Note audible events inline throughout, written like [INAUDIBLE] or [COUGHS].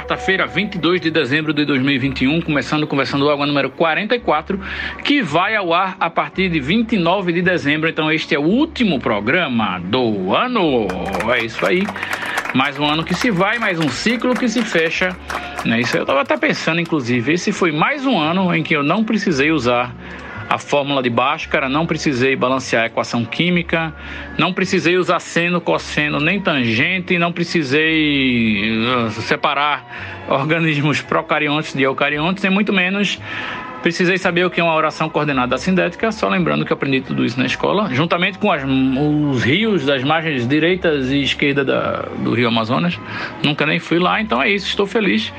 Quarta-feira, 22 de dezembro de 2021, começando Conversando Água número 44, que vai ao ar a partir de 29 de dezembro. Então, este é o último programa do ano. É isso aí. Mais um ano que se vai, mais um ciclo que se fecha. Né? Isso eu estava até pensando, inclusive. Esse foi mais um ano em que eu não precisei usar a fórmula de Bhaskara, não precisei balancear a equação química, não precisei usar seno, cosseno, nem tangente, não precisei uh, separar organismos procariontes de eucariontes, e muito menos precisei saber o que é uma oração coordenada assindética, só lembrando que aprendi tudo isso na escola, juntamente com as, os rios das margens direitas e esquerda da, do rio Amazonas. Nunca nem fui lá, então é isso, estou feliz.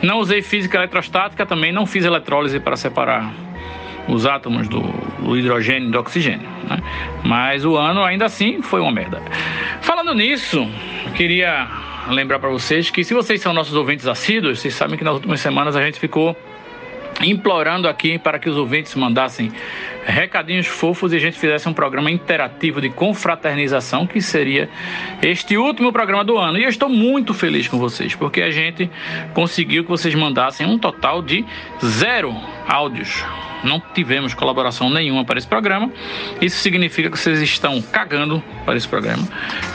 Não usei física eletrostática também, não fiz eletrólise para separar os átomos do, do hidrogênio e do oxigênio. Né? Mas o ano ainda assim foi uma merda. Falando nisso, queria lembrar para vocês que se vocês são nossos ouvintes assíduos, vocês sabem que nas últimas semanas a gente ficou implorando aqui para que os ouvintes mandassem recadinhos fofos e a gente fizesse um programa interativo de confraternização, que seria este último programa do ano. E eu estou muito feliz com vocês, porque a gente conseguiu que vocês mandassem um total de zero áudios. Não tivemos colaboração nenhuma para esse programa. Isso significa que vocês estão cagando para esse programa,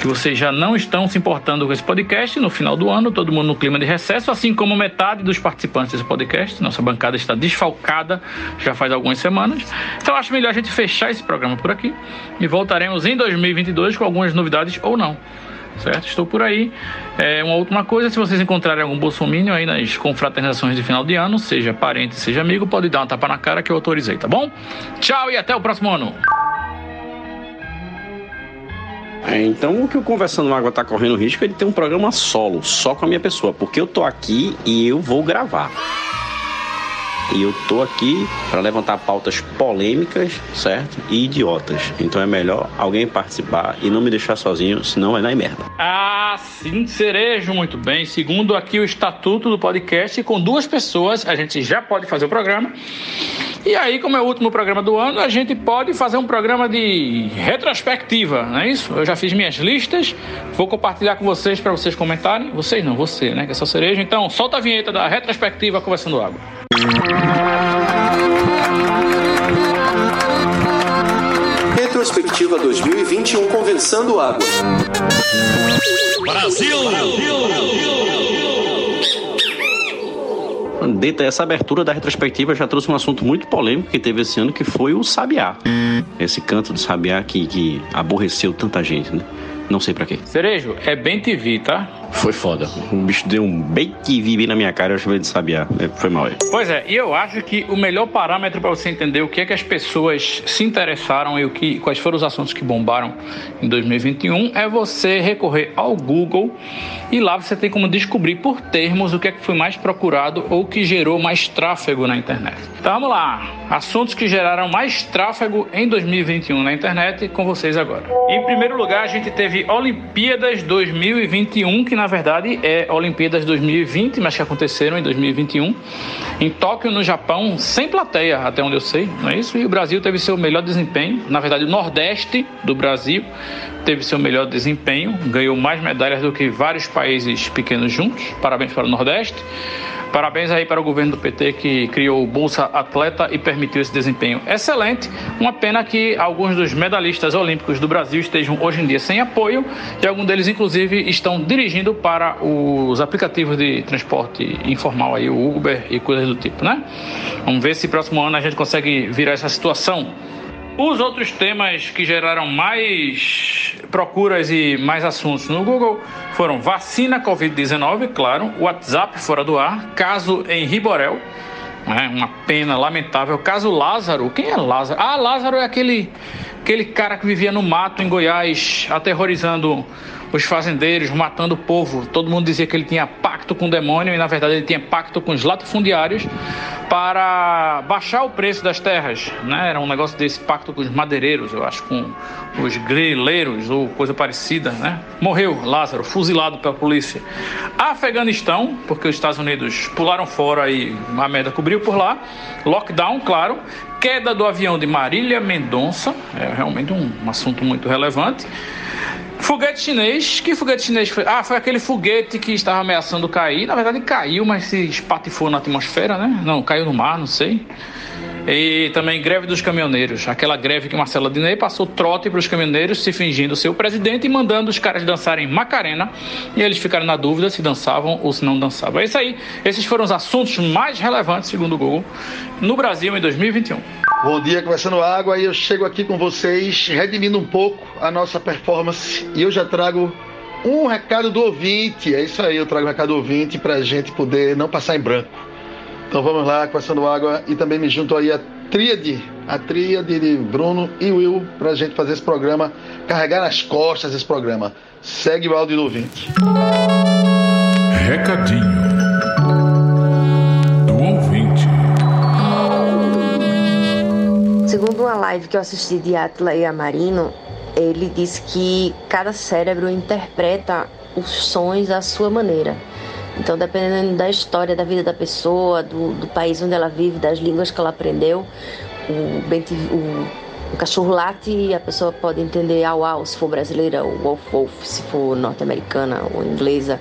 que vocês já não estão se importando com esse podcast. No final do ano, todo mundo no clima de recesso, assim como metade dos participantes desse podcast. Nossa bancada está desfalcada já faz algumas semanas. Então acho melhor a gente fechar esse programa por aqui e voltaremos em 2022 com algumas novidades ou não certo? Estou por aí. É, uma última coisa, se vocês encontrarem algum bolsominion aí nas confraternizações de final de ano, seja parente, seja amigo, pode dar uma tapa na cara que eu autorizei, tá bom? Tchau e até o próximo ano. É, então o que o Conversando Água tá correndo risco é de ter um programa solo, só com a minha pessoa, porque eu tô aqui e eu vou gravar. E eu tô aqui para levantar pautas polêmicas, certo? E idiotas. Então é melhor alguém participar e não me deixar sozinho, senão vai dar merda. Ah, sim, cerejo, muito bem. Segundo aqui o estatuto do podcast, com duas pessoas a gente já pode fazer o programa. E aí, como é o último programa do ano, a gente pode fazer um programa de retrospectiva, não é isso? Eu já fiz minhas listas, vou compartilhar com vocês para vocês comentarem. Vocês não, você, né? Que é só cereja. Então, solta a vinheta da retrospectiva Conversando Água. Retrospectiva 2021 Conversando Água. Dita essa abertura da retrospectiva já trouxe um assunto muito polêmico que teve esse ano, que foi o sabiá. Esse canto do sabiá que, que aborreceu tanta gente, né? Não sei pra quê. Cerejo, é bem TV, tá? Foi foda. O bicho deu um bem que vi na minha cara, eu chamei de sabiá. É, Foi mal. é. Pois é, e eu acho que o melhor parâmetro para você entender o que é que as pessoas se interessaram e o que, quais foram os assuntos que bombaram em 2021 é você recorrer ao Google e lá você tem como descobrir por termos o que é que foi mais procurado ou que gerou mais tráfego na internet. Então vamos lá, assuntos que geraram mais tráfego em 2021 na internet com vocês agora. Em primeiro lugar, a gente teve Olimpíadas 2021, que na verdade é Olimpíadas 2020, mas que aconteceram em 2021, em Tóquio, no Japão, sem plateia, até onde eu sei, não é isso? E o Brasil teve seu melhor desempenho, na verdade, o Nordeste do Brasil teve seu melhor desempenho, ganhou mais medalhas do que vários países pequenos juntos. Parabéns para o Nordeste. Parabéns aí para o governo do PT que criou o Bolsa Atleta e permitiu esse desempenho excelente. Uma pena que alguns dos medalhistas olímpicos do Brasil estejam hoje em dia sem apoio e alguns deles, inclusive, estão dirigindo para os aplicativos de transporte informal aí, o Uber e coisas do tipo, né? Vamos ver se próximo ano a gente consegue virar essa situação. Os outros temas que geraram mais procuras e mais assuntos no Google foram vacina Covid-19, claro, WhatsApp fora do ar, caso em Riborel, É uma pena lamentável. Caso Lázaro, quem é Lázaro? Ah, Lázaro é aquele, aquele cara que vivia no mato em Goiás, aterrorizando os fazendeiros, matando o povo. Todo mundo dizia que ele tinha pacto com o demônio e na verdade ele tinha pacto com os latifundiários para baixar o preço das terras. Né? Era um negócio desse pacto com os madeireiros, eu acho, com os grileiros ou coisa parecida. Né? Morreu Lázaro, fuzilado pela polícia. Afeganistão, porque os Estados Unidos pularam fora e a merda cobriu por lá. Lockdown, claro. Queda do avião de Marília Mendonça, é realmente um, um assunto muito relevante. Foguete chinês. Que foguete chinês foi? Ah, foi aquele foguete que estava ameaçando cair. Na verdade, caiu, mas se espatifou na atmosfera, né? Não, caiu no mar, não sei. E também greve dos caminhoneiros. Aquela greve que Marcela Dinei passou trote para os caminhoneiros, se fingindo ser o presidente e mandando os caras dançarem Macarena. E eles ficaram na dúvida se dançavam ou se não dançavam. É isso aí. Esses foram os assuntos mais relevantes, segundo o Google, no Brasil em 2021. Bom dia, conversando água. E eu chego aqui com vocês, redimindo um pouco a nossa performance. E eu já trago um recado do ouvinte. É isso aí, eu trago um recado do ouvinte para a gente poder não passar em branco. Então vamos lá, conversando água. E também me junto aí a tríade, a tríade de Bruno e Will, para a gente fazer esse programa, carregar nas costas esse programa. Segue o áudio do ouvinte. Recadinho do ouvinte. Segundo uma live que eu assisti de Atla e Amarino, ele disse que cada cérebro interpreta os sons à sua maneira. Então, dependendo da história da vida da pessoa, do, do país onde ela vive, das línguas que ela aprendeu, o, o, o cachorro late e a pessoa pode entender au au se for brasileira, ou wolf wolf se for norte-americana ou inglesa.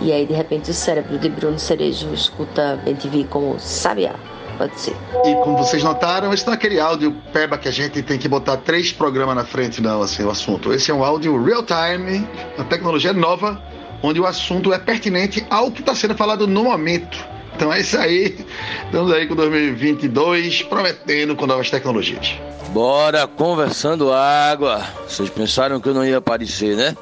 E aí, de repente, o cérebro de Bruno Cerejo escuta BenTV como sabiá. Pode ser. E como vocês notaram, esse não é aquele áudio peba que a gente tem que botar três programas na frente, não, assim, o assunto. Esse é um áudio real time, uma tecnologia nova, onde o assunto é pertinente ao que está sendo falado no momento. Então é isso aí. Estamos aí com 2022 prometendo com novas tecnologias. Bora conversando água. Vocês pensaram que eu não ia aparecer, né?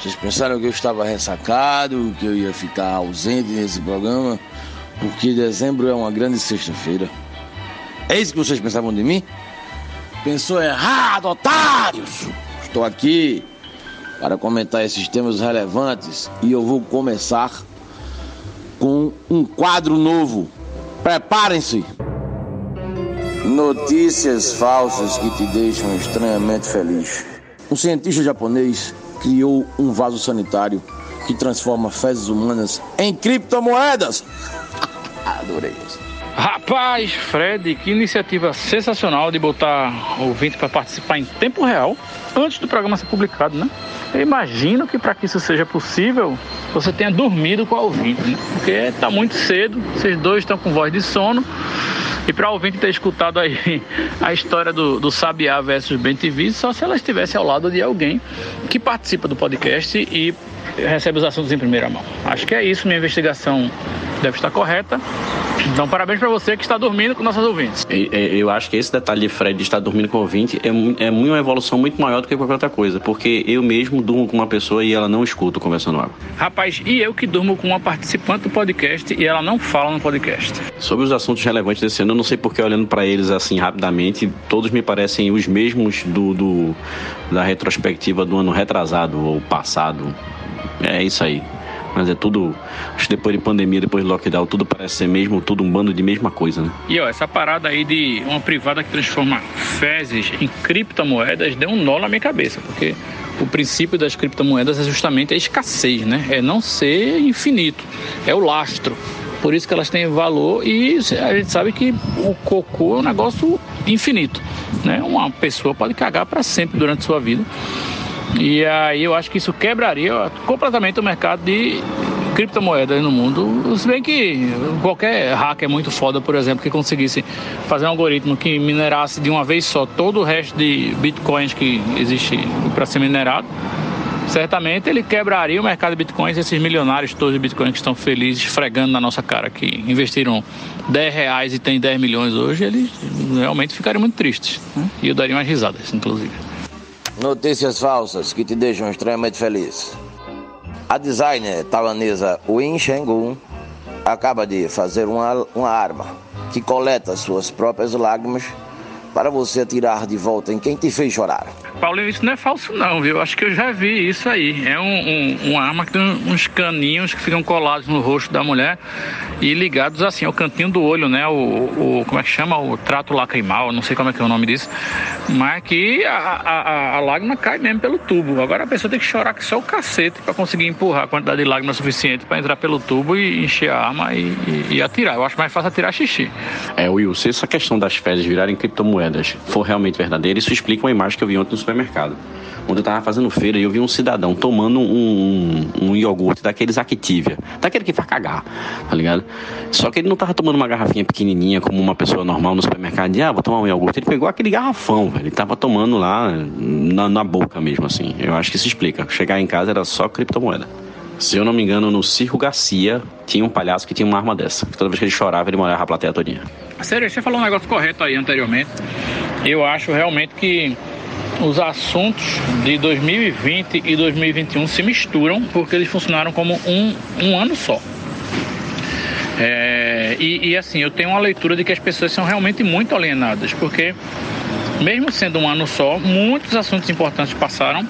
Vocês pensaram que eu estava ressacado, que eu ia ficar ausente nesse programa, porque dezembro é uma grande sexta-feira. É isso que vocês pensavam de mim? Pensou errado, otários! Estou aqui para comentar esses temas relevantes e eu vou começar com um quadro novo. Preparem-se! Notícias falsas que te deixam estranhamente feliz. Um cientista japonês criou um vaso sanitário que transforma fezes humanas em criptomoedas. Adorei isso. Rapaz, Fred, que iniciativa sensacional de botar o ouvinte para participar em tempo real antes do programa ser publicado, né? Eu imagino que para que isso seja possível, você tenha dormido com o ouvinte, né? Porque está muito cedo, vocês dois estão com voz de sono. E para o ouvinte ter escutado aí a história do, do Sabiá versus Ben TV, só se ela estivesse ao lado de alguém que participa do podcast e recebe os assuntos em primeira mão. Acho que é isso, minha investigação deve estar correta. Então, parabéns para você que está dormindo com nossos ouvintes. Eu acho que esse detalhe de Fred de estar dormindo com o ouvinte é, é uma evolução muito maior do que qualquer outra coisa, porque eu mesmo durmo com uma pessoa e ela não escuta o Conversando Água. Rapaz, e eu que durmo com uma participante do podcast e ela não fala no podcast. Sobre os assuntos relevantes desse ano, eu não sei porque olhando para eles assim rapidamente, todos me parecem os mesmos do, do da retrospectiva do ano retrasado ou passado. É isso aí. Mas é tudo. Acho que depois de pandemia, depois de lockdown, tudo parece ser mesmo, tudo um bando de mesma coisa, né? E ó, essa parada aí de uma privada que transforma fezes em criptomoedas deu um nó na minha cabeça, porque o princípio das criptomoedas é justamente a escassez, né? É não ser infinito, é o lastro. Por isso que elas têm valor e a gente sabe que o cocô é um negócio infinito, né? Uma pessoa pode cagar para sempre durante sua vida. E aí eu acho que isso quebraria completamente o mercado de criptomoedas no mundo. Se bem que qualquer hacker muito foda, por exemplo, que conseguisse fazer um algoritmo que minerasse de uma vez só todo o resto de bitcoins que existe para ser minerado, certamente ele quebraria o mercado de bitcoins. Esses milionários todos de bitcoins que estão felizes, esfregando na nossa cara que investiram 10 reais e tem 10 milhões hoje, eles realmente ficariam muito tristes. Né? E eu daria umas risadas, inclusive. Notícias falsas que te deixam extremamente feliz. A designer taiwanesa Win Shengun acaba de fazer uma, uma arma que coleta suas próprias lágrimas para você atirar de volta em quem te fez chorar. Paulinho, isso não é falso não, viu? Acho que eu já vi isso aí. É um, um, uma arma que tem uns caninhos que ficam colados no rosto da mulher e ligados assim ao cantinho do olho, né? O, o como é que chama? O trato lacrimal, não sei como é que é o nome disso. Mas que a, a, a lágrima cai mesmo pelo tubo. Agora a pessoa tem que chorar que só o cacete para conseguir empurrar a quantidade de lágrima suficiente para entrar pelo tubo e encher a arma e, e, e, atirar. Eu acho mais fácil atirar xixi. É, Will, se essa questão das fezes virarem criptomoedas for realmente verdadeira, isso explica uma imagem que eu vi ontem no supermercado. Onde eu tava fazendo feira e eu vi um cidadão tomando um, um, um iogurte daqueles Activia. Daquele que faz cagar, tá ligado? Só que ele não tava tomando uma garrafinha pequenininha como uma pessoa normal no supermercado. De, ah, vou tomar um iogurte. Ele pegou aquele garrafão, velho. Ele tava tomando lá na, na boca mesmo, assim. Eu acho que isso explica. Chegar em casa era só criptomoeda. Se eu não me engano, no Circo Garcia tinha um palhaço que tinha uma arma dessa. Toda vez que ele chorava, ele molhava a plateia todinha. Sério, você falou um negócio correto aí anteriormente. Eu acho realmente que os assuntos de 2020 e 2021 se misturam porque eles funcionaram como um, um ano só. É, e, e, assim, eu tenho uma leitura de que as pessoas são realmente muito alienadas, porque mesmo sendo um ano só, muitos assuntos importantes passaram,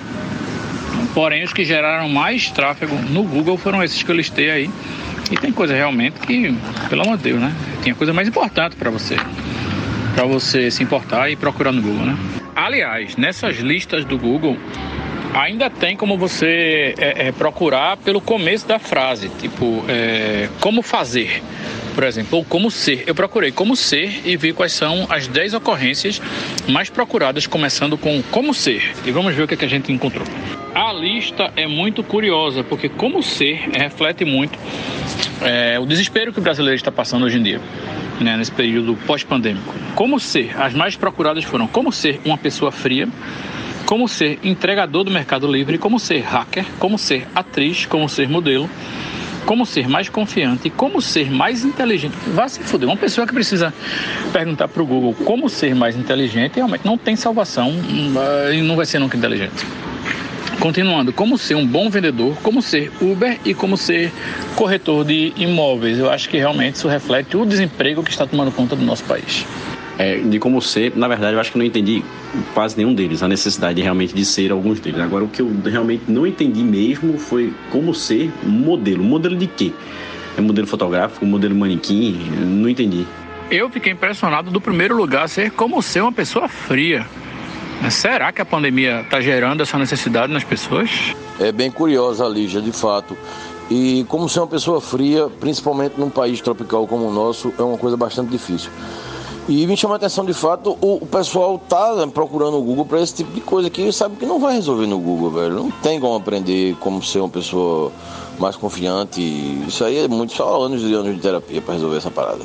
porém os que geraram mais tráfego no Google foram esses que eu listei aí. E tem coisa realmente que, pelo amor de Deus, né? Tinha coisa mais importante para você, para você se importar e procurar no Google, né? Aliás, nessas listas do Google, ainda tem como você é, é, procurar pelo começo da frase, tipo, é, como fazer, por exemplo, ou como ser. Eu procurei como ser e vi quais são as 10 ocorrências mais procuradas, começando com como ser. E vamos ver o que, é que a gente encontrou. A lista é muito curiosa, porque como ser reflete muito é, o desespero que o brasileiro está passando hoje em dia né, nesse período pós-pandêmico. Como ser? As mais procuradas foram como ser uma pessoa fria, como ser entregador do Mercado Livre, como ser hacker, como ser atriz, como ser modelo, como ser mais confiante, como ser mais inteligente. Vá se fuder. Uma pessoa que precisa perguntar para o Google como ser mais inteligente, realmente não tem salvação e não vai ser nunca inteligente. Continuando, como ser um bom vendedor, como ser Uber e como ser corretor de imóveis. Eu acho que realmente isso reflete o desemprego que está tomando conta do nosso país. É, de como ser, na verdade, eu acho que não entendi quase nenhum deles, a necessidade realmente de ser alguns deles. Agora, o que eu realmente não entendi mesmo foi como ser modelo. Modelo de quê? É modelo fotográfico, modelo manequim? Não entendi. Eu fiquei impressionado do primeiro lugar ser como ser uma pessoa fria. Será que a pandemia está gerando essa necessidade nas pessoas? É bem curiosa, Lígia, de fato. E como ser uma pessoa fria, principalmente num país tropical como o nosso, é uma coisa bastante difícil. E me chama a atenção de fato, o, pessoal tá procurando o Google para esse tipo de coisa que sabe que não vai resolver no Google, velho. Não tem como aprender como ser uma pessoa mais confiante. Isso aí é muito só anos e anos de terapia para resolver essa parada.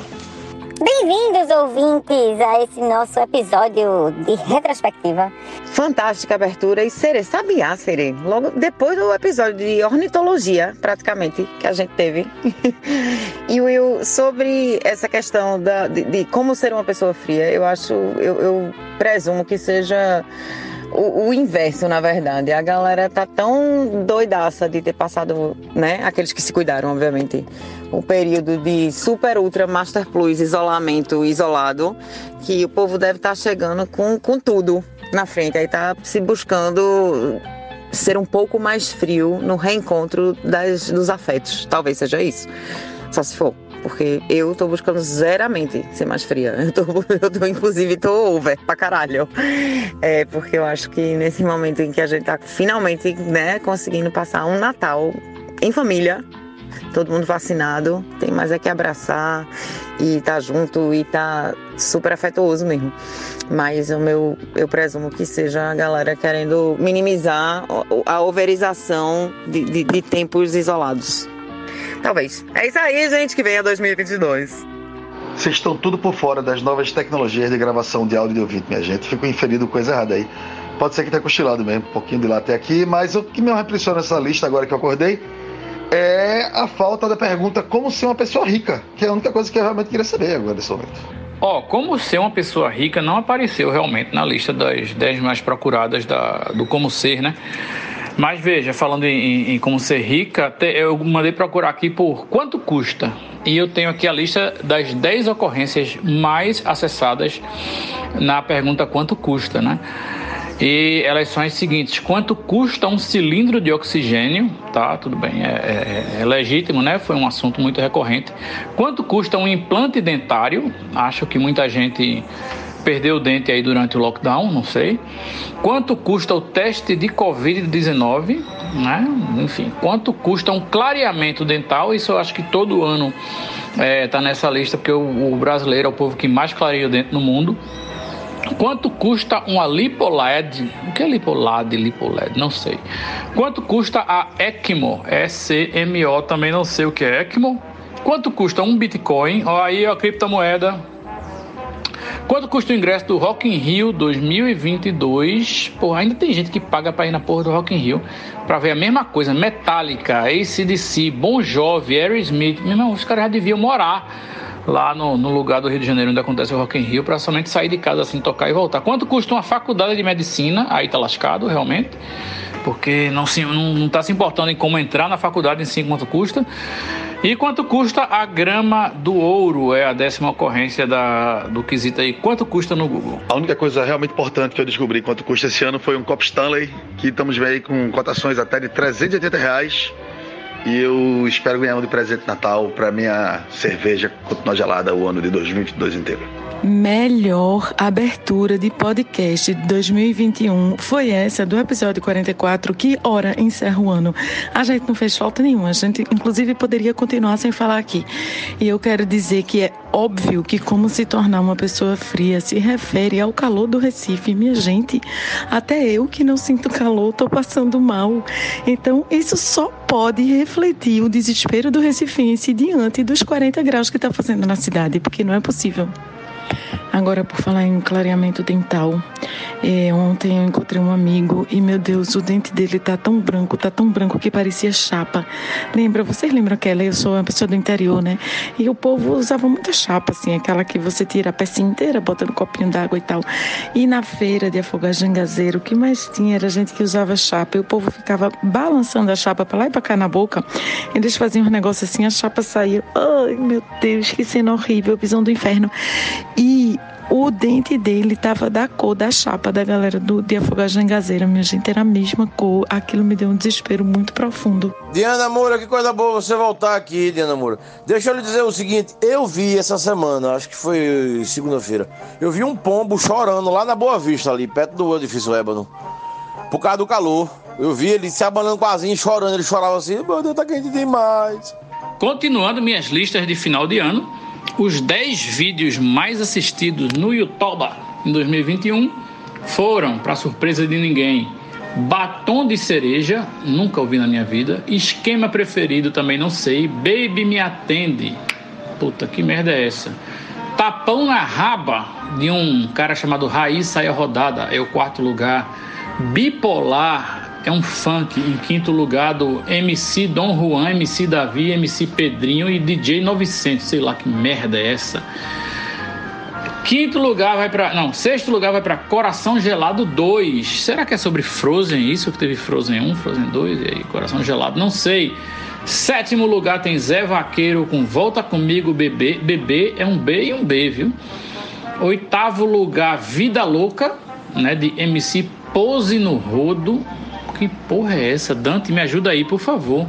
Bem-vindos, ouvintes, a esse nosso episódio de retrospectiva. Fantástica abertura e Sere, sabia, Sere? Logo depois do episódio de ornitologia, praticamente, que a gente teve. [LAUGHS] e Will, sobre essa questão da, de, de, como ser uma pessoa fria, eu acho, eu, eu presumo que seja o, o, inverso, na verdade. A galera tá tão doidaça de ter passado, né? Aqueles que se cuidaram, obviamente. O período de super, ultra, master plus, isolamento isolado, que o povo deve estar tá chegando com, com tudo na frente. Aí tá se buscando ser um pouco mais frio no reencontro das, dos afetos. Talvez seja isso. Só se for porque eu tô buscando zeramente ser mais fria. [LAUGHS] Eu tô, eu tô inclusive, tô over pra caralho. É, porque eu acho que nesse momento em que a gente tá finalmente, né, conseguindo passar um Natal em família, todo mundo vacinado, tem mais é que abraçar e tá junto e tá super afetuoso mesmo. Mas o meu, eu presumo que seja a galera querendo minimizar a overização de, de, de tempos isolados. Talvez. É isso aí, gente, que vem a 2022. Vocês estão tudo por fora das novas tecnologias de gravação de áudio de ouvinte, minha gente. Fico inferido coisa errada aí. Pode ser que tenha cochilado mesmo, um pouquinho de lá até aqui, mas o que me impressiona nessa lista agora que eu acordei é a falta da pergunta como ser uma pessoa rica, que é a única coisa que eu realmente queria saber agora nesse momento. Ó, oh, como ser uma pessoa rica não apareceu realmente na lista das 10 mais procuradas da, do como ser, né? Mas veja, falando em, em como ser rica, eu mandei procurar aqui por quanto custa. E eu tenho aqui a lista das 10 ocorrências mais acessadas na pergunta quanto custa, né? E elas são as seguintes: quanto custa um cilindro de oxigênio? Tá, tudo bem, é, é, é, legítimo, né? Foi um assunto muito recorrente. Quanto custa um implante dentário? Acho que muita gente perdeu o dente aí durante o lockdown, não sei. Quanto custa o teste de Covid-19, né? Enfim, quanto custa um clareamento dental? Isso eu acho que todo ano está é, nessa lista, porque o, o brasileiro é o povo que mais clareia o dente no mundo. Quanto custa uma LipoLed? O que é LipoLed, LipoLed? Não sei. Quanto custa a ECMO? E-C-M-O, também não sei o que é ECMO. Quanto custa um Bitcoin? Aí a criptomoeda. Quanto custa o ingresso do Rock in Rio 2022? Pô, ainda tem gente que paga para ir na porra do Rock in Rio para ver a mesma coisa. Metallica, ACDC, Bon Jovi, Aerosmith. Meu irmão, os caras já deviam morar lá no, no, lugar do Rio de Janeiro onde acontece o Rock in Rio para somente sair de casa assim, tocar e voltar. Quanto custa uma faculdade de medicina? Aí tá lascado, realmente. Porque não se, não, não tá se importando em como entrar na faculdade em si, quanto custa. E quanto custa a grama do ouro? É a décima ocorrência da, do quesito aí. Quanto custa no Google? A única coisa realmente importante que eu descobri quanto custa esse ano foi um copo Stanley, que estamos vendo aí com cotações até de 380 reais. E eu espero ganhar um de presente de Natal para minha cerveja continuar gelada o ano de 2022 inteiro. Melhor abertura de podcast de 2021 foi essa do episódio 44, que hora encerra o ano. A gente não fez falta nenhuma, a gente inclusive poderia continuar sem falar aqui. E eu quero dizer que é óbvio que como se tornar uma pessoa fria se refere ao calor do Recife. Minha gente, até eu que não sinto calor estou passando mal. Então isso só pode refletir o desespero do recifense diante dos 40 graus que está fazendo na cidade, porque não é possível. Agora, por falar em clareamento dental, é, ontem eu encontrei um amigo e, meu Deus, o dente dele tá tão branco, tá tão branco que parecia chapa. Lembra? Vocês lembram aquela? Eu sou uma pessoa do interior, né? E o povo usava muita chapa, assim, aquela que você tira a peça inteira, bota no copinho d'água e tal. E na feira de afogar jangazeiro, o que mais tinha era gente que usava chapa e o povo ficava balançando a chapa pra lá e pra cá na boca. Eles faziam um negócio assim, a chapa saía. Ai, meu Deus, que cena horrível, visão do inferno. O dente dele estava da cor da chapa da galera do de Afogagem Gazeira, minha gente, era a mesma cor. Aquilo me deu um desespero muito profundo. Diana Moura, que coisa boa você voltar aqui, Diana Moura. Deixa eu lhe dizer o seguinte, eu vi essa semana, acho que foi segunda-feira, eu vi um pombo chorando lá na Boa Vista, ali, perto do edifício Ébano, por causa do calor. Eu vi ele se abanando quase, chorando, ele chorava assim, meu Deus, tá quente demais. Continuando minhas listas de final de ano, os 10 vídeos mais assistidos no YouTube em 2021 foram, para surpresa de ninguém, Batom de cereja, nunca ouvi na minha vida. Esquema preferido, também não sei. Baby me atende. Puta, que merda é essa? Tapão na raba de um cara chamado Raiz Saia Rodada, é o quarto lugar. Bipolar é um funk em quinto lugar do MC Dom Juan, MC Davi, MC Pedrinho e DJ 900. Sei lá que merda é essa. Quinto lugar vai para, não, sexto lugar vai para Coração Gelado 2. Será que é sobre Frozen isso que teve Frozen 1, Frozen 2 e aí Coração Gelado? Não sei. Sétimo lugar tem Zé Vaqueiro com Volta Comigo Bebê. Bebê é um B e um B, viu? Oitavo lugar Vida Louca, né, de MC Pose no Rodo que porra é essa? Dante, me ajuda aí, por favor.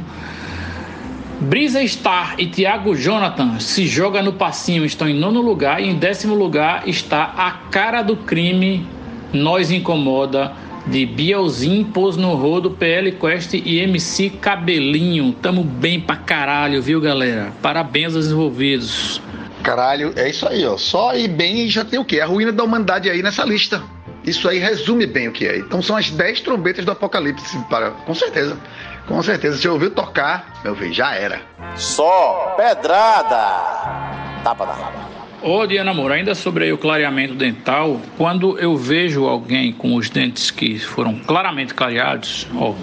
Brisa Star e Thiago Jonathan se joga no passinho, estão em nono lugar e em décimo lugar está a cara do crime, nós incomoda de Bielzinho, Pôs no Rodo, PL Quest e MC Cabelinho. Tamo bem pra caralho, viu, galera? Parabéns aos envolvidos. Caralho, é isso aí, ó. Só ir bem já tem o quê? A ruína da humanidade aí nessa lista. Isso aí resume bem o que é. Então são as 10 trombetas do Apocalipse. Para, com certeza. Com certeza. Se ouviu tocar, meu filho, já era. Só pedrada. Tapa da raba. Ô Diana Moura, ainda sobre o clareamento dental, quando eu vejo alguém com os dentes que foram claramente clareados, ó,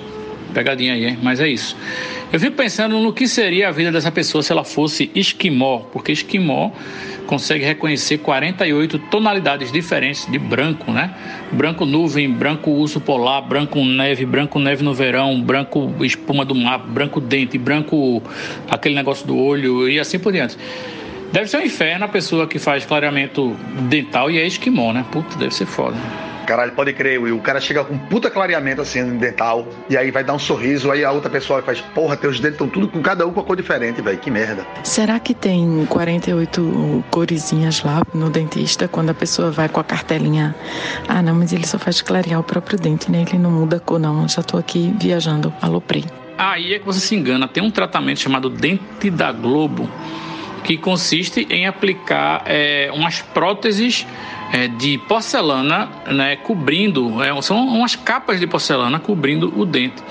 pegadinha aí, mas é isso. Eu fico pensando no que seria a vida dessa pessoa se ela fosse esquimó, porque esquimó consegue reconhecer 48 tonalidades diferentes de branco, né? Branco nuvem, branco urso polar, branco neve, branco neve no verão, branco espuma do mar, branco dente, branco aquele negócio do olho e assim por diante. Deve ser um inferno a pessoa que faz clareamento dental e é esquimó, né? Puta, deve ser foda. Caralho, pode crer, Will. O cara chega com um puta clareamento assim, dental, e aí vai dar um sorriso, aí a outra pessoa faz, porra, teus dentes estão tudo com cada um com a cor diferente, velho. Que merda. Será que tem 48 coresinhas lá no dentista quando a pessoa vai com a cartelinha? Ah, não, mas ele só faz clarear o próprio dente, né? Ele não muda a cor, não. Eu já tô aqui viajando. Aloprei. Aí é que você se engana. Tem um tratamento chamado Dente da Globo que consiste em aplicar é, umas próteses é, de porcelana, né, cobrindo, é, são umas capas de porcelana cobrindo o dente.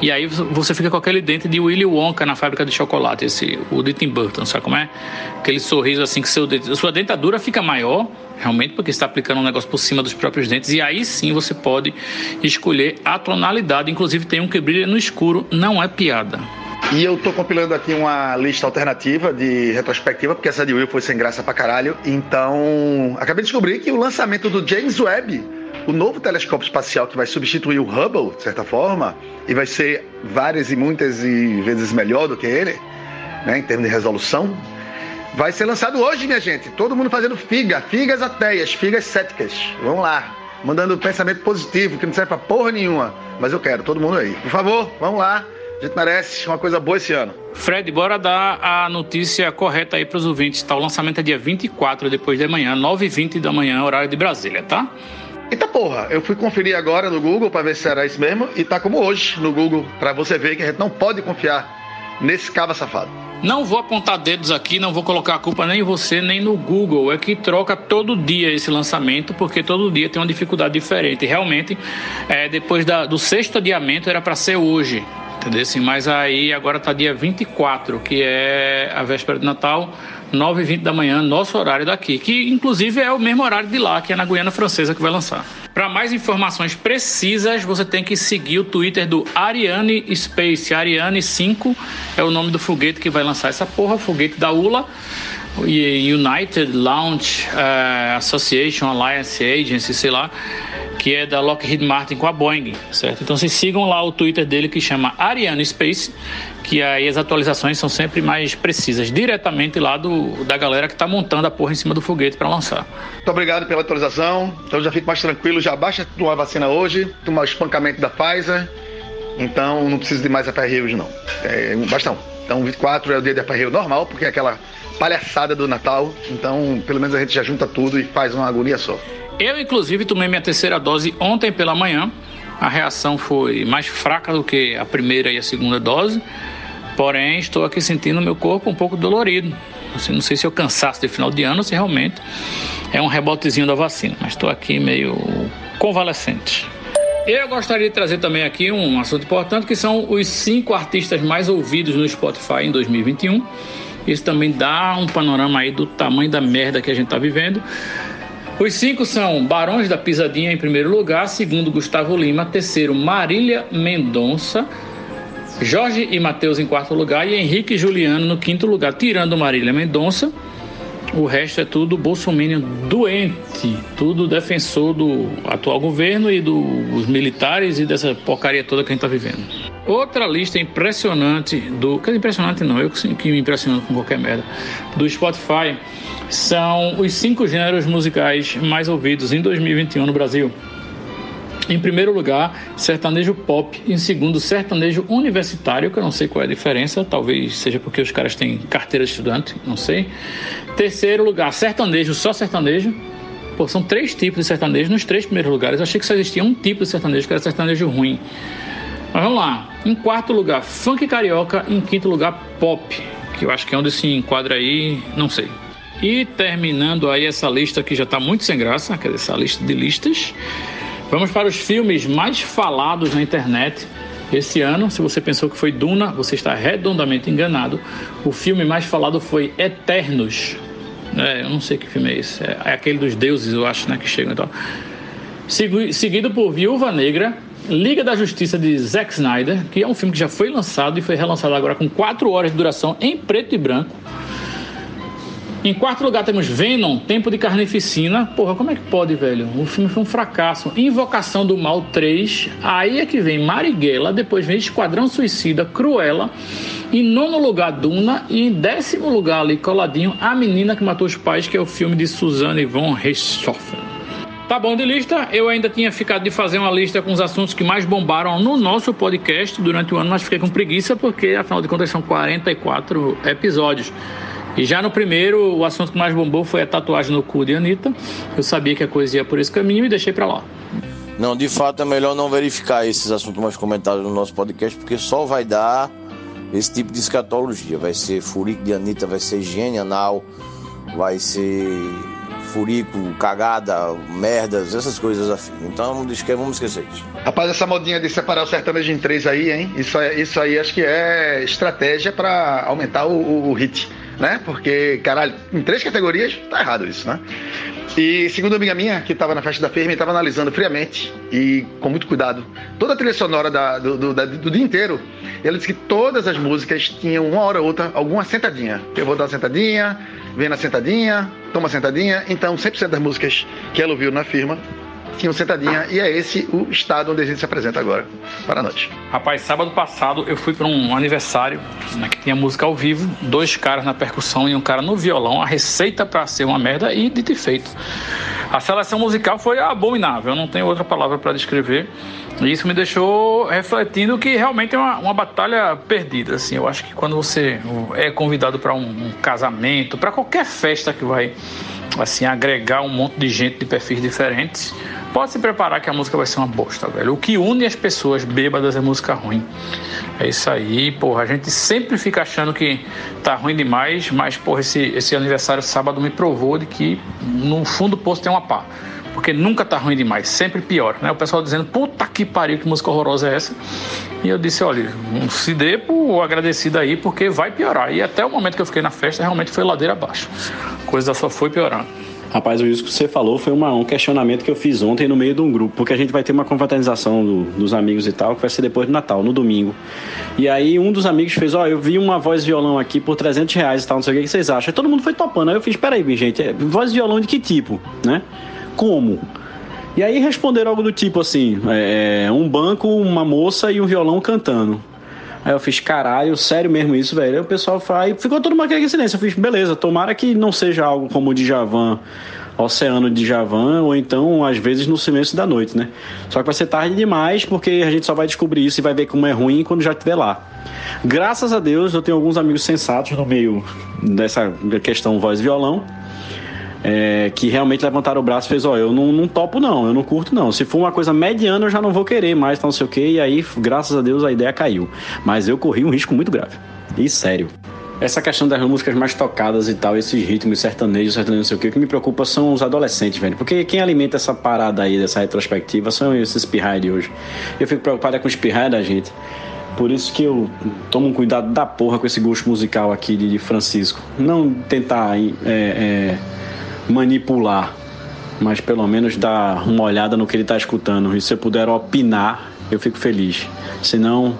E aí você fica com aquele dente de Willy Wonka na fábrica de chocolate, esse, o de Tim Burton, sabe como é? Aquele sorriso assim que seu dente, sua dentadura fica maior, realmente, porque está aplicando um negócio por cima dos próprios dentes, e aí sim você pode escolher a tonalidade, inclusive tem um que brilha no escuro, não é piada. E eu tô compilando aqui uma lista alternativa de retrospectiva, porque essa de Will foi sem graça pra caralho. Então, acabei de descobrir que o lançamento do James Webb, o novo telescópio espacial que vai substituir o Hubble, de certa forma, e vai ser várias e muitas e vezes melhor do que ele, né, em termos de resolução, vai ser lançado hoje, minha gente. Todo mundo fazendo figa, figas ateias, figas céticas. Vamos lá. Mandando pensamento positivo, que não serve pra porra nenhuma. Mas eu quero, todo mundo aí. Por favor, vamos lá. A gente merece uma coisa boa esse ano. Fred, bora dar a notícia correta aí para os ouvintes. Tá? O lançamento é dia 24, depois de manhã, 9h20 da manhã, horário de Brasília, tá? Eita porra, eu fui conferir agora no Google para ver se era isso mesmo e tá como hoje no Google, para você ver que a gente não pode confiar nesse cava safado. Não vou apontar dedos aqui, não vou colocar a culpa nem em você, nem no Google. É que troca todo dia esse lançamento, porque todo dia tem uma dificuldade diferente. Realmente, é, depois da, do sexto adiamento, era para ser hoje. Entendeu? Assim, mas aí agora tá dia 24, que é a véspera de Natal, 9h20 da manhã, nosso horário daqui, que inclusive é o mesmo horário de lá, que é na Guiana Francesa que vai lançar. Para mais informações precisas, você tem que seguir o Twitter do Ariane Space. Ariane 5 é o nome do foguete que vai lançar essa porra, foguete da ULA. United Launch uh, Association Alliance Agency, sei lá, que é da Lockheed Martin com a Boeing, certo? Então vocês sigam lá o Twitter dele que chama Ariane Space, que aí as atualizações são sempre mais precisas, diretamente lá do, da galera que está montando a porra em cima do foguete para lançar. Muito obrigado pela atualização. Então já fico mais tranquilo, já baixa tomar vacina hoje, tomar o espancamento da Pfizer. Então não precisa de mais hoje não. É, basta um. Então 24 é o dia de FR normal, porque é aquela palhaçada do Natal. Então, pelo menos a gente já junta tudo e faz uma agonia só. Eu, inclusive, tomei minha terceira dose ontem pela manhã. A reação foi mais fraca do que a primeira e a segunda dose. Porém, estou aqui sentindo meu corpo um pouco dolorido. Assim, não sei se eu cansaço de final de ano se realmente é um rebotezinho da vacina, mas estou aqui meio convalescente. Eu gostaria de trazer também aqui um assunto importante, que são os cinco artistas mais ouvidos no Spotify em 2021. Isso também dá um panorama aí do tamanho da merda que a gente está vivendo. Os cinco são Barões da Pisadinha em primeiro lugar, segundo Gustavo Lima, terceiro Marília Mendonça, Jorge e Matheus em quarto lugar e Henrique e Juliano no quinto lugar, tirando Marília Mendonça. O resto é tudo bolsominion doente, tudo defensor do atual governo e dos militares e dessa porcaria toda que a gente está vivendo. Outra lista impressionante do. Que impressionante não, eu que me impressiono com qualquer merda. Do Spotify são os cinco gêneros musicais mais ouvidos em 2021 no Brasil. Em primeiro lugar, sertanejo pop. Em segundo, sertanejo universitário, que eu não sei qual é a diferença, talvez seja porque os caras têm carteira de estudante, não sei. Terceiro lugar, sertanejo, só sertanejo. Pô, são três tipos de sertanejo nos três primeiros lugares. Eu achei que só existia um tipo de sertanejo, que era sertanejo ruim. Mas vamos lá. Em quarto lugar, funk carioca. Em quinto lugar, pop, que eu acho que é onde se enquadra aí, não sei. E terminando aí essa lista que já está muito sem graça, quer dizer, essa lista de listas. Vamos para os filmes mais falados na internet esse ano. Se você pensou que foi Duna, você está redondamente enganado. O filme mais falado foi Eternos. É, eu não sei que filme é esse. É, é aquele dos deuses, eu acho, né? Que chegam e tal. Seguido por Viúva Negra, Liga da Justiça de Zack Snyder, que é um filme que já foi lançado e foi relançado agora com 4 horas de duração em preto e branco. Em quarto lugar temos Venom, Tempo de Carnificina. Porra, como é que pode, velho? O filme foi um fracasso. Invocação do Mal 3. Aí é que vem Marighella, depois vem Esquadrão Suicida, Cruella. Em nono lugar, Duna. E em décimo lugar, ali coladinho, A Menina que Matou os Pais, que é o filme de Suzanne von Richthofen. Tá bom de lista. Eu ainda tinha ficado de fazer uma lista com os assuntos que mais bombaram no nosso podcast durante o ano, mas fiquei com preguiça porque, afinal de contas, são 44 episódios. E já no primeiro, o assunto que mais bombou foi a tatuagem no cu de Anitta. Eu sabia que a coisa ia por esse caminho e deixei para lá. Não, de fato é melhor não verificar esses assuntos mais comentados no nosso podcast, porque só vai dar esse tipo de escatologia. Vai ser furico de Anitta, vai ser higiene anal, vai ser furico, cagada, merdas, essas coisas afim. Então vamos esquecer isso. Rapaz, essa modinha de separar o sertanejo em três aí, hein? Isso, isso aí acho que é estratégia para aumentar o, o, o hit né? Porque, caralho, em três categorias, tá errado isso, né? E segundo uma amiga minha, que estava na festa da firma, estava analisando friamente e com muito cuidado toda a trilha sonora da, do, do, da, do, dia inteiro. Ela disse que todas as músicas tinham uma hora ou outra alguma sentadinha. Eu vou dar uma sentadinha, vem na sentadinha, toma sentadinha. Então, 100% das músicas que ela ouviu na firma tinham sentadinha e é esse o estado onde a gente se apresenta agora. Para a noite. Rapaz, sábado passado eu fui para um aniversário né, que tinha música ao vivo, dois caras na percussão e um cara no violão. A receita para ser uma merda e dito e feito. A seleção musical foi abominável, eu não tenho outra palavra para descrever. E isso me deixou refletindo que realmente é uma, uma batalha perdida. Assim, eu acho que quando você é convidado para um, um casamento, para qualquer festa que vai assim agregar um monte de gente de perfis diferentes, pode se preparar que a música vai ser uma bosta, velho. O que une as pessoas bêbadas é música ruim. É isso aí, porra. A gente sempre fica achando que tá ruim demais, mas, porra, esse, esse aniversário sábado me provou de que no fundo do poço tem uma pá. Porque nunca tá ruim demais, sempre pior, né? O pessoal dizendo, puta que pariu, que música horrorosa é essa? E eu disse, olha, se dê por agradecido aí, porque vai piorar. E até o momento que eu fiquei na festa, realmente foi ladeira abaixo. A coisa só foi piorando. Rapaz, isso que você falou foi uma, um questionamento que eu fiz ontem no meio de um grupo, porque a gente vai ter uma confraternização do, dos amigos e tal, que vai ser depois do Natal, no domingo. E aí um dos amigos fez, ó, oh, eu vi uma voz violão aqui por 300 reais e tal, não sei o que, que vocês acham. Aí todo mundo foi topando. Aí eu fiz, peraí, gente, é voz violão de que tipo, né? Como? E aí responderam algo do tipo assim: é, é, um banco, uma moça e um violão cantando. Aí eu fiz, caralho, sério mesmo isso, velho? Aí o pessoal faz. Ficou todo mundo aqui silêncio. Eu fiz, beleza, tomara que não seja algo como o Djavan, Oceano de Javan, ou então, às vezes, no silêncio da noite, né? Só que vai ser tarde demais, porque a gente só vai descobrir isso e vai ver como é ruim quando já estiver lá. Graças a Deus, eu tenho alguns amigos sensatos no meio dessa questão voz-violão é, que realmente levantaram o braço e fez, ó, oh, eu não, não, topo não, eu não curto não. Se for uma coisa mediana, eu já não vou querer mais, tá, não sei o que, e aí, graças a Deus, a ideia caiu. Mas eu corri um risco muito grave. E sério. Essa questão das músicas mais tocadas e tal, esses ritmos sertanejos, sertanejo, não sei o que, o que me preocupa são os adolescentes, velho. Porque quem alimenta essa parada aí, dessa retrospectiva, são esses pirrai de hoje. Eu fico preocupado com os pirrai da gente. Por isso que eu tomo um cuidado da porra com esse gosto musical aqui de Francisco. Não tentar é, é, manipular, mas pelo menos dar uma olhada no que ele está escutando. E se eu puder opinar, eu fico feliz. Senão,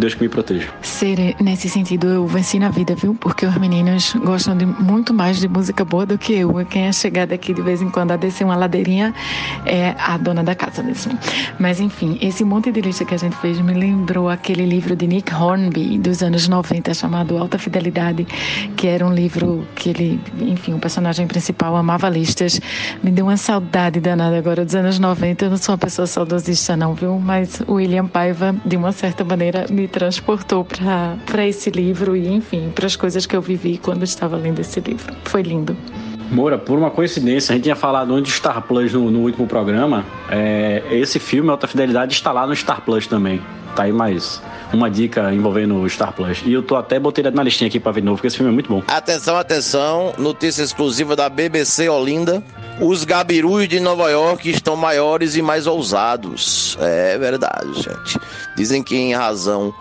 Deus que me proteja. Ser, nesse sentido, eu venci na vida, viu? Porque os meninos gostam de muito mais de música boa do que eu. Quem é chegada aqui de vez em quando a descer uma ladeirinha é a dona da casa mesmo. Mas enfim, esse monte de lista que a gente fez me lembrou aquele livro de Nick Hornby, dos anos 90, chamado Alta Fidelidade, que era um livro que ele, enfim, o personagem principal amava listas. Me deu uma saudade danada agora dos anos 90. Eu não sou uma pessoa saudosista, não, viu? Mas o William Paiva, de uma certa maneira, me transportou para esse livro e, enfim, para as coisas que eu vivi quando estava lendo esse livro. Foi lindo. Moura, por uma coincidência, a gente tinha falado antes de Star Plus no, no último programa. É, esse filme, Alta Fidelidade, está lá no Star Plus também. Tá aí mais uma dica envolvendo o Star Plus. E eu tô até botei na listinha aqui pra ver de novo, porque esse filme é muito bom. Atenção, atenção, notícia exclusiva da BBC Olinda. Os gabirus de Nova York estão maiores e mais ousados. É verdade, gente. Dizem que em razão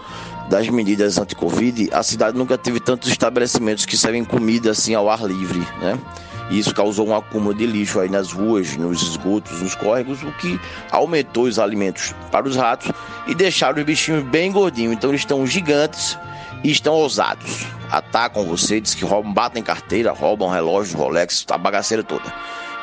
das medidas anti-Covid, a cidade nunca teve tantos estabelecimentos que servem comida assim ao ar livre, né? E isso causou um acúmulo de lixo aí nas ruas, nos esgotos, nos córregos, o que aumentou os alimentos para os ratos e deixaram os bichinhos bem gordinhos. Então eles estão gigantes e estão ousados. Atacam você, diz que roubam, batem carteira, roubam relógios, Rolex, a bagaceira toda.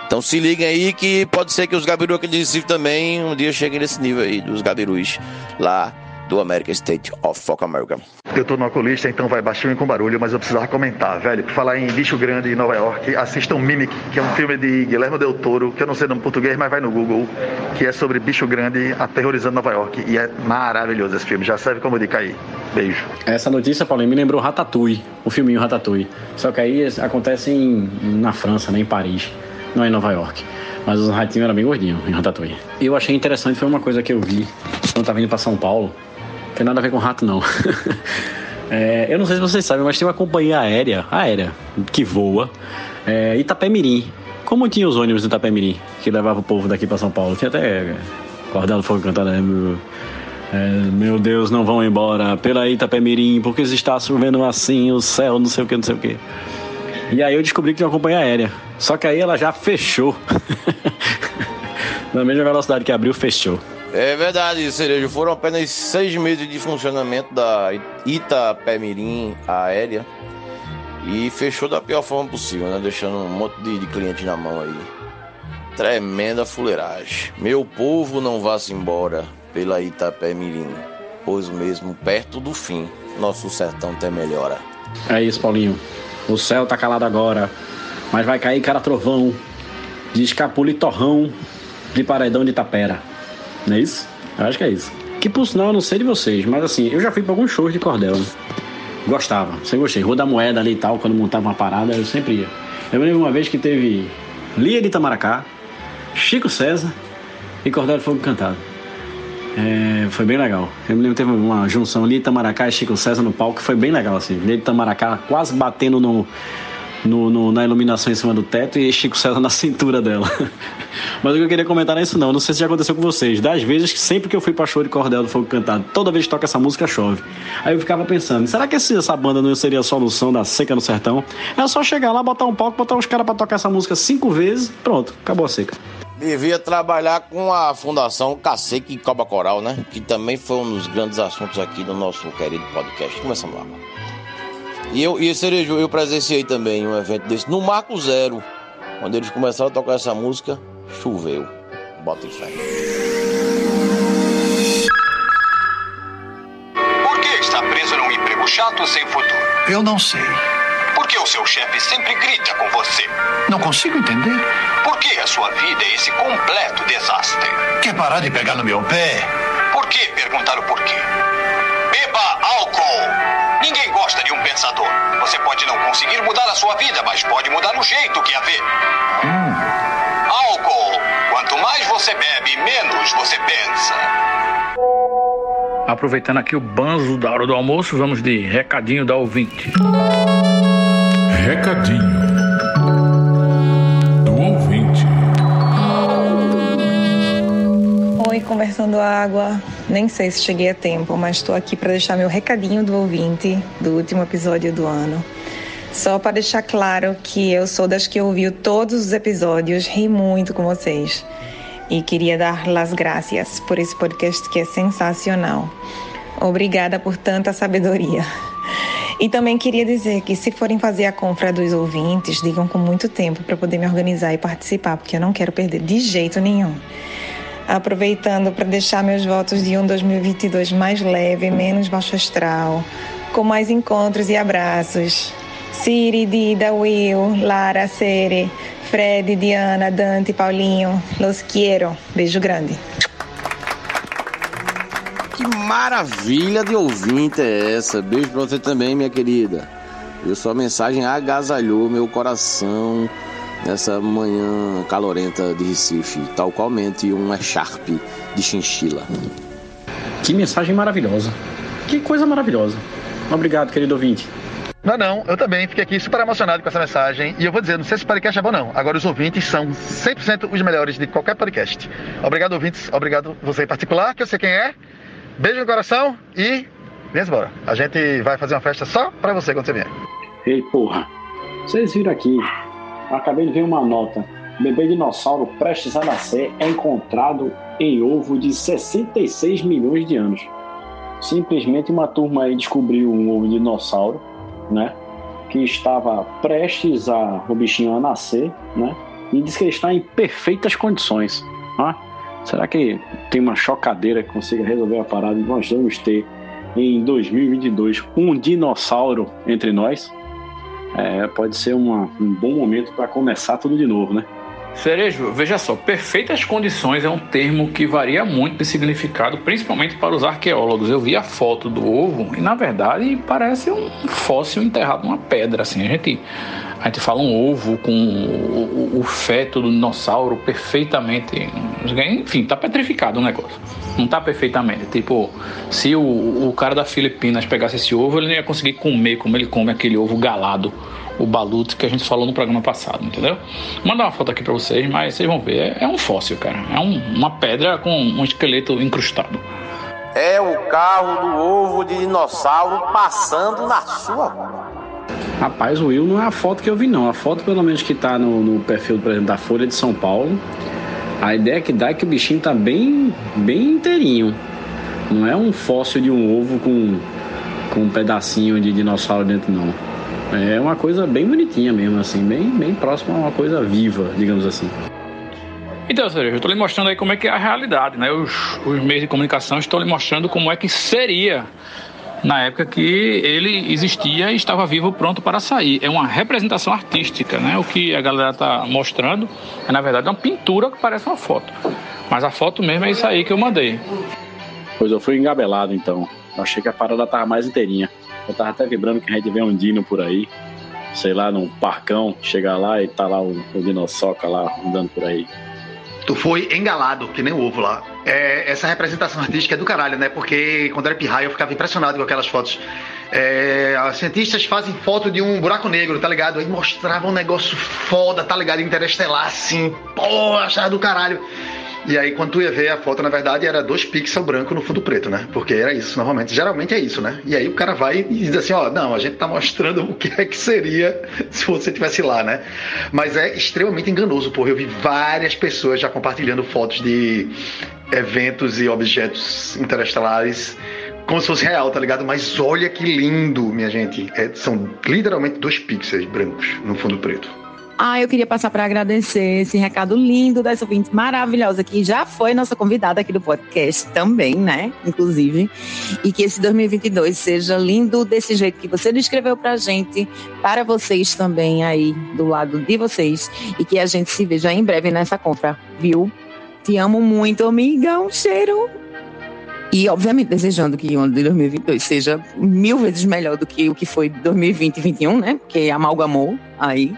Então se liguem aí que pode ser que os gabirus aqui de Recife também um dia cheguem nesse nível aí dos gabirus lá do American State of Fuck America. Eu tô no oculista, então vai baixinho e com barulho, mas eu precisava comentar, velho. Por falar em bicho grande em Nova York, assistam Mimic, que é um filme de Guilherme Del Toro, que eu não sei o nome português, mas vai no Google, que é sobre bicho grande aterrorizando Nova York. E é maravilhoso esse filme, já serve como dica aí. Beijo. Essa notícia, Paulinho, me lembrou Ratatouille, o filminho Ratatouille. Só que aí acontece em, na França, né, em Paris, não é em Nova York. Mas os ratinhos eram bem gordinhos em Ratatouille. Eu achei interessante, foi uma coisa que eu vi quando eu tava indo pra São Paulo. Tem nada a ver com rato, não. [LAUGHS] É, eu não sei se vocês sabem, mas tem uma companhia aérea, aérea, que voa, é, Itapemirim. Como tinha os ônibus de Itapemirim, que levava o povo daqui para São Paulo? Tinha até é, Cordel Fogo cantando, né? Meu, é, meu Deus, não vão embora pela Itapemirim, porque está chovendo assim, o céu, não sei o que, não sei o que. E aí eu descobri que tinha uma companhia aérea. Só que aí ela já fechou. [LAUGHS] Na mesma velocidade que abriu, fechou. É verdade, Cerejo. Foram apenas seis meses de funcionamento da Itapemirim aérea e fechou da pior forma possível, né? Deixando um monte de, de cliente na mão aí. Tremenda fuleiragem. Meu povo não vá-se embora pela Itapemirim, pois mesmo perto do fim, nosso sertão tem melhora. É isso, Paulinho. O céu tá calado agora, mas vai cair cara trovão de escapula e torrão de paredão de tapera. Não é isso? Eu acho que é isso. Que por sinal eu não sei de vocês, mas assim, eu já fui pra alguns shows de cordel. Gostava, sempre gostei. Rua da Moeda ali e tal, quando montava uma parada, eu sempre ia. Eu me lembro uma vez que teve Lia de Itamaracá, Chico César e Cordel Fogo Cantado. É, foi bem legal. Eu me lembro teve uma junção de Itamaracá e Chico César no palco, foi bem legal assim. Lia de Itamaracá quase batendo no, no, no, na iluminação em cima do teto e Chico César [LAUGHS] na cintura dela. [LAUGHS] Mas o que eu queria comentar é isso não. Não sei se já aconteceu com vocês. Das vezes que sempre que eu fui pra show de Cordel do Fogo Cantado, toda vez que toca essa música chove. Aí eu ficava pensando, será que essa banda não seria a solução da seca no sertão? É só chegar lá, botar um palco, botar uns caras pra tocar essa música cinco vezes, pronto, acabou a seca. Devia trabalhar com a Fundação Cacique e Coba Coral, né? Que também foi um dos grandes assuntos aqui do nosso querido podcast. Começando lá. E eu, e Cerejo, eu presenciei também um evento desse no Marco Zero. Quando eles começaram a tocar essa música, choveu. Bota fé. Por que está preso num emprego chato sem futuro? Eu não sei. Por que o seu chefe sempre grita com você? Não consigo entender. Por que a sua vida é esse completo desastre? Quer parar de pegar no meu pé? Por que perguntar o porquê? Beba álcool! Ninguém gosta de um pensador. Você pode não conseguir mudar a sua vida, mas pode mudar o jeito que a vê. Hum. Álcool! Quanto mais você bebe, menos você pensa. Aproveitando aqui o banzo da hora do almoço, vamos de recadinho da ouvinte. Recadinho do ouvinte. Oi, conversando água. Nem sei se cheguei a tempo, mas estou aqui para deixar meu recadinho do ouvinte do último episódio do ano. Só para deixar claro que eu sou das que ouviu todos os episódios, ri muito com vocês. E queria dar las gracias por esse podcast que é sensacional. Obrigada por tanta sabedoria. E também queria dizer que se forem fazer a compra dos ouvintes, digam com muito tempo para poder me organizar e participar, porque eu não quero perder de jeito nenhum. Aproveitando para deixar meus votos de um 2022 mais leve, menos baixo astral, com mais encontros e abraços. Siri, Dida, Will, Lara, Sere, Fred, Diana, Dante, Paulinho, Los quiero. Beijo grande. Que maravilha de ouvinte é essa? Beijo pra você também, minha querida. E sua mensagem agasalhou meu coração nessa manhã calorenta de Recife, tal qualmente um Sharp de chinchila. Que mensagem maravilhosa. Que coisa maravilhosa. Obrigado, querido ouvinte. Não, não, eu também fiquei aqui super emocionado com essa mensagem. E eu vou dizer, não sei se o podcast é bom, não. Agora, os ouvintes são 100% os melhores de qualquer podcast. Obrigado, ouvintes. Obrigado você em particular, que eu sei quem é. Beijo no coração e vem embora. A gente vai fazer uma festa só pra você quando você vier. Ei, porra. Vocês viram aqui. Acabei de ver uma nota. Bebê dinossauro prestes a nascer é encontrado em ovo de 66 milhões de anos. Simplesmente uma turma aí descobriu um ovo de dinossauro, né? Que estava prestes a o bichinho a nascer, né? E diz que ele está em perfeitas condições. Ah, será que tem uma chocadeira que consiga resolver a parada nós vamos ter em 2022 um dinossauro entre nós? É, pode ser uma, um bom momento para começar tudo de novo, né? Cerejo, veja só, perfeitas condições é um termo que varia muito de significado, principalmente para os arqueólogos. Eu vi a foto do ovo e, na verdade, parece um fóssil enterrado numa pedra. Assim, a gente, a gente fala um ovo com o, o, o feto do dinossauro perfeitamente. Enfim, tá petrificado o negócio. Não tá perfeitamente. Tipo, se o, o cara da Filipinas pegasse esse ovo, ele não ia conseguir comer como ele come aquele ovo galado o baluto que a gente falou no programa passado, entendeu? Vou mandar uma foto aqui para vocês, mas vocês vão ver, é, é um fóssil, cara. É um, uma pedra com um esqueleto incrustado. É o carro do ovo de dinossauro passando na sua rua. Rapaz, o Will não é a foto que eu vi, não. A foto, pelo menos, que tá no, no perfil, por exemplo, da Folha de São Paulo, a ideia que dá é que o bichinho tá bem, bem inteirinho. Não é um fóssil de um ovo com, com um pedacinho de dinossauro dentro, não. É uma coisa bem bonitinha mesmo, assim, bem, bem próxima a uma coisa viva, digamos assim. Então, Cereja, eu estou lhe mostrando aí como é que é a realidade, né? Os, os meios de comunicação estão lhe mostrando como é que seria na época que ele existia e estava vivo pronto para sair. É uma representação artística, né? O que a galera está mostrando é, na verdade, uma pintura que parece uma foto. Mas a foto mesmo é isso aí que eu mandei. Pois eu fui engabelado, então. Eu achei que a parada tava mais inteirinha. Eu tava até vibrando que a gente vê um dino por aí, sei lá, num parcão, chegar lá e tá lá o, o dinossauro lá andando por aí. Tu foi engalado, que nem o ovo lá. É, essa representação artística é do caralho, né? Porque quando era pirraia eu ficava impressionado com aquelas fotos. É, os cientistas fazem foto de um buraco negro, tá ligado? Aí mostravam um negócio foda, tá ligado? Interestelar, assim. Pô, achava do caralho. E aí, quando tu ia ver a foto, na verdade, era dois pixels branco no fundo preto, né? Porque era isso, normalmente. Geralmente é isso, né? E aí o cara vai e diz assim, ó, não, a gente tá mostrando [LAUGHS] o que é que seria se você tivesse lá, né? Mas é extremamente enganoso, porra. Eu vi várias pessoas já compartilhando fotos de eventos e objetos interestelares como se fosse real, tá ligado? Mas olha que lindo, minha gente. É, são literalmente dois pixels brancos no fundo preto. Ah, eu queria passar para agradecer esse recado lindo dessa ouvinte maravilhosa que já foi nossa convidada aqui do podcast também, né? Inclusive. E que esse 2022 seja lindo desse jeito que você descreveu pra gente, para vocês também aí, do lado de vocês. E que a gente se veja em breve nessa compra, viu? Te amo muito, amiga. Um cheiro. E, obviamente, desejando que o ano de 2022 seja mil vezes melhor do que o que foi 2020 e 2021, né? Porque amalgamou aí.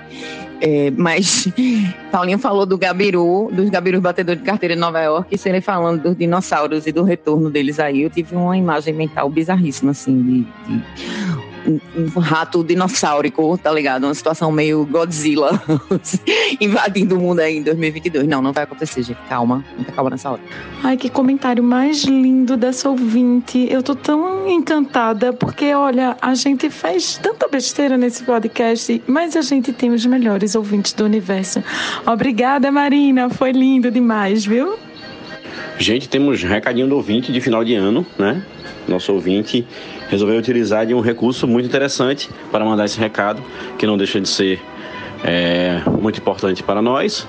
É, mas [LAUGHS] Paulinho falou do Gabiru, dos Gabirus batedores de carteira de Nova York, e serem falando dos dinossauros e do retorno deles aí, eu tive uma imagem mental bizarríssima, assim, de, de um, rato dinossaurico, tá ligado? Uma situação meio Godzilla [LAUGHS] invadindo o mundo aí em 2022. Não, não vai acontecer, gente. Calma, muita calma nessa hora. Ai, que comentário mais lindo dessa ouvinte. Eu tô tão encantada, porque, olha, a gente faz tanta besteira nesse podcast, mas a gente tem os melhores ouvintes do universo. Obrigada, Marina. Foi lindo demais, viu? Gente, temos recadinho do ouvinte de final de ano, né? Nosso ouvinte resolveu utilizar de um recurso muito interessante para mandar esse recado, que não deixa de ser é, muito importante para nós.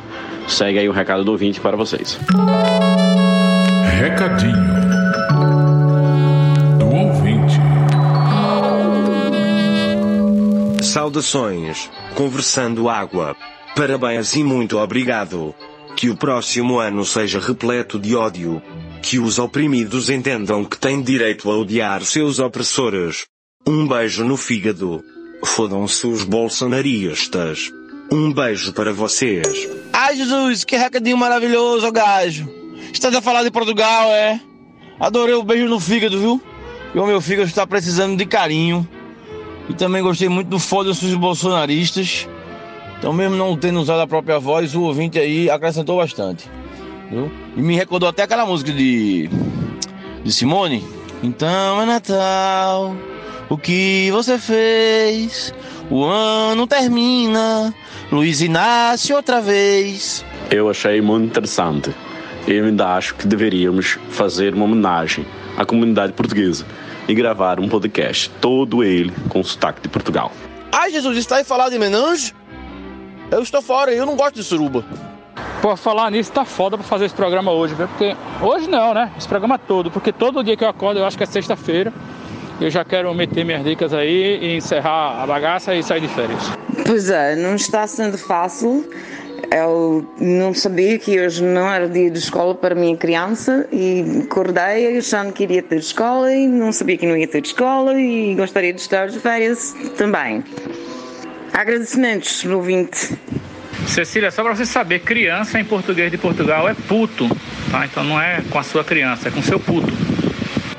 Segue aí o recado do ouvinte para vocês. Recadinho do ouvinte. Saudações, conversando água. Parabéns e muito obrigado. Que o próximo ano seja repleto de ódio. Que os oprimidos entendam que têm direito a odiar seus opressores. Um beijo no fígado. Fodam-se os bolsonaristas. Um beijo para vocês. Ai, Jesus, que recadinho maravilhoso, gajo. Estás a falar de Portugal, é? Adorei o beijo no fígado, viu? E o meu fígado está precisando de carinho. E também gostei muito do foda-se os bolsonaristas. Então, mesmo não tendo usado a própria voz, o ouvinte aí acrescentou bastante. Viu? E me recordou até aquela música de, de Simone. Então é Natal, o que você fez. O ano termina. Luiz Inácio outra vez. Eu achei muito interessante. Eu ainda acho que deveríamos fazer uma homenagem à comunidade portuguesa e gravar um podcast, todo ele com sotaque de Portugal. Ai, Jesus, está aí falar de menange? Eu estou fora, eu não gosto de suruba. Pô, falar nisso tá foda pra fazer esse programa hoje, viu? Porque hoje não, né? Esse programa todo, porque todo dia que eu acordo eu acho que é sexta-feira. Eu já quero meter minhas dicas aí e encerrar a bagaça e sair de férias. Pois é, não está sendo fácil. Eu não sabia que hoje não era dia de escola para minha criança e acordei achando que iria ter escola e não sabia que não ia ter escola e gostaria de estar de férias também. Agradecimentos, ouvinte. Cecília, só pra você saber, criança em português de Portugal é puto, tá? Então não é com a sua criança, é com seu puto.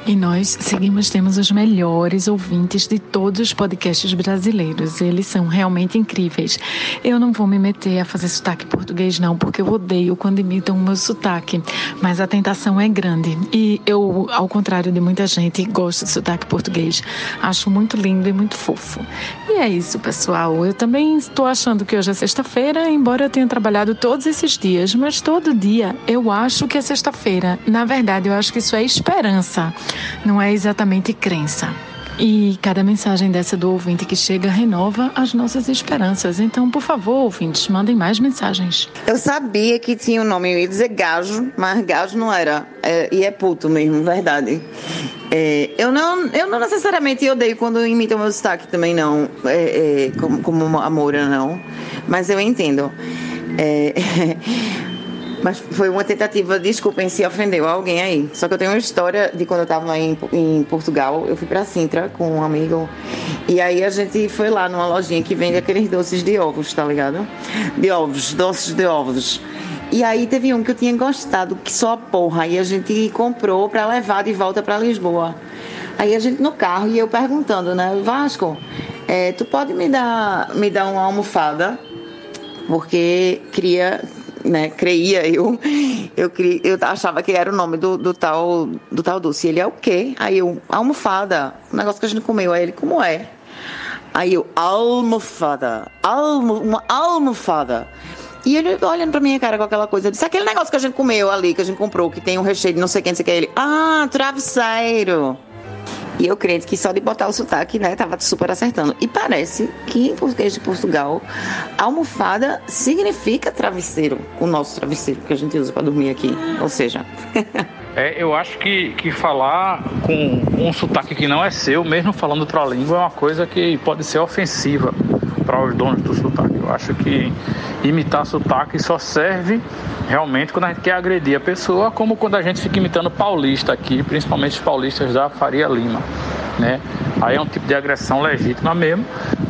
E nós seguimos, temos os melhores ouvintes de todos os podcasts brasileiros. Eles são realmente incríveis. Eu não vou me meter a fazer sotaque português, não, porque eu odeio quando imitam o meu sotaque. Mas a tentação é grande. E eu, ao contrário de muita gente, gosto de sotaque português. Acho muito lindo e muito fofo. E é isso, pessoal. Eu também estou achando que hoje é sexta-feira, embora eu tenha trabalhado todos esses dias, mas todo dia eu acho que é sexta-feira. Na verdade, eu acho que isso é esperança não é exatamente crença. E cada mensagem dessa do ouvinte que chega renova as nossas esperanças. Então, por favor, ouvintes, mandem mais mensagens. Eu sabia que tinha o um nome, eu ia dizer gajo, mas gajo não era. É, e é puto mesmo, verdade. É, eu, não, eu não necessariamente odeio quando imitam meu sotaque também, não. É, é como, como a Moura, não. Mas eu entendo. É, [LAUGHS] Mas foi uma tentativa, desculpem se ofendeu alguém aí. Só que eu tenho uma história de quando eu estava em, em Portugal, eu fui para Sintra com um amigo. E aí a gente foi lá numa lojinha que vende aqueles doces de ovos, tá ligado? De ovos, doces de ovos. E aí teve um que eu tinha gostado, que só porra. E a gente comprou para levar de volta para Lisboa. Aí a gente no carro e eu perguntando, né, Vasco, é, tu pode me dar, me dar uma almofada? Porque queria né, creia eu, eu, eu achava que era o nome do, do tal do tal doce. Ele é o quê? Aí eu, almofada, um negócio que a gente comeu. Aí ele, como é? Aí eu, almofada, almo, uma almofada. E ele olhando pra minha cara com aquela coisa, disse, aquele negócio que a gente comeu ali, que a gente comprou, que tem um recheio de não sei quem, não sei quem. Ele, ah, travesseiro. E eu creio que só de botar o sotaque, né, tava super acertando. E parece que em português de Portugal, almofada significa travesseiro, o nosso travesseiro que a gente usa para dormir aqui. Ou seja. [LAUGHS] é, eu acho que, que falar com um sotaque que não é seu, mesmo falando outra língua, é uma coisa que pode ser ofensiva para os donos do sotaque. Eu acho que imitar sotaque só serve realmente quando a gente quer agredir a pessoa, como quando a gente fica imitando paulista aqui, principalmente os paulistas da Faria Lima. Né? Aí é um tipo de agressão legítima mesmo,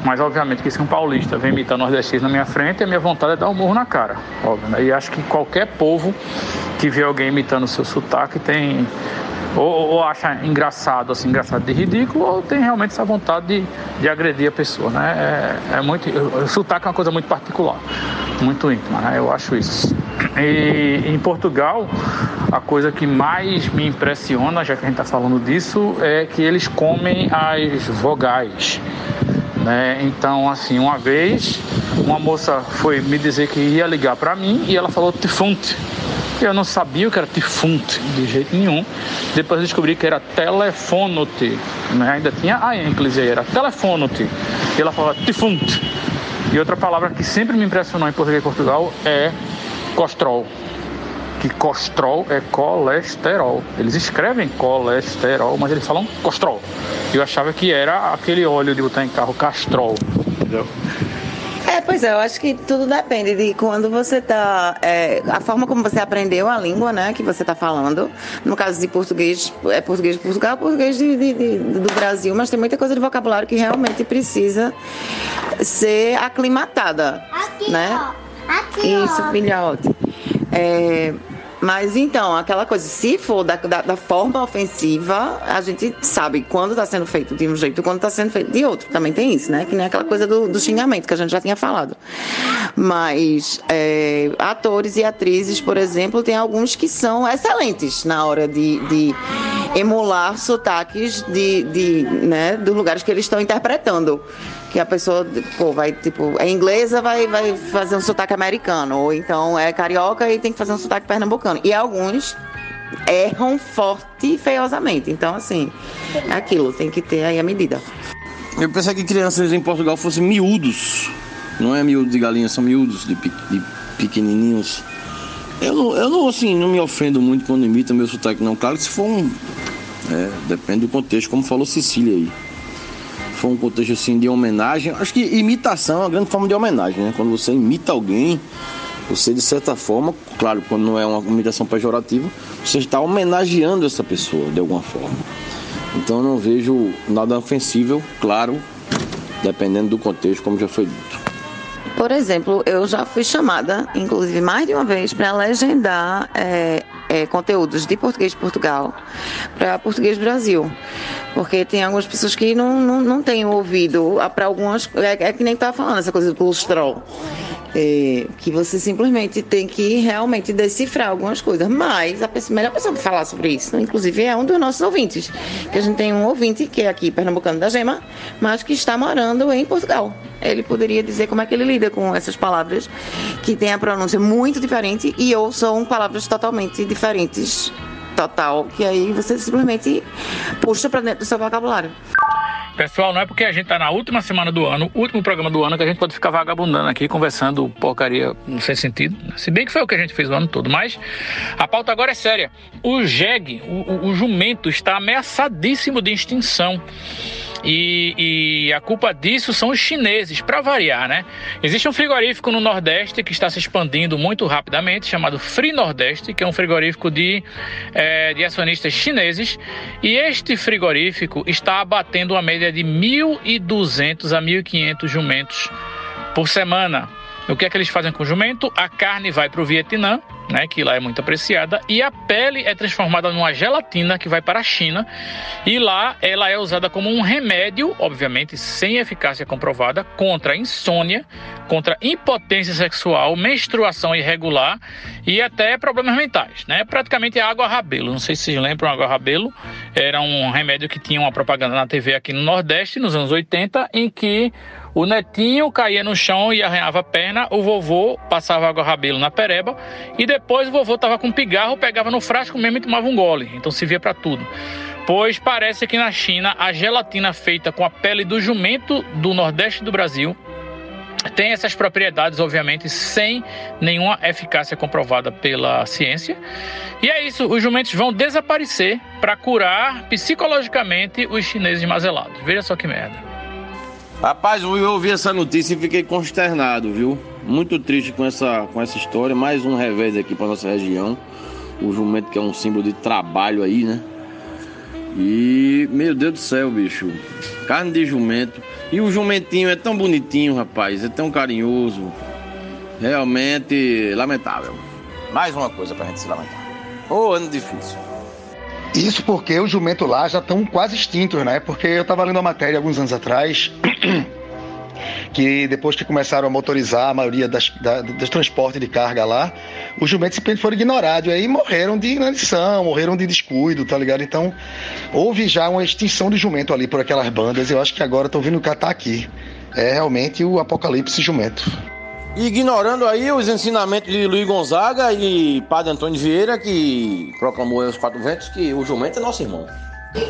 mas obviamente que se um paulista vem imitar nordestino na minha frente, a minha vontade é dar um murro na cara, óbvio. Né? E acho que qualquer povo que vê alguém imitando o seu sotaque tem ou, ou, acha engraçado, assim, engraçado de ridículo, ou tem realmente essa vontade de, de agredir a pessoa, né? É, é muito, o sotaque é uma coisa muito particular, muito íntima, né? Eu acho isso. E em Portugal, a coisa que mais me impressiona, já que a gente está falando disso, é que eles comem as vogais. Né? Então, assim, uma vez uma moça foi me dizer que ia ligar para mim e ela falou defunto. Eu não sabia o que era defunto de jeito nenhum. Depois descobri que era telefonote. Né? Ainda tinha a ênclise aí, era telefonote. E ela falava defunto. E outra palavra que sempre me impressionou em português de Portugal é costrol. Que costrol é colesterol. Eles escrevem colesterol, mas eles falam costrol. Eu achava que era aquele óleo de botar em carro castrol. Entendeu? É, pois é, eu acho que tudo depende de quando você tá. É, a forma como você aprendeu a língua, né, que você está falando. No caso de português, é português de Portugal, português de, de, de, do Brasil, mas tem muita coisa de vocabulário que realmente precisa ser aclimatada. Aqui, né? Ó. Aqui, Isso, ó. filhote. É, mas então, aquela coisa, se for da, da, da forma ofensiva, a gente sabe quando está sendo feito de um jeito quando está sendo feito de outro. Também tem isso, né? Que nem aquela coisa do, do xingamento que a gente já tinha falado. Mas é, atores e atrizes, por exemplo, tem alguns que são excelentes na hora de, de emular sotaques de, de, né, dos lugares que eles estão interpretando. Que a pessoa, pô, vai, tipo, é inglesa, vai, vai fazer um sotaque americano. Ou então é carioca e tem que fazer um sotaque pernambucano. E alguns erram forte e feiosamente. Então, assim, é aquilo, tem que ter aí a medida. Eu pensei que crianças em Portugal fossem miúdos. Não é miúdo de galinha, são miúdos de, de pequenininhos. Eu não, eu não, assim, não me ofendo muito quando imita meu sotaque, não. Claro que se for um. É, depende do contexto, como falou Cecília aí. For um contexto assim de homenagem. Acho que imitação é uma grande forma de homenagem, né? Quando você imita alguém, você de certa forma, claro, quando não é uma imitação pejorativa, você está homenageando essa pessoa de alguma forma. Então eu não vejo nada ofensível, claro, dependendo do contexto, como já foi dito. Por exemplo, eu já fui chamada, inclusive mais de uma vez, para legendar é, é, conteúdos de português de Portugal para português Brasil. Porque tem algumas pessoas que não, não, não têm ouvido para algumas. É, é, que nem estava falando, essa coisa do colesterol. É, que você simplesmente tem que realmente decifrar algumas coisas. Mas a pessoa, melhor pessoa para falar sobre isso, inclusive, é um dos nossos ouvintes. Que a gente tem um ouvinte que é aqui, pernambucano da Gema, mas que está morando em Portugal. Ele poderia dizer como é que ele lida com essas palavras que têm a pronúncia muito diferente e ou são palavras totalmente diferentes. Total, que aí você simplesmente puxa para dentro do seu vocabulário. Pessoal, não é porque a gente tá na última semana do ano, último programa do ano, que a gente pode ficar vagabundando aqui, conversando porcaria sem sentido. Se bem que foi o que a gente fez o ano todo, mas a pauta agora é séria. O jegue, o, o jumento, está ameaçadíssimo de extinção. E, e, a culpa disso são os chineses, para variar, né? Existe um frigorífico no Nordeste que está se expandindo muito rapidamente, chamado Free Nordeste, que é um frigorífico de, é, de acionistas chineses. E este frigorífico está abatendo uma média de 1.200 a 1.500 jumentos por semana. O que é que eles fazem com o jumento? A carne vai para o Vietnã, né, que lá é muito apreciada, e a pele é transformada numa gelatina que vai para a China, e lá ela é usada como um remédio, obviamente sem eficácia comprovada, contra insônia, contra impotência sexual, menstruação irregular e até problemas mentais, né? Praticamente água rabelo. Não sei se vocês lembram, água rabelo era um remédio que tinha uma propaganda na TV aqui no Nordeste nos anos 80, em que o netinho caía no chão e arranhava a perna, o vovô passava água rabelo na pereba e depois o vovô estava com pigarro, pegava no frasco mesmo e tomava um gole. Então se via para tudo. Pois parece que na China a gelatina feita com a pele do jumento do Nordeste do Brasil tem essas propriedades, obviamente, sem nenhuma eficácia comprovada pela ciência. E é isso, os jumentos vão desaparecer para curar psicologicamente os chineses mazelados. Veja só que merda. Rapaz, eu ouvi essa notícia e fiquei consternado, viu? Muito triste com essa, com essa história. Mais um revés aqui para nossa região. O jumento que é um símbolo de trabalho aí, né? E, meu Deus do céu, bicho. Carne de jumento. E o jumentinho é tão bonitinho, rapaz. É tão carinhoso. Realmente lamentável. Mais uma coisa pra gente se lamentar. Ô, oh, ano difícil. Isso porque os jumentos lá já estão quase extintos, né? Porque eu estava lendo uma matéria alguns anos atrás [CLEARS THROAT] que depois que começaram a motorizar a maioria das, da, dos transportes de carga lá, os jumentos simplesmente foram ignorados e aí morreram de inanição, morreram de descuido, tá ligado? Então houve já uma extinção de jumento ali por aquelas bandas. Eu acho que agora estão vindo catar aqui. É realmente o apocalipse jumento. Ignorando aí os ensinamentos de Luiz Gonzaga e Padre Antônio Vieira, que proclamou aos quatro ventos que o jumento é nosso irmão.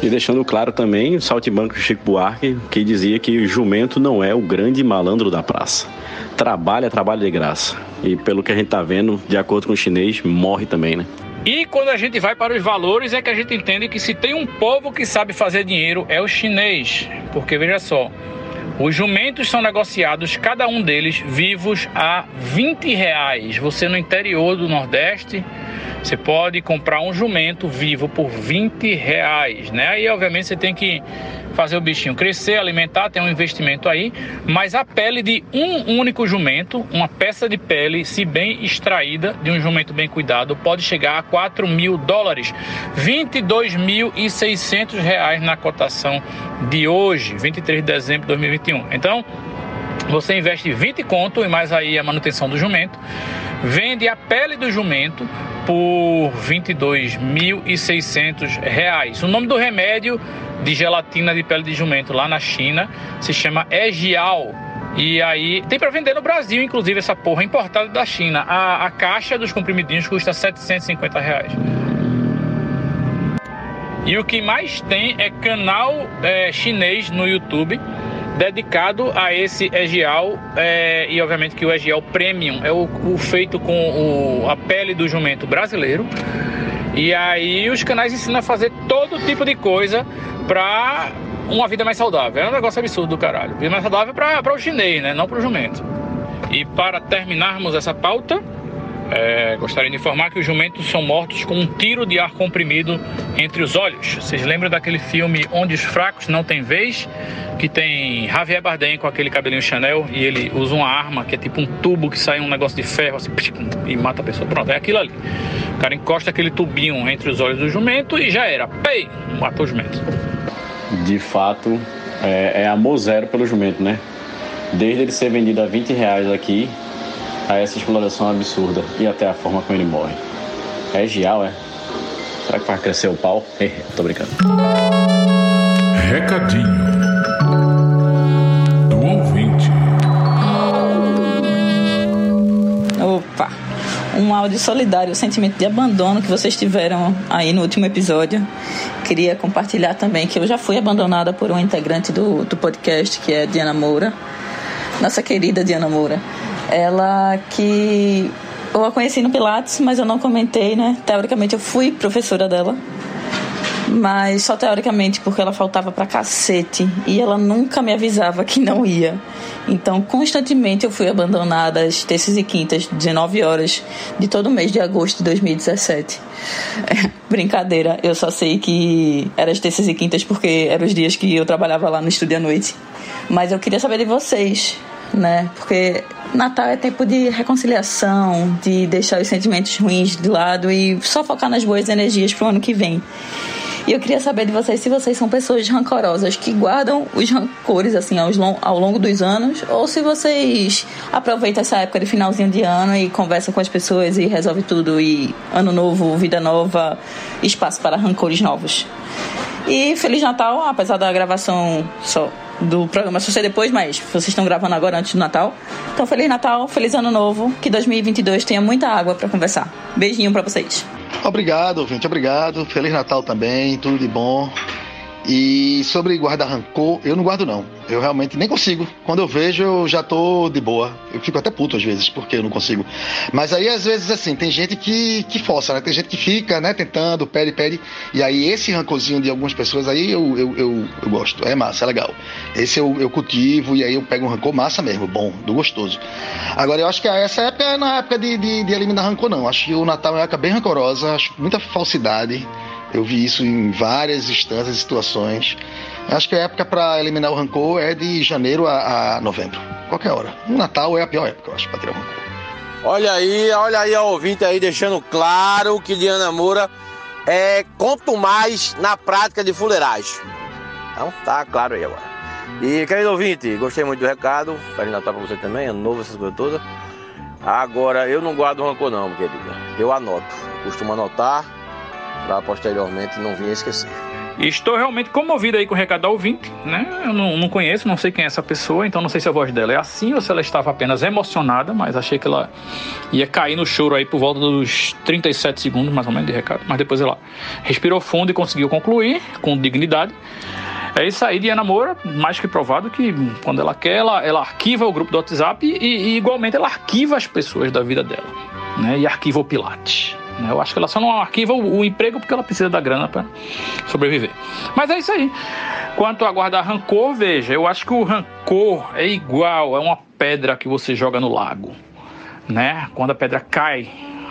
E deixando claro também o saltimbanco Chico Buarque, que dizia que o jumento não é o grande malandro da praça. Trabalha, trabalha de graça. E pelo que a gente tá vendo, de acordo com o chinês, morre também, né? E quando a gente vai para os valores, é que a gente entende que se tem um povo que sabe fazer dinheiro, é o chinês. Porque veja só, os jumentos são negociados, cada um deles, vivos a 20 reais. Você no interior do Nordeste, você pode comprar um jumento vivo por 20 reais, né? Aí, obviamente, você tem que fazer o bichinho crescer, alimentar, tem um investimento aí, mas a pele de um único jumento, uma peça de pele, se bem extraída, de um jumento bem cuidado, pode chegar a 4 mil dólares, 22.600 reais na cotação de hoje, 23 de dezembro de 2021. Então, Você investe 20 conto e mais aí a manutenção do jumento. Vende a pele do jumento por R$ 22.600. O nome do remédio de gelatina de pele de jumento lá na China se chama Egial. E aí tem para vender no Brasil, inclusive essa porra importada da China. A, a caixa dos comprimidinhos custa 750 reais. E o que mais tem é canal é, chinês no YouTube dedicado a esse Egial é, e obviamente que o Egial Premium é o, o feito com o, a pele do jumento brasileiro. E aí os canais ensinam a fazer todo tipo de coisa para uma vida mais saudável. É um negócio absurdo do caralho. Vida mais saudável para o chinês, né? Não para o jumento. E para terminarmos essa pauta, é, gostaria de informar que os jumentos são mortos com um tiro de ar comprimido entre os olhos. Vocês lembram daquele filme Onde os Fracos Não Têm Vez? Que tem Javier Bardem com aquele cabelinho Chanel e ele usa uma arma que é tipo um tubo que sai um negócio de ferro assim, e mata a pessoa. Pronto, é aquilo ali. O cara encosta aquele tubinho entre os olhos do jumento e já era. Pei! Matou o jumento. De fato, é, é amor zero pelo jumento, né? Desde ele ser vendido a 20 reais aqui, a essa exploração absurda e até a forma como ele morre. É gial, é? Será que vai crescer o pau? [LAUGHS] Tô brincando. Recadinho do ouvinte. Opa! Um áudio solidário, o sentimento de abandono que vocês tiveram aí no último episódio. Queria compartilhar também que eu já fui abandonada por um integrante do, do podcast, que é Diana Moura. Nossa querida Diana Moura. Ela que eu a conheci no Pilates, mas eu não comentei, né? Teoricamente eu fui professora dela. Mas só teoricamente, porque ela faltava pra cacete. E ela nunca me avisava que não ia. Então, constantemente eu fui abandonada às terças e quintas, 19 horas, de todo mês de agosto de 2017. É, brincadeira, eu só sei que era as terças e quintas porque eram os dias que eu trabalhava lá no estúdio à noite. Mas eu queria saber de vocês, né? Porque Natal é tempo de reconciliação, de deixar os sentimentos ruins de lado e só focar nas boas energias pro ano que vem. E eu queria saber de vocês se vocês são pessoas rancorosas que guardam os rancores assim ao, ao longo dos anos ou se vocês aproveitam essa época de finalzinho de ano e conversam com as pessoas e resolve tudo e ano novo, vida nova, espaço para rancores novos. E Feliz Natal, apesar da gravação só do programa só depois, mas vocês estão gravando agora antes do Natal. Então, Feliz Natal, Feliz Ano Novo, que 2022 tenha muita água para conversar. Beijinho para vocês. Obrigado, ouvinte, obrigado. Feliz Natal também, tudo de bom. E sobre guardar rancor, eu não guardo não. Eu realmente nem consigo. Quando eu vejo, eu já tô de boa. Eu fico até puto às vezes, porque eu não consigo. Mas aí, às vezes, assim, tem gente que, que força, né? Tem gente que fica, né, tentando, pede, pede. E aí, esse rancorzinho de algumas pessoas aí, eu, eu, eu, eu gosto. É massa, é legal. Esse eu, eu cultivo e aí eu pego um rancor massa mesmo, bom, do gostoso. Agora, eu acho que essa época é na época de, de, de eliminar rancor, não. Acho que o Natal é uma época bem rancorosa, acho muita falsidade. Eu vi isso em várias instâncias e situações. Acho que a época para eliminar o rancor é de janeiro a, a, novembro. Qualquer hora. O Natal é a pior época, eu acho, para tirar o rancor. Olha aí, olha aí a ouvinte aí deixando claro que Diana Moura é quanto mais na prática de fuleiragem. Então tá claro aí agora. E querido ouvinte, gostei muito do recado. Feliz Natal pra você também, ano novo, essas coisas todas. Agora, eu não guardo rancor não, querida. Eu anoto. Costumo anotar para posteriormente não vir esquecer. Estou realmente comovido aí com o recado da ouvinte, né? Eu não, não, conheço, não sei quem é essa pessoa, então não sei se a voz dela é assim ou se ela estava apenas emocionada, mas achei que ela ia cair no choro aí por volta dos 37 segundos, mais ou menos, de recado. Mas depois ela respirou fundo e conseguiu concluir com dignidade. É isso aí, Diana Moura, mais que provado que quando ela quer, ela, ela arquiva o grupo do WhatsApp e, e igualmente ela arquiva as pessoas da vida dela, né? E arquiva o Pilates. Né? Eu acho que ela só não arquiva o, o emprego porque ela precisa da grana para sobreviver. Mas é isso aí. Quanto a guardar rancor, veja, eu acho que o rancor é igual, é uma pedra que você joga no lago. Né? Quando a pedra cai,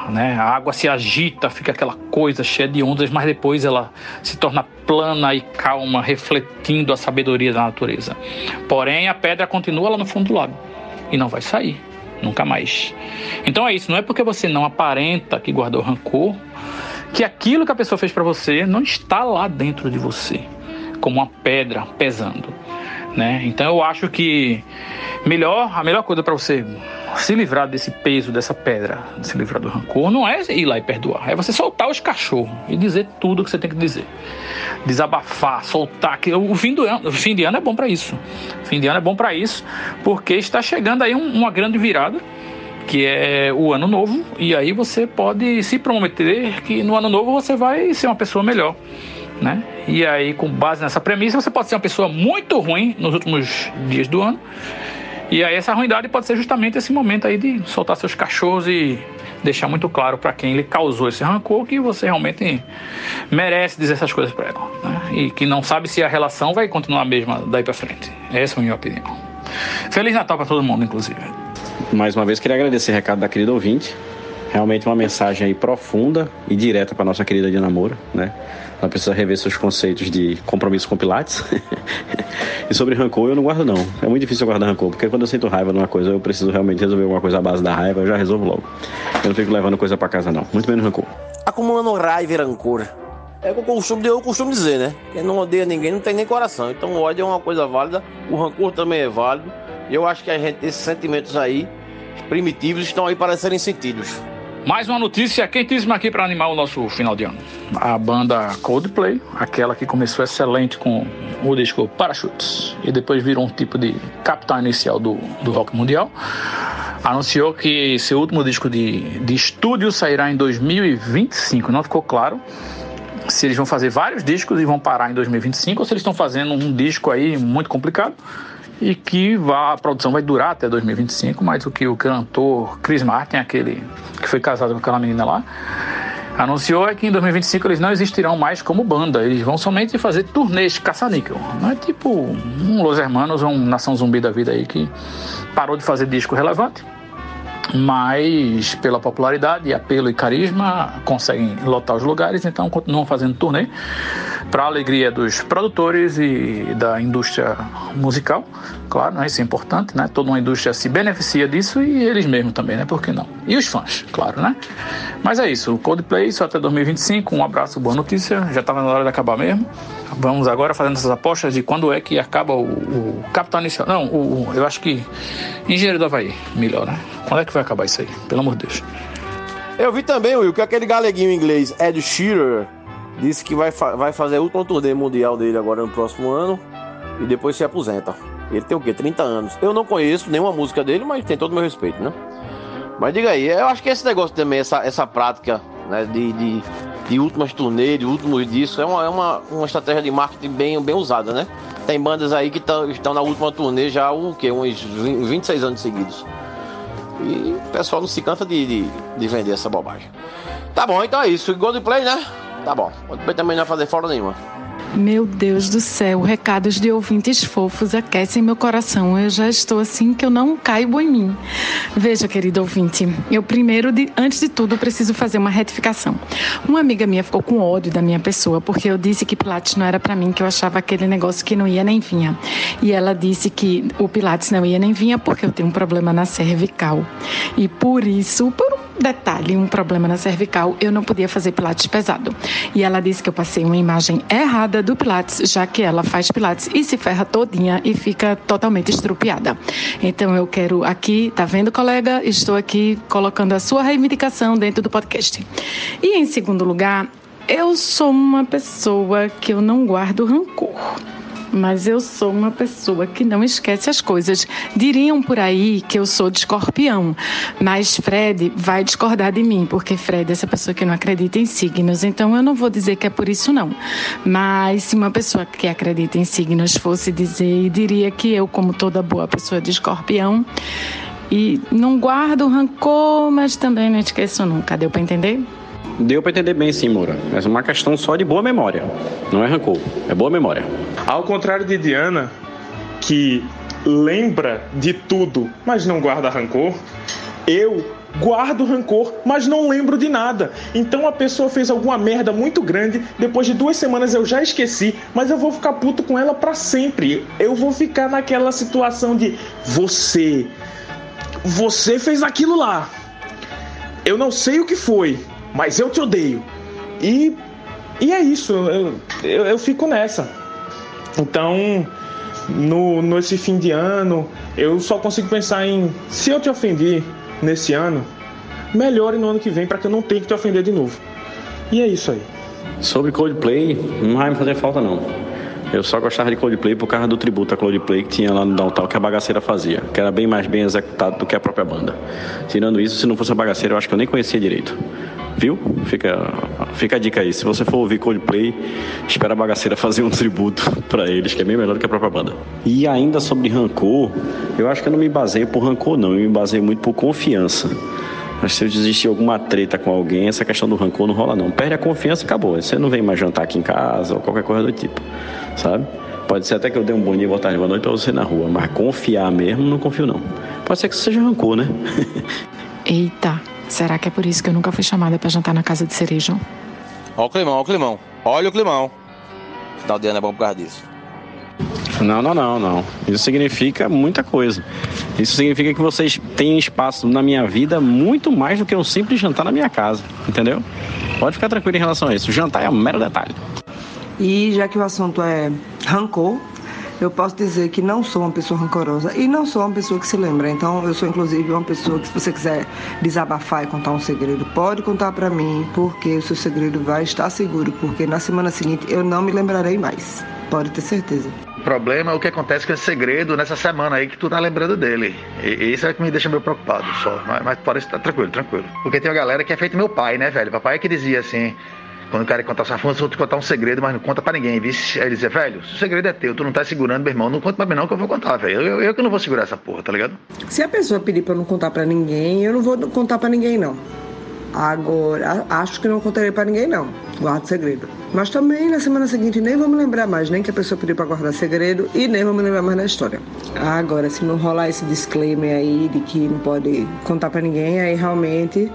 né? A água se agita, fica aquela coisa cheia de ondas, mas depois ela se torna plana e calma, refletindo a sabedoria da natureza. Porém, a pedra continua lá no fundo do lago e não vai sair. Nunca mais. Então é isso, não é porque você não aparenta que guardou rancor que aquilo que a pessoa fez para você não está lá dentro de você, como uma pedra pesando. Né? Então eu acho que melhor, a melhor coisa para você se livrar desse peso, dessa pedra, se livrar do rancor, não é ir lá e perdoar, é você soltar os cachorros e dizer tudo o que você tem que dizer. Desabafar, soltar. Que o fim do ano, o fim de ano é bom para isso. O fim de ano é bom para isso, porque está chegando aí um, uma grande virada que é o ano novo, e aí você pode se prometer que no ano novo você vai ser uma pessoa melhor. Né? E aí, com base nessa premissa, você pode ser uma pessoa muito ruim nos últimos dias do ano. E aí, essa ruindade pode ser justamente esse momento aí de soltar seus cachorros e deixar muito claro para quem lhe causou esse rancor que você realmente merece dizer essas coisas para ela. Né? E que não sabe se a relação vai continuar a mesma daí para frente. Essa é a minha opinião. Feliz Natal para todo mundo, inclusive. Mais uma vez, queria agradecer o recado da querida ouvinte. Realmente uma mensagem aí profunda e direta para nossa querida Diana Moura, né? Ela precisa rever seus conceitos de compromisso com Pilates. [LAUGHS] e sobre rancor, eu não guardo, não. É muito difícil eu guardar rancor, porque quando eu sinto raiva numa coisa, eu preciso realmente resolver alguma coisa à base da raiva, eu já resolvo logo. Eu não fico levando coisa para casa, não. Muito menos rancor. Acumulando raiva e rancor. É o que eu costumo, eu dizer, né? Quem não odeia ninguém não tem nem coração. Então o ódio é uma coisa válida, o rancor também é válido. E eu acho que a gente, esses sentimentos aí, primitivos, estão aí para serem sentidos. Mais uma notícia quentíssima aqui para animar o nosso final de ano. A banda Coldplay, aquela que começou excelente com o disco Parachutes e depois virou um tipo de capital inicial do, do rock mundial, anunciou que seu último disco de, de estúdio sairá em 2025. Não ficou claro se eles vão fazer vários discos e vão parar em 2025 ou se eles estão fazendo um disco aí muito complicado e que a produção vai durar até 2025, mas o que o cantor Chris Martin, aquele que foi casado com aquela menina lá, anunciou é que em 2025 eles não existirão mais como banda, eles vão somente fazer turnês caça-níquel. Não é tipo um Los Hermanos ou um Nação Zumbi da vida aí que parou de fazer disco relevante mas pela popularidade, apelo e carisma conseguem lotar os lugares, então continuam fazendo turnê para alegria dos produtores e da indústria musical. Claro, né? isso é importante, né? Toda uma indústria se beneficia disso e eles mesmos também, né? Por que não? E os fãs, claro, né? Mas é isso, Coldplay só até 2025. Um abraço, boa notícia. Já estava na hora de acabar mesmo. Vamos agora fazendo essas apostas de quando é que acaba o, o Capital Inicial. Não, o, eu acho que Engenheiro do Havaí, melhor, né? Quando é que vai acabar isso aí? Pelo amor de Deus. Eu vi também, Will, que aquele galeguinho inglês, Ed Sheeran, disse que vai, fa vai fazer última turnê mundial dele agora no próximo ano e depois se aposenta. Ele tem o quê? 30 anos. Eu não conheço nenhuma música dele, mas tem todo o meu respeito, né? Mas diga aí, eu acho que esse negócio também, essa, essa prática né, de, de, de últimas turnês, de últimos discos, é uma, é uma, uma estratégia de marketing bem, bem usada, né? Tem bandas aí que tão, estão na última turnê já o quê? uns 20, 26 anos seguidos. E o pessoal não se canta de, de, de vender essa bobagem. Tá bom, então é isso. Play, né? Tá bom. Goldplay também não vai fazer fora nenhuma. Meu Deus do céu, recados de ouvintes fofos aquecem meu coração. Eu já estou assim que eu não caibo em mim. Veja, querido ouvinte, eu primeiro, de, antes de tudo, preciso fazer uma retificação. Uma amiga minha ficou com ódio da minha pessoa porque eu disse que Pilates não era para mim, que eu achava aquele negócio que não ia nem vinha. E ela disse que o Pilates não ia nem vinha porque eu tenho um problema na cervical. E por isso, por um detalhe, um problema na cervical, eu não podia fazer Pilates pesado. E ela disse que eu passei uma imagem errada do Pilates, já que ela faz Pilates e se ferra todinha e fica totalmente estrupiada. Então eu quero aqui, tá vendo, colega? Estou aqui colocando a sua reivindicação dentro do podcast. E em segundo lugar, eu sou uma pessoa que eu não guardo rancor mas eu sou uma pessoa que não esquece as coisas. Diriam por aí que eu sou de escorpião, mas Fred vai discordar de mim, porque Fred é essa pessoa que não acredita em signos, então eu não vou dizer que é por isso não. Mas se uma pessoa que acredita em signos fosse dizer, diria que eu, como toda boa pessoa de escorpião, e não guardo rancor, mas também não esqueço nunca. Deu para entender? Deu para entender bem, sim, Moura. É uma questão só de boa memória. Não é rancor, é boa memória. Ao contrário de Diana, que lembra de tudo, mas não guarda rancor, eu guardo rancor, mas não lembro de nada. Então a pessoa fez alguma merda muito grande, depois de duas semanas eu já esqueci, mas eu vou ficar puto com ela para sempre. Eu vou ficar naquela situação de você, você fez aquilo lá. Eu não sei o que foi, mas eu te odeio. E, e é isso, eu, eu, eu fico nessa. Então, no, nesse fim de ano, eu só consigo pensar em se eu te ofendi nesse ano, melhore no ano que vem para que eu não tenha que te ofender de novo. E é isso aí. Sobre Coldplay, não vai me fazer falta não. Eu só gostava de Coldplay por causa do tributo a Coldplay que tinha lá no Downtown que a bagaceira fazia, que era bem mais bem executado do que a própria banda. Tirando isso, se não fosse a bagaceira, eu acho que eu nem conhecia direito. Viu? Fica, fica a dica aí. Se você for ouvir Coldplay, espera a bagaceira fazer um tributo [LAUGHS] para eles, que é bem melhor do que a própria banda. E ainda sobre rancor, eu acho que eu não me baseio por rancor, não. Eu me baseio muito por confiança. Mas se eu desistir alguma treta com alguém, essa questão do rancor não rola não. Perde a confiança e acabou. Você não vem mais jantar aqui em casa ou qualquer coisa do tipo, sabe? Pode ser até que eu dê um bom dia, boa tarde, boa noite pra você na rua, mas confiar mesmo, não confio não. Pode ser que seja rancor, né? [LAUGHS] Eita, será que é por isso que eu nunca fui chamada para jantar na casa de cereja? Ó o climão, ó o climão. Olha o climão. Final de ano é bom por causa disso. Não, não, não, não. Isso significa muita coisa. Isso significa que vocês têm espaço na minha vida muito mais do que um simples jantar na minha casa, entendeu? Pode ficar tranquilo em relação a isso. O jantar é um mero detalhe. E já que o assunto é rancor, eu posso dizer que não sou uma pessoa rancorosa e não sou uma pessoa que se lembra. Então, eu sou inclusive uma pessoa que, se você quiser desabafar e contar um segredo, pode contar para mim, porque o seu segredo vai estar seguro, porque na semana seguinte eu não me lembrarei mais. Pode ter certeza. Problema é o que acontece com esse segredo nessa semana aí que tu tá lembrando dele. E isso é que me deixa meio preocupado só. Mas, mas que tá tranquilo, tranquilo. Porque tem uma galera que é feito meu pai, né, velho? Papai é que dizia assim. Quando o cara contar sua fonte, eu vou te contar um segredo, mas não conta pra ninguém, vice. Aí ele dizia, velho, o segredo é teu, tu não tá segurando, meu irmão, não conta pra mim não que eu vou contar, velho. Eu, eu que não vou segurar essa porra, tá ligado? Se a pessoa pedir pra eu não contar pra ninguém, eu não vou contar pra ninguém, não. Agora, acho que não contarei pra ninguém, não. Guardo segredo. Mas também na semana seguinte nem me lembrar mais, nem que a pessoa pediu pra guardar segredo e nem me lembrar mais da história. Agora, se não rolar esse disclaimer aí de que não pode contar pra ninguém, aí realmente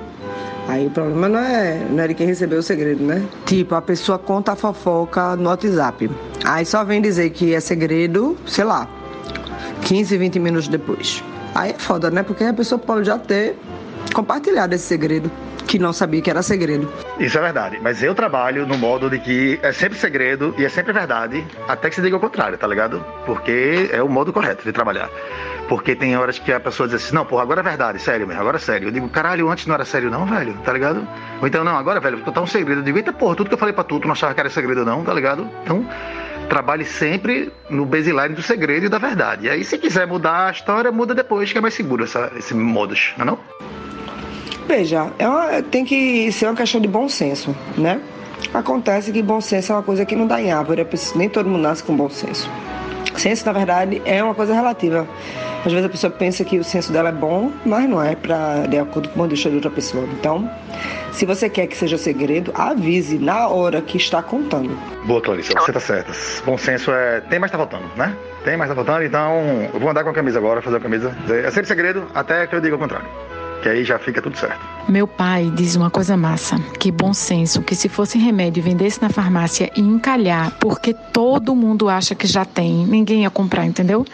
Aí o problema não é, não é de quem recebeu o segredo, né? Tipo, a pessoa conta a fofoca no WhatsApp. Aí só vem dizer que é segredo, sei lá, 15, 20 minutos depois. Aí é foda, né? Porque a pessoa pode já ter compartilhado esse segredo, que não sabia que era segredo. Isso é verdade, mas eu trabalho no modo de que é sempre segredo e é sempre verdade, até que se diga o contrário, tá ligado? Porque é o modo correto de trabalhar. Porque tem horas que a pessoa diz assim, não, porra, agora é verdade, sério mesmo, agora é sério. Eu digo, caralho, antes não era sério não, velho, tá ligado? Ou então, não, agora, velho, contar um segredo. Eu digo, eita porra, tudo que eu falei pra tu, tu não achava que era segredo não, tá ligado? Então, trabalhe sempre no baseline do segredo e da verdade. E aí, se quiser mudar a história, muda depois, que é mais seguro essa, esse modus, não é não? Veja, é uma, tem que ser uma questão de bom senso, né? Acontece que bom senso é uma coisa que não dá em árvore, nem todo mundo nasce com bom senso. Senso, na verdade, é uma coisa relativa. Às vezes a pessoa pensa que o senso dela é bom, mas não é para de acordo com o ponto de outra pessoa. Então, se você quer que seja segredo, avise na hora que está contando. Boa, Clarissa, você tá certa. Bom senso é. Tem, mas tá faltando, né? Tem, mas tá faltando, então eu vou andar com a camisa agora, fazer a camisa. É sempre segredo, até que eu diga o contrário que aí já fica tudo certo. Meu pai diz uma coisa massa, que bom senso, que se fosse remédio vendesse na farmácia e encalhar, porque todo mundo acha que já tem, ninguém ia comprar, entendeu?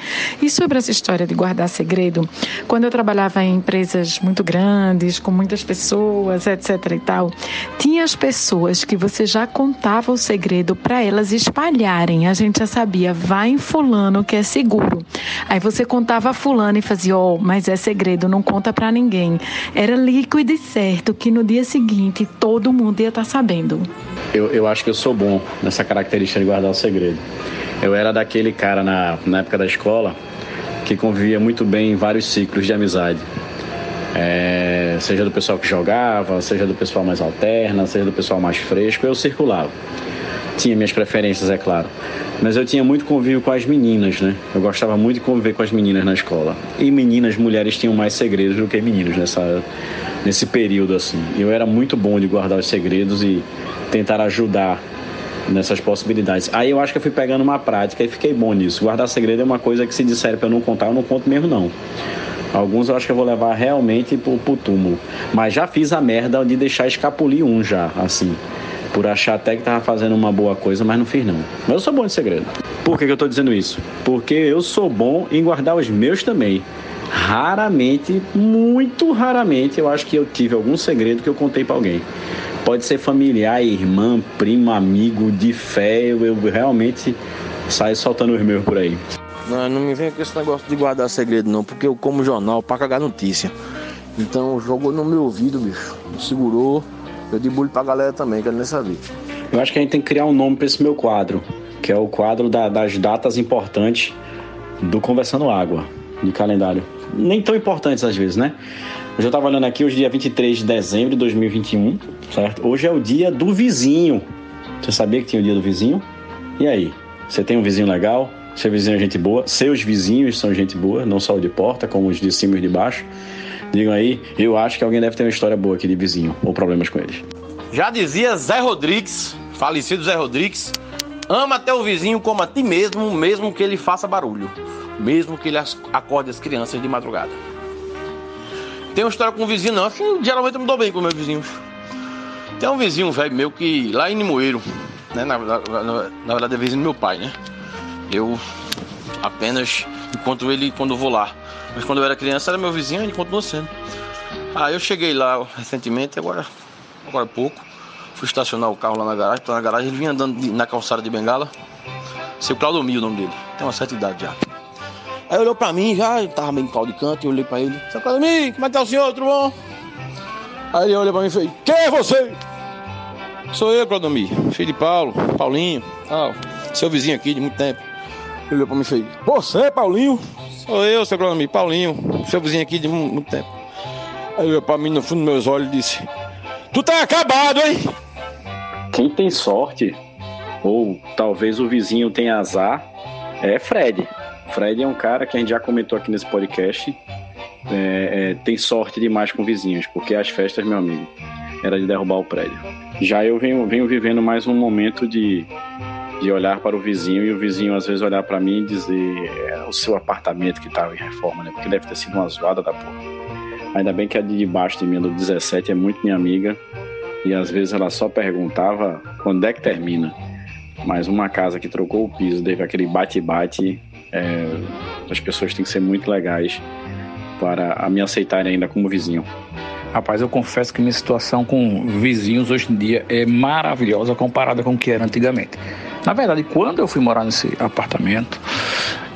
E sobre essa história de guardar segredo, quando eu trabalhava em empresas muito grandes, com muitas pessoas, etc e tal, tinha as pessoas que você já contava o segredo para elas espalharem. A gente já sabia, vai em fulano que é seguro. Aí você contava a fulano e fazia, ó, oh, mas é segredo, não conta para ninguém era líquido e certo que no dia seguinte todo mundo ia estar tá sabendo. Eu, eu acho que eu sou bom nessa característica de guardar o segredo. Eu era daquele cara na, na época da escola que convivia muito bem em vários ciclos de amizade. É, seja do pessoal que jogava, seja do pessoal mais alterna, seja do pessoal mais fresco, eu circulava. Tinha minhas preferências, é claro. Mas eu tinha muito convívio com as meninas, né? Eu gostava muito de conviver com as meninas na escola. E meninas, mulheres tinham mais segredos do que meninos nessa, nesse período, assim. Eu era muito bom de guardar os segredos e tentar ajudar nessas possibilidades. Aí eu acho que eu fui pegando uma prática e fiquei bom nisso. Guardar segredo é uma coisa que se disser para eu não contar, eu não conto mesmo não. Alguns eu acho que eu vou levar realmente pro, pro túmulo. Mas já fiz a merda de deixar escapulir um já, assim por achar até que tava fazendo uma boa coisa, mas não fiz não. Mas eu sou bom de segredo. Por que, que eu tô dizendo isso? Porque eu sou bom em guardar os meus também. Raramente, muito raramente, eu acho que eu tive algum segredo que eu contei para alguém. Pode ser familiar, irmã, primo, amigo, de fé, eu, eu realmente saio soltando os meus por aí. Não, não me venha com esse negócio de guardar segredo, não, porque eu como jornal pra cagar notícia. Então jogou no meu ouvido, bicho. Segurou. Eu debulho pra galera também, quero nem saber. Eu acho que a gente tem que criar um nome para esse meu quadro, que é o quadro da- das datas importantes do Conversando Água, de calendário. Nem tão importantes às vezes, né? Eu já tava olhando aqui hoje, dia 23 de dezembro de 2021, certo? Hoje é o dia do vizinho. Você sabia que tinha o dia do vizinho? E aí? Você tem um vizinho legal? Seu vizinho é gente boa? Seus vizinhos são gente boa, não só o de porta, como os de cima e os de baixo? Digam aí, eu acho que alguém deve ter uma história boa aqui de vizinho, ou problemas com eles. Já dizia Zé Rodrigues, falecido Zé Rodrigues, ama até o vizinho como a ti mesmo, mesmo que ele faça barulho, mesmo que ele acorde as crianças de madrugada. Tem uma história com um vizinho, não, assim, geralmente eu me dou bem com meus vizinhos. Tem um vizinho velho meu que lá em Limoeiro, né, na, na- na- na verdade é vizinho do meu pai, né? Eu apenas encontro ele quando eu vou lá. Mas quando eu era criança era meu vizinho ele continua sendo. Aí eu cheguei lá recentemente, agora, agora há pouco. Fui estacionar o carro lá na garagem, tô na garagem, ele vinha andando na calçada de bengala. Seu Claudomir, o nome dele. Tem uma certa idade já. Aí olhou pra mim, já tava meio em de canto, eu olhei pra ele. Seu Claudomir, como é que tá o senhor? Tudo bom? Aí ele olhou pra mim e fez, quem é você? Sou eu, Claudomir, filho de Paulo, Paulinho. Seu vizinho aqui de muito tempo. Ele olhou pra mim e fez, você, Paulinho? Sou eu, seu Claudomir, Paulinho, seu vizinho aqui de mu- muito tempo. Aí ele olhou pra mim no fundo dos meus olhos e disse, tu tá acabado, hein? Quem tem sorte, ou talvez o vizinho tenha azar, é Fred. Fred é um cara que a gente já comentou aqui nesse podcast. é, é, tem sorte demais com vizinhos, porque as festas, meu amigo, era de derrubar o prédio. Já eu venho, venho vivendo mais um momento de, de olhar para o vizinho e o vizinho às vezes olhar para mim e dizer é o seu apartamento que estava em reforma, né? Porque deve ter sido uma zoada da porra. Ainda bem que a de baixo de mim, do 17, é muito minha amiga. E às vezes ela só perguntava quando é que termina. Mas uma casa que trocou o piso, teve aquele bate-bate, é, as pessoas têm que ser muito legais para me aceitarem ainda como vizinho. Rapaz, eu confesso que minha situação com vizinhos hoje em dia é maravilhosa comparada com o que era antigamente. Na verdade, quando eu fui morar nesse apartamento,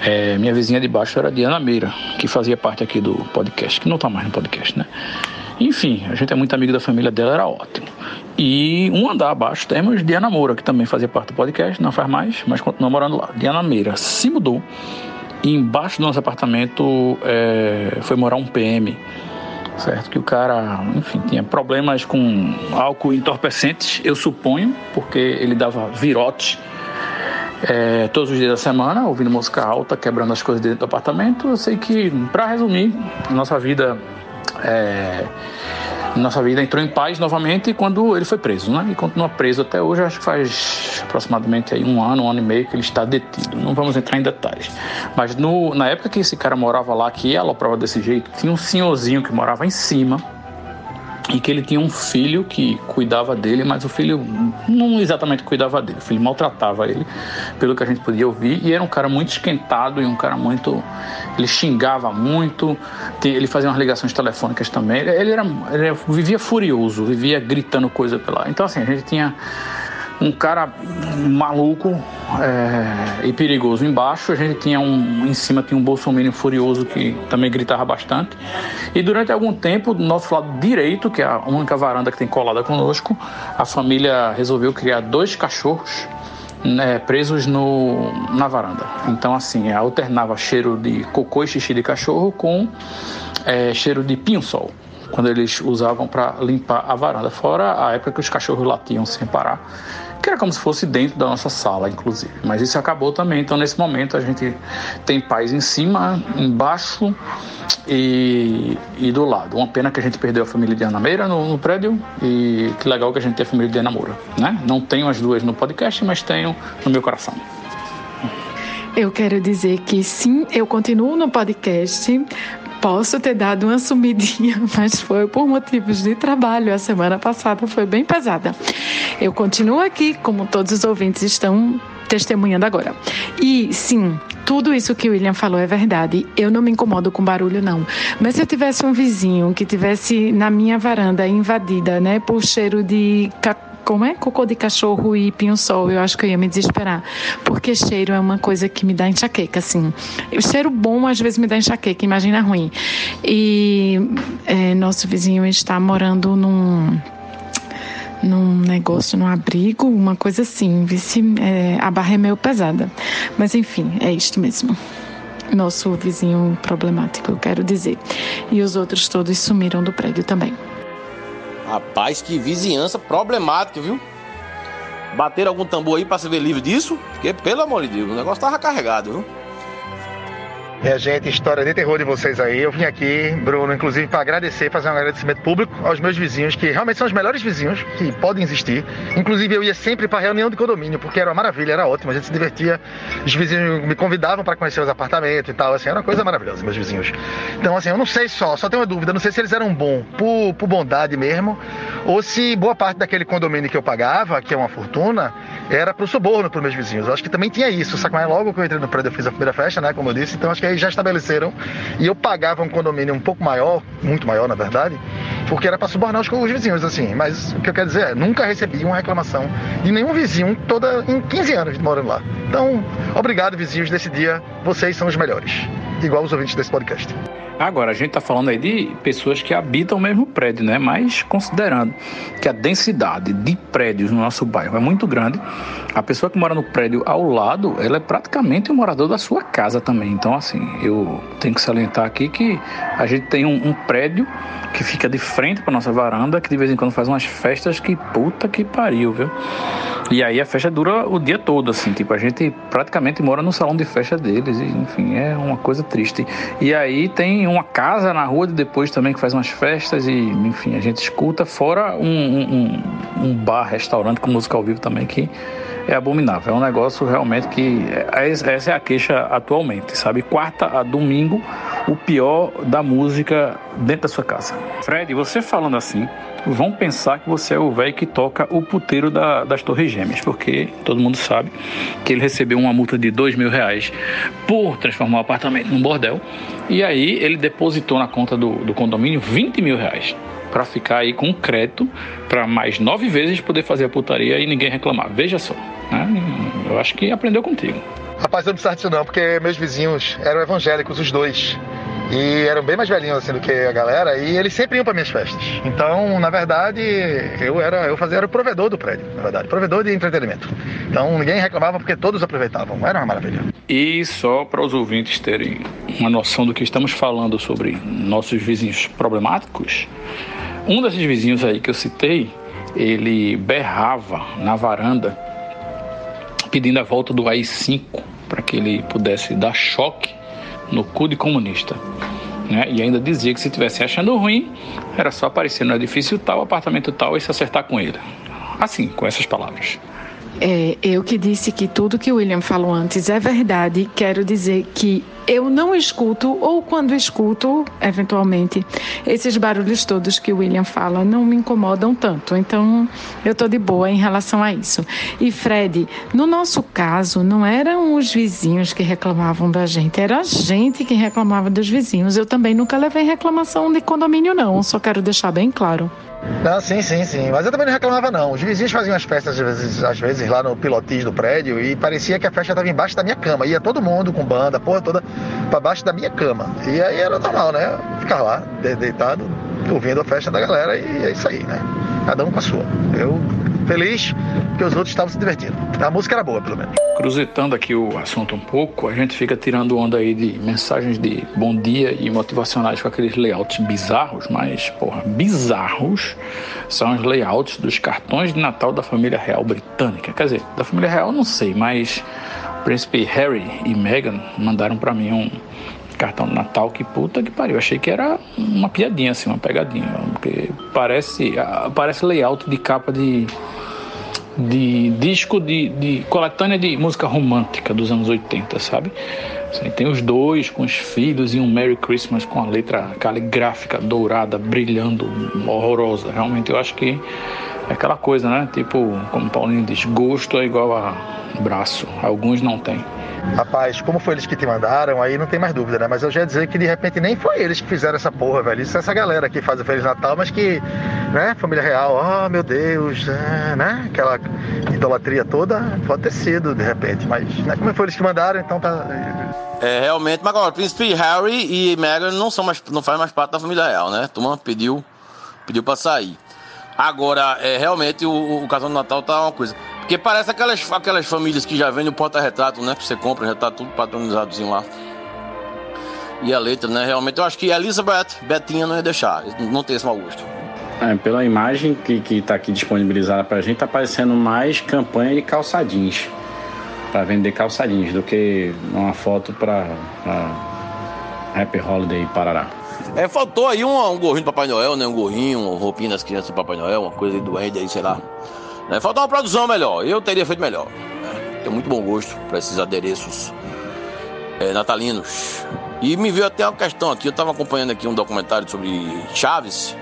é, minha vizinha de baixo era Diana Meira, que fazia parte aqui do podcast, que não tá mais no podcast, né? Enfim, a gente é muito amigo da família dela, era ótimo. E um andar abaixo temos Diana Moura, que também fazia parte do podcast, não faz mais, mas continua morando lá. Diana Meira se mudou e embaixo do nosso apartamento é, foi morar um PM certo? Que o cara, enfim, tinha problemas com álcool entorpecentes, eu suponho, porque ele dava virote é, todos os dias da semana, ouvindo música alta, quebrando as coisas dentro do apartamento. Eu sei que, para resumir, nossa vida. É, nossa vida entrou em paz novamente quando ele foi preso, né? E continua preso até hoje, acho que faz aproximadamente aí um ano, um ano e meio que ele está detido. Não vamos entrar em detalhes. Mas no, na época que esse cara morava lá, que ela prova desse jeito, tinha um senhorzinho que morava em cima e que ele tinha um filho que cuidava dele, mas o filho não exatamente cuidava dele, o filho maltratava ele, pelo que a gente podia ouvir, e era um cara muito esquentado e um cara muito. Ele xingava muito, ele fazia umas ligações telefônicas também, ele, era, ele vivia furioso, vivia gritando coisa pela. Então, assim, a gente tinha um cara maluco é, e perigoso embaixo. A gente tinha um em cima tinha um bolsominion furioso que também gritava bastante. E durante algum tempo, do nosso lado direito, que é a única varanda que tem colada conosco, a família resolveu criar dois cachorros né, presos no, na varanda. Então, assim, alternava cheiro de cocô e xixi de cachorro com é, cheiro de pinho-sol quando eles usavam para limpar a varanda. Fora a época que os cachorros latiam sem parar, que era como se fosse dentro da nossa sala, inclusive. Mas isso acabou também. Então, nesse momento, a gente tem paz em cima, embaixo e, e do lado. Uma pena que a gente perdeu a família de Ana Meira no, no prédio e que legal que a gente tem a família de Ana Moura, né? Não tenho as duas no podcast, mas tenho no meu coração. Eu quero dizer que sim, eu continuo no podcast. Posso ter dado uma sumidinha, [LAUGHS] mas foi por motivos de trabalho. A semana passada foi bem pesada. Eu continuo aqui, como todos os ouvintes estão testemunhando agora. E sim, tudo isso que o William falou é verdade. Eu não me incomodo com barulho, não. Mas se eu tivesse um vizinho que tivesse na minha varanda invadida, né, por cheiro de como é? Cocô de cachorro e pinho-sol, eu acho que eu ia me desesperar. Porque cheiro é uma coisa que me dá enxaqueca, assim. O cheiro bom às vezes me dá enxaqueca, imagina ruim. E é, nosso vizinho está morando num num negócio, num abrigo, uma coisa assim. Vice, é, a barra é meio pesada. Mas enfim, é isto mesmo. Nosso vizinho problemático, eu quero dizer. E os outros todos sumiram do prédio também. Rapaz, que vizinhança problemática, viu? Bateram algum tambor aí pra se ver livre disso? Porque, pelo amor de Deus, o negócio tava carregado, viu? Minha gente, história de terror de vocês aí. Eu vim aqui, Bruno, inclusive, para agradecer, fazer um agradecimento público aos meus vizinhos, que realmente são os melhores vizinhos que podem existir. Inclusive, eu ia sempre para reunião de condomínio, porque era uma maravilha, era ótimo, a gente se divertia. Os vizinhos me convidavam para conhecer os apartamentos e tal, assim, era uma coisa maravilhosa, meus vizinhos. Então, assim, eu não sei só, só tenho uma dúvida, não sei se eles eram bons por, por bondade mesmo, ou se boa parte daquele condomínio que eu pagava, que é uma fortuna, era pro suborno para meus vizinhos. Eu acho que também tinha isso, só que logo que eu entrei no prédio eu fiz a primeira festa, né, como eu disse, então acho que aí já estabeleceram. E eu pagava um condomínio um pouco maior, muito maior na verdade, porque era para subornar os, os vizinhos, assim. Mas o que eu quero dizer é, nunca recebi uma reclamação de nenhum vizinho toda em 15 anos morando lá. Então, obrigado, vizinhos, desse dia. Vocês são os melhores. Igual os ouvintes desse podcast. Agora, a gente está falando aí de pessoas que habitam o mesmo prédio, né? Mas considerando que a densidade de prédios no nosso bairro é muito grande, a pessoa que mora no prédio ao lado, ela é praticamente um morador da sua casa também. Então, assim, eu tenho que salientar aqui que a gente tem um, um prédio que fica de frente para nossa varanda, que de vez em quando faz umas festas que puta que pariu, viu? E aí a festa dura o dia todo, assim, tipo, a gente praticamente mora no salão de festa deles, e, enfim, é uma coisa triste. E aí tem uma casa na rua de depois também que faz umas festas, e enfim, a gente escuta, fora um, um, um bar, restaurante com música ao vivo também que é abominável. É um negócio realmente que. Essa é a queixa atualmente, sabe? Quarta a domingo, o pior da música dentro da sua casa. Fred, você falando assim, vão pensar que você é o velho que toca o puteiro da, das Torres Gêmeas, porque todo mundo sabe que ele recebeu uma multa de dois mil reais por transformar o apartamento num bordel. E aí ele depositou na conta do, do condomínio 20 mil reais para ficar aí com crédito para mais nove vezes poder fazer a putaria e ninguém reclamar. Veja só, né? eu acho que aprendeu contigo. Rapaz, eu não precisava disso não, porque meus vizinhos eram evangélicos, os dois. E eram bem mais velhinhos assim do que a galera, e eles sempre iam para minhas festas. Então, na verdade, eu era, eu fazia era o provedor do prédio, na verdade, provedor de entretenimento. Então, ninguém reclamava porque todos aproveitavam. Era uma maravilha. E só para os ouvintes terem uma noção do que estamos falando sobre nossos vizinhos problemáticos, um desses vizinhos aí que eu citei, ele berrava na varanda pedindo a volta do AI-5 para que ele pudesse dar choque no cu de comunista. Né? E ainda dizia que se estivesse achando ruim, era só aparecer no edifício tal, apartamento tal e se acertar com ele. Assim, com essas palavras. É, eu que disse que tudo que o William falou antes é verdade, quero dizer que eu não escuto, ou quando escuto, eventualmente, esses barulhos todos que o William fala não me incomodam tanto. Então, eu estou de boa em relação a isso. E, Fred, no nosso caso, não eram os vizinhos que reclamavam da gente, era a gente que reclamava dos vizinhos. Eu também nunca levei reclamação de condomínio, não, só quero deixar bem claro. Não, sim, sim, sim. Mas eu também não reclamava, não. Os vizinhos faziam as festas, às vezes, às vezes lá no pilotis do prédio, e parecia que a festa estava embaixo da minha cama. Ia todo mundo com banda, porra toda, para baixo da minha cama. E aí era normal, né? Ficar lá, deitado, ouvindo a festa da galera, e é isso aí, né? Cada um com a sua. Eu feliz porque os outros estavam se divertindo. A música era boa, pelo menos. Cruzetando aqui o assunto um pouco, a gente fica tirando onda aí de mensagens de bom dia e motivacionais com aqueles layouts bizarros, mas, porra, bizarros são os layouts dos cartões de Natal da família real britânica. Quer dizer, da família real não sei, mas príncipe Harry e Meghan mandaram para mim um cartão de Natal que puta que pariu. Achei que era uma piadinha, assim, uma pegadinha. Porque parece, parece layout de capa de, de disco de, de coletânea de música romântica dos anos 80, sabe? Assim, tem os dois com os filhos e um Merry Christmas com a letra caligráfica dourada, brilhando, horrorosa. Realmente eu acho que é aquela coisa, né? Tipo, como Paulinho diz, gosto é igual a braço. Alguns não têm. Rapaz, como foi eles que te mandaram, aí não tem mais dúvida, né? Mas eu já ia dizer que de repente nem foi eles que fizeram essa porra, velho. Isso é essa galera que faz o Feliz Natal, mas que né? Família real, oh meu Deus, é, né? Aquela idolatria toda, pode ter sido de repente, mas né? como foi eles que mandaram, então tá. É, realmente, mas agora, o príncipe Harry e Meghan não são mais, não faz mais parte da família real, né? A turma pediu, pediu pra sair. Agora, é, realmente, o, o casal do Natal tá uma coisa. Porque parece aquelas, aquelas famílias que já vêm no porta-retrato, né? Que você compra, já tá tudo patronizadozinho lá. E a letra, né? Realmente, eu acho que Elizabeth, Betinha não ia deixar, não tem esse mau gosto. É, pela imagem que, que tá aqui disponibilizada pra gente, tá parecendo mais campanha de calça jeans. Pra vender calça jeans do que uma foto pra, pra Happy Holiday Parará. É, faltou aí um, um gorrinho do Papai Noel, né? Um gorrinho, uma roupinha das crianças do Papai Noel, uma coisa do Andy aí, sei lá. É, faltou uma produção melhor. Eu teria feito melhor. Né? Tenho muito bom gosto para esses adereços é, natalinos. E me veio até uma questão aqui. Eu estava acompanhando aqui um documentário sobre Chaves,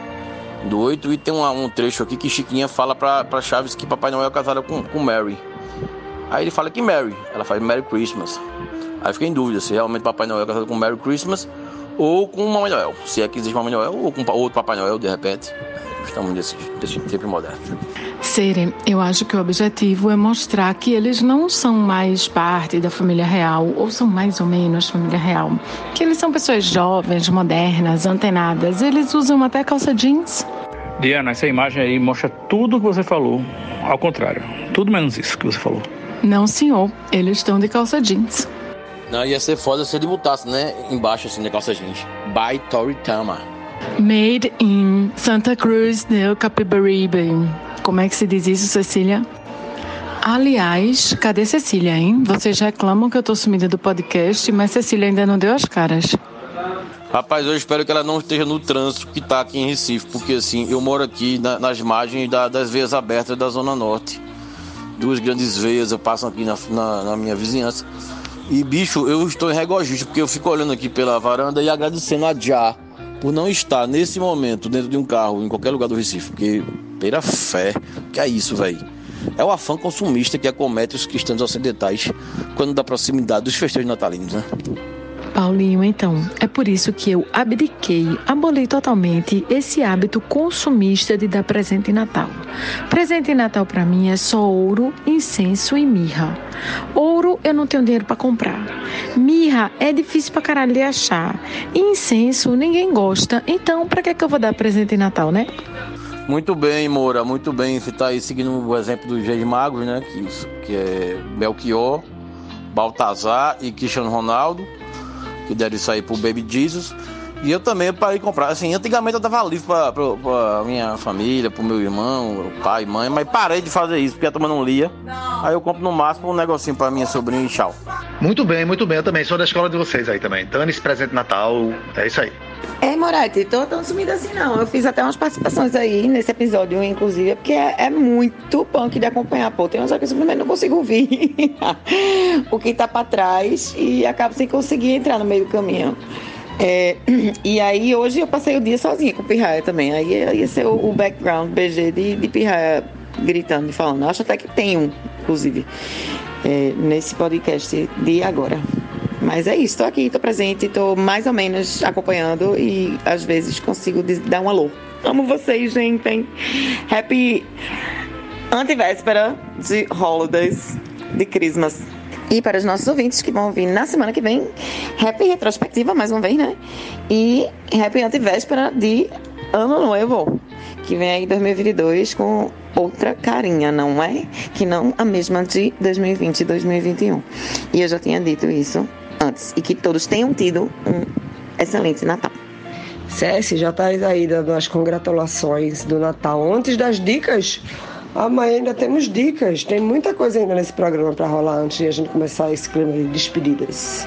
do 8, e tem uma, um trecho aqui que Chiquinha fala para Chaves que Papai Noel é casado com, com Mary. Aí ele fala que Mary, ela faz Merry Christmas. Aí fiquei em dúvida se realmente Papai Noel é casado com Merry Christmas ou com Mamãe Noel. Se é que existe Mamãe Noel ou com outro Papai Noel, de repente. Gostamos desse, desse tempo moderno. Sere, eu acho que o objetivo é mostrar que eles não são mais parte da família real, ou são mais ou menos família real. Que eles são pessoas jovens, modernas, antenadas. Eles usam até calça jeans. Diana, essa imagem aí mostra tudo o que você falou. Ao contrário, tudo menos isso que você falou. Não, senhor. Eles estão de calça jeans. Não, ia ser foda se ele botasse, né? Embaixo, assim, calça jeans. By Toritama. Made in Santa Cruz del Capibaribe. Como é que se diz isso, Cecília? Aliás, cadê Cecília, hein? Vocês reclamam que eu tô sumida do podcast, mas Cecília ainda não deu as caras. Rapaz, eu espero que ela não esteja no trânsito que tá aqui em Recife, porque assim, eu moro aqui na, nas margens da, das veias abertas da Zona Norte. Duas grandes veias, eu passo aqui na, na, na minha vizinhança. E bicho, eu estou em regojista, porque eu fico olhando aqui pela varanda e agradecendo a Já por não estar nesse momento dentro de um carro em qualquer lugar do Recife, porque pela fé, que é isso, velho. É o afã consumista que acomete os cristãos ocidentais quando da proximidade dos festejos natalinos, né? Paulinho, então, é por isso que eu abdiquei, aboli totalmente esse hábito consumista de dar presente em Natal. Presente em Natal para mim é só ouro, incenso e mirra. Ouro eu não tenho dinheiro para comprar. Mirra é difícil para caralho de achar. E incenso ninguém gosta. Então, para que que eu vou dar presente em Natal, né? Muito bem, Moura, muito bem. Você está aí seguindo o exemplo dos Reis Magos, né? Que, que é Belchior, Baltazar e Cristiano Ronaldo que deram isso aí pro Baby Jesus. E eu também parei de comprar. Assim, antigamente eu dava livro pra, pra, pra, minha família, pro meu irmão, pai, mãe, mas parei de fazer isso, porque a turma não lia. Aí eu compro no máximo um negocinho pra minha sobrinha e tchau. Muito bem, muito bem. Eu também sou da escola de vocês aí também. Dane esse presente Natal. É isso aí. É, Moretti, tô tão sumida assim não. Eu fiz até umas participações aí nesse episódio, inclusive, porque é, é muito punk de acompanhar. Pô, tem umas horas que eu simplesmente não consigo ouvir [LAUGHS] o que tá pra trás e acabo sem conseguir entrar no meio do caminho. É, [CLEARS THROAT] e aí hoje eu passei o dia sozinha com o Pirraia também. Aí ia ser o, o background BG de, de Pirraia gritando e falando. Acho até que tem um, inclusive, é, nesse podcast de agora. Mas é isso, tô aqui, tô presente, tô mais ou menos acompanhando e às vezes consigo dar um alô. Amo vocês, gente. Hein? Happy antivéspera de holidays de Christmas. E para os nossos ouvintes que vão ouvir na semana que vem, happy retrospectiva mais uma vez, né? E happy antivéspera de Ano Novo, que vem aí 2022 com outra carinha, não é? Que não a mesma de 2020 e 2021. E eu já tinha dito isso antes. E que todos tenham tido um excelente Natal. Cési, já tá aí dando as congratulações do Natal. Antes das dicas, amanhã ainda temos dicas. Tem muita coisa ainda nesse programa para rolar antes de a gente começar esse clima de despedidas.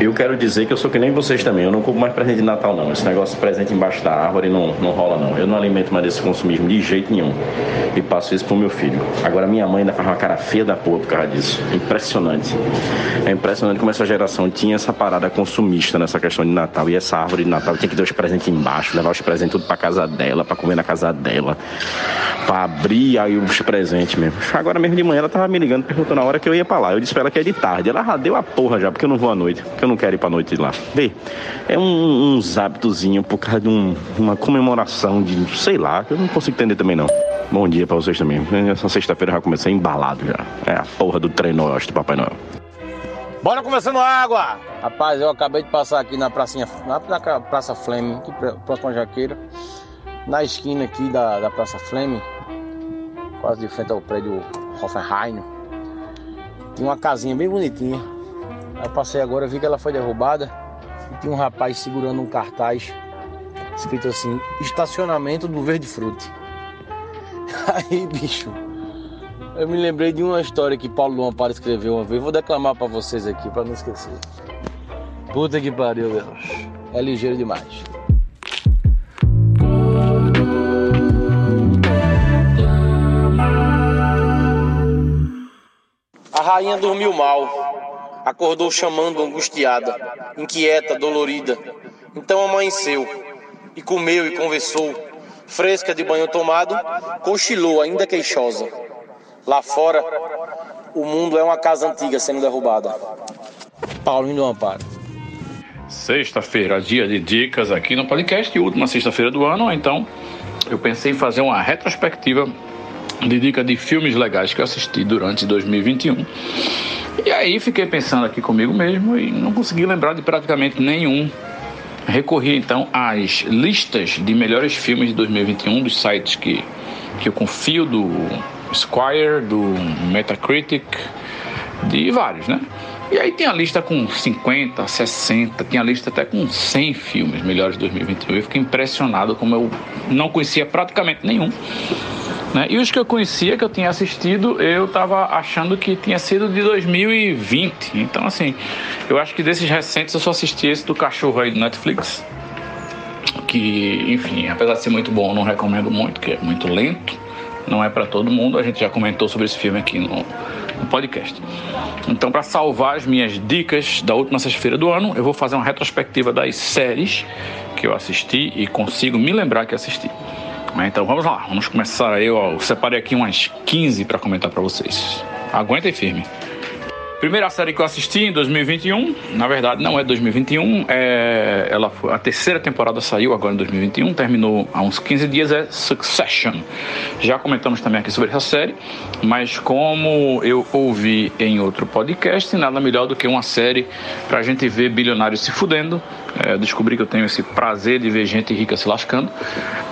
Eu quero dizer que eu sou que nem vocês também. Eu não compro mais presente de Natal, não. Esse negócio de presente embaixo da árvore não, não rola, não. Eu não alimento mais desse consumismo de jeito nenhum. E passo isso pro meu filho. Agora, minha mãe ainda faz uma cara feia da porra por causa disso. Impressionante. É impressionante como essa geração tinha essa parada consumista nessa questão de Natal. E essa árvore de Natal tinha que ter os presentes embaixo, levar os presentes tudo pra casa dela, pra comer na casa dela, pra abrir aí os presentes mesmo. Agora mesmo de manhã ela tava me ligando, perguntando a hora que eu ia pra lá. Eu disse pra ela que é de tarde. Ela já deu a porra já, porque eu não vou à noite. Porque eu não quero ir pra noite lá. Vê, é um, uns hábitozinho por causa de um, uma comemoração de, sei lá, que eu não consigo entender também não. Bom dia pra vocês também. Essa sexta-feira já comecei embalado já. É a porra do treino, eu acho, do Papai Noel. Bora conversando água! Rapaz, eu acabei de passar aqui na pracinha, na, na Praça Fleme, aqui próximo à Jaqueira, na esquina aqui da, da Praça Fleme, quase de frente ao prédio Hoffenheim. Tinha uma casinha bem bonitinha. Eu passei agora, vi que ela foi derrubada e tinha um rapaz segurando um cartaz escrito assim: Estacionamento do Verde Frute. [LAUGHS] Aí, bicho, eu me lembrei de uma história que Paulo Luan Para escreveu uma vez. Vou declamar para vocês aqui, para não esquecer. Puta que pariu, Deus. É ligeiro demais. A rainha dormiu mal. Acordou chamando angustiada, inquieta, dolorida. Então amanheceu e comeu e conversou. Fresca de banho tomado, cochilou ainda queixosa. Lá fora, o mundo é uma casa antiga sendo derrubada. Paulinho do Amparo. Sexta-feira, dia de dicas aqui no podcast, última sexta-feira do ano, então eu pensei em fazer uma retrospectiva de dica de filmes legais que eu assisti durante 2021. E aí fiquei pensando aqui comigo mesmo e não consegui lembrar de praticamente nenhum. Recorri então às listas de melhores filmes de 2021 dos sites que, que eu confio do Squire, do Metacritic, de vários, né? E aí tem a lista com 50, 60, tem a lista até com 100 filmes melhores de 2021. Eu fiquei impressionado como eu não conhecia praticamente nenhum. Né? E os que eu conhecia, que eu tinha assistido, eu estava achando que tinha sido de 2020. Então, assim, eu acho que desses recentes eu só assisti esse do cachorro aí do Netflix. Que, enfim, apesar de ser muito bom, não recomendo muito, que é muito lento não é para todo mundo. A gente já comentou sobre esse filme aqui no, no podcast. Então, para salvar as minhas dicas da última sexta-feira do ano, eu vou fazer uma retrospectiva das séries que eu assisti e consigo me lembrar que assisti. Então vamos lá, vamos começar aí. Eu separei aqui umas 15 para comentar para vocês. Aguentem firme. Primeira série que eu assisti em 2021, na verdade não é 2021, é, ela foi, a terceira temporada saiu agora em 2021, terminou há uns 15 dias, é Succession. Já comentamos também aqui sobre essa série, mas como eu ouvi em outro podcast, nada melhor do que uma série pra gente ver bilionários se fudendo. É, descobri que eu tenho esse prazer de ver gente rica se lascando.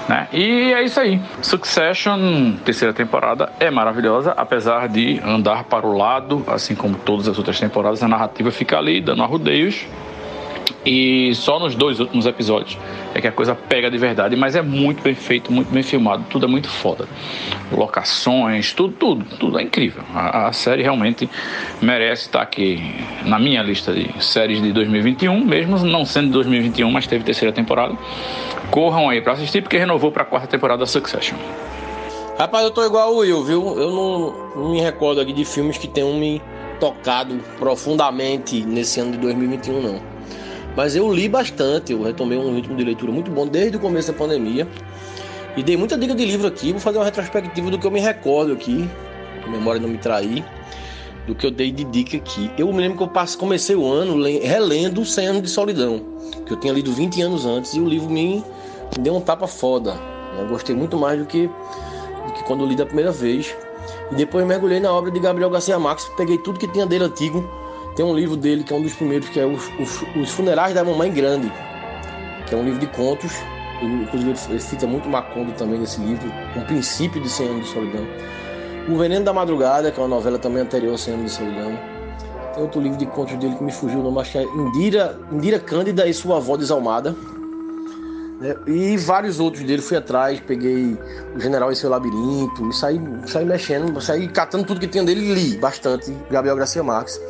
Né? E é isso aí. Succession, terceira temporada, é maravilhosa, apesar de andar para o lado, assim como todas as outras temporadas, a narrativa fica ali, dando arrudeios. E só nos dois últimos episódios é que a coisa pega de verdade, mas é muito bem feito, muito bem filmado, tudo é muito foda. Locações, tudo, tudo, tudo é incrível. A, a série realmente merece estar aqui na minha lista de séries de 2021, mesmo não sendo de 2021, mas teve terceira temporada. Corram aí para assistir, porque renovou para a quarta temporada Succession. Rapaz, eu tô igual o Will, viu? Eu não, não me recordo aqui de filmes que tenham me tocado profundamente nesse ano de 2021, não. Mas eu li bastante, eu retomei um ritmo de leitura muito bom desde o começo da pandemia. E dei muita dica de livro aqui, vou fazer uma retrospectiva do que eu me recordo aqui, a memória não me trair, do que eu dei de dica aqui. Eu me lembro que eu passei, comecei o ano relendo 100 anos de solidão, que eu tinha lido 20 anos antes e o livro me, deu um tapa foda. Eu gostei muito mais do que, do que quando eu li da primeira vez. E depois mergulhei na obra de Gabriel Garcia Marques, peguei tudo que tinha dele antigo tem um livro dele que é um dos primeiros, que é Os, os, os Funerais da Mamãe Grande, que é um livro de contos. Ele, inclusive, ele cita muito Macondo também nesse livro, Um Princípio de 100 Anos de Solidão. O Veneno da Madrugada, que é uma novela também anterior a 100 Anos de Solidão. Tem outro livro de contos dele que me fugiu o nome, acho que é Indira, Indira Cândida e Sua Avó Desalmada. Né? E vários outros dele, fui atrás, peguei o General e seu Labirinto, e saí, saí mexendo, saí catando tudo que tinha dele li bastante Gabriel Garcia Marques.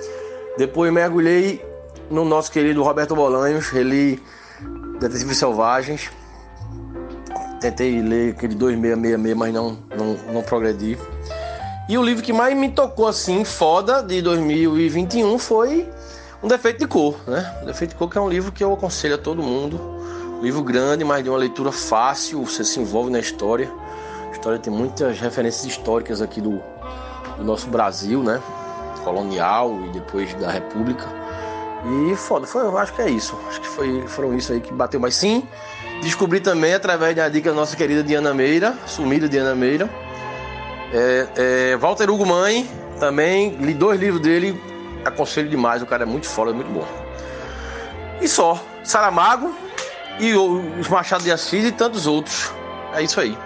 Depois mergulhei no nosso querido Roberto Bolanhos, ele Detetives Selvagens. Tentei ler aquele 2666, mas não, não, não progredi. E o livro que mais me tocou assim, foda, de 2021 foi Um Defeito de Cor, né? Um Defeito de Cor que é um livro que eu aconselho a todo mundo. Um livro grande, mas de uma leitura fácil, você se envolve na história. história tem muitas referências históricas aqui do, do nosso Brasil, né? Colonial e depois da República. E foda, foi, eu acho que é isso. Acho que foi, foram isso aí que bateu. Mas sim, descobri também através da dica da nossa querida Diana Meira, sumida Diana Meira. É, é, Walter Hugo Mãe, também li dois livros dele, aconselho demais, o cara é muito foda, muito bom. E só, Saramago e os Machado de Assis e tantos outros. É isso aí.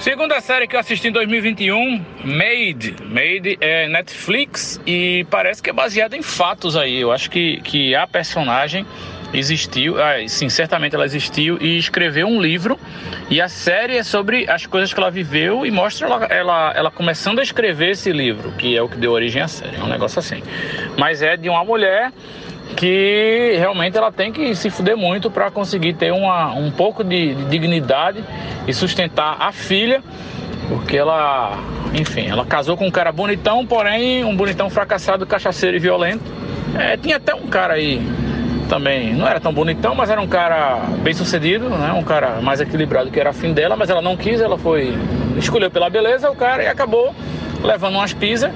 Segunda série que eu assisti em 2021, Made. Made é Netflix e parece que é baseada em fatos aí. Eu acho que, que a personagem existiu, ah, sim, certamente ela existiu e escreveu um livro. E a série é sobre as coisas que ela viveu e mostra ela, ela, ela começando a escrever esse livro, que é o que deu origem à série. É um negócio assim. Mas é de uma mulher que realmente ela tem que se fuder muito para conseguir ter uma, um pouco de, de dignidade e sustentar a filha, porque ela, enfim, ela casou com um cara bonitão, porém um bonitão fracassado, cachaceiro e violento. É, tinha até um cara aí também, não era tão bonitão, mas era um cara bem sucedido, né? Um cara mais equilibrado que era afim dela, mas ela não quis, ela foi escolheu pela beleza o cara e acabou levando umas pisas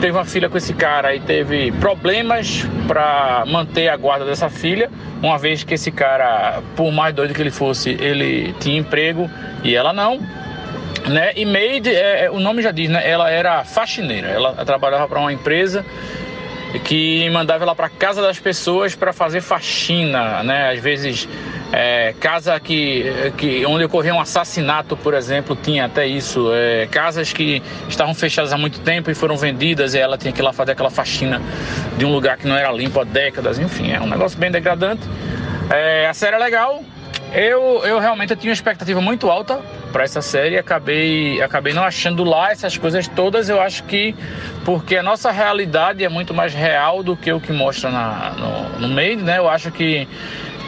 teve uma filha com esse cara e teve problemas para manter a guarda dessa filha, uma vez que esse cara, por mais doido que ele fosse, ele tinha emprego e ela não. Né? E maid, é, é o nome já diz, né? Ela era faxineira, ela trabalhava para uma empresa que mandava ela para casa das pessoas para fazer faxina, né? Às vezes é, casa que, que onde ocorreu um assassinato, por exemplo, tinha até isso. É, casas que estavam fechadas há muito tempo e foram vendidas e ela tinha que ir lá fazer aquela faxina de um lugar que não era limpo há décadas. Enfim, é um negócio bem degradante. É, a série é legal. Eu, eu realmente tinha uma expectativa muito alta para essa série acabei acabei não achando lá essas coisas todas eu acho que porque a nossa realidade é muito mais real do que o que mostra na, no, no meio né eu acho que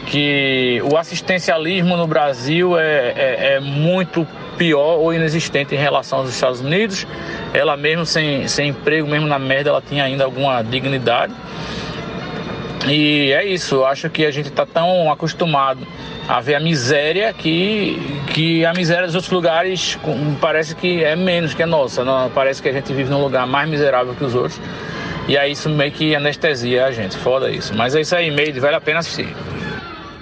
que o assistencialismo no Brasil é, é, é, muito pior ou inexistente em relação aos Estados Unidos. Ela mesmo sem, sem emprego, mesmo na merda, ela tinha ainda alguma dignidade. E é isso, eu acho que a gente está tão acostumado a ver a miséria que, que a miséria dos outros lugares parece que é menos que a nossa. Não, parece que a gente vive num lugar mais miserável que os outros. E aí isso meio que anestesia a gente, foda isso. Mas é isso aí, meio vale a pena assistir.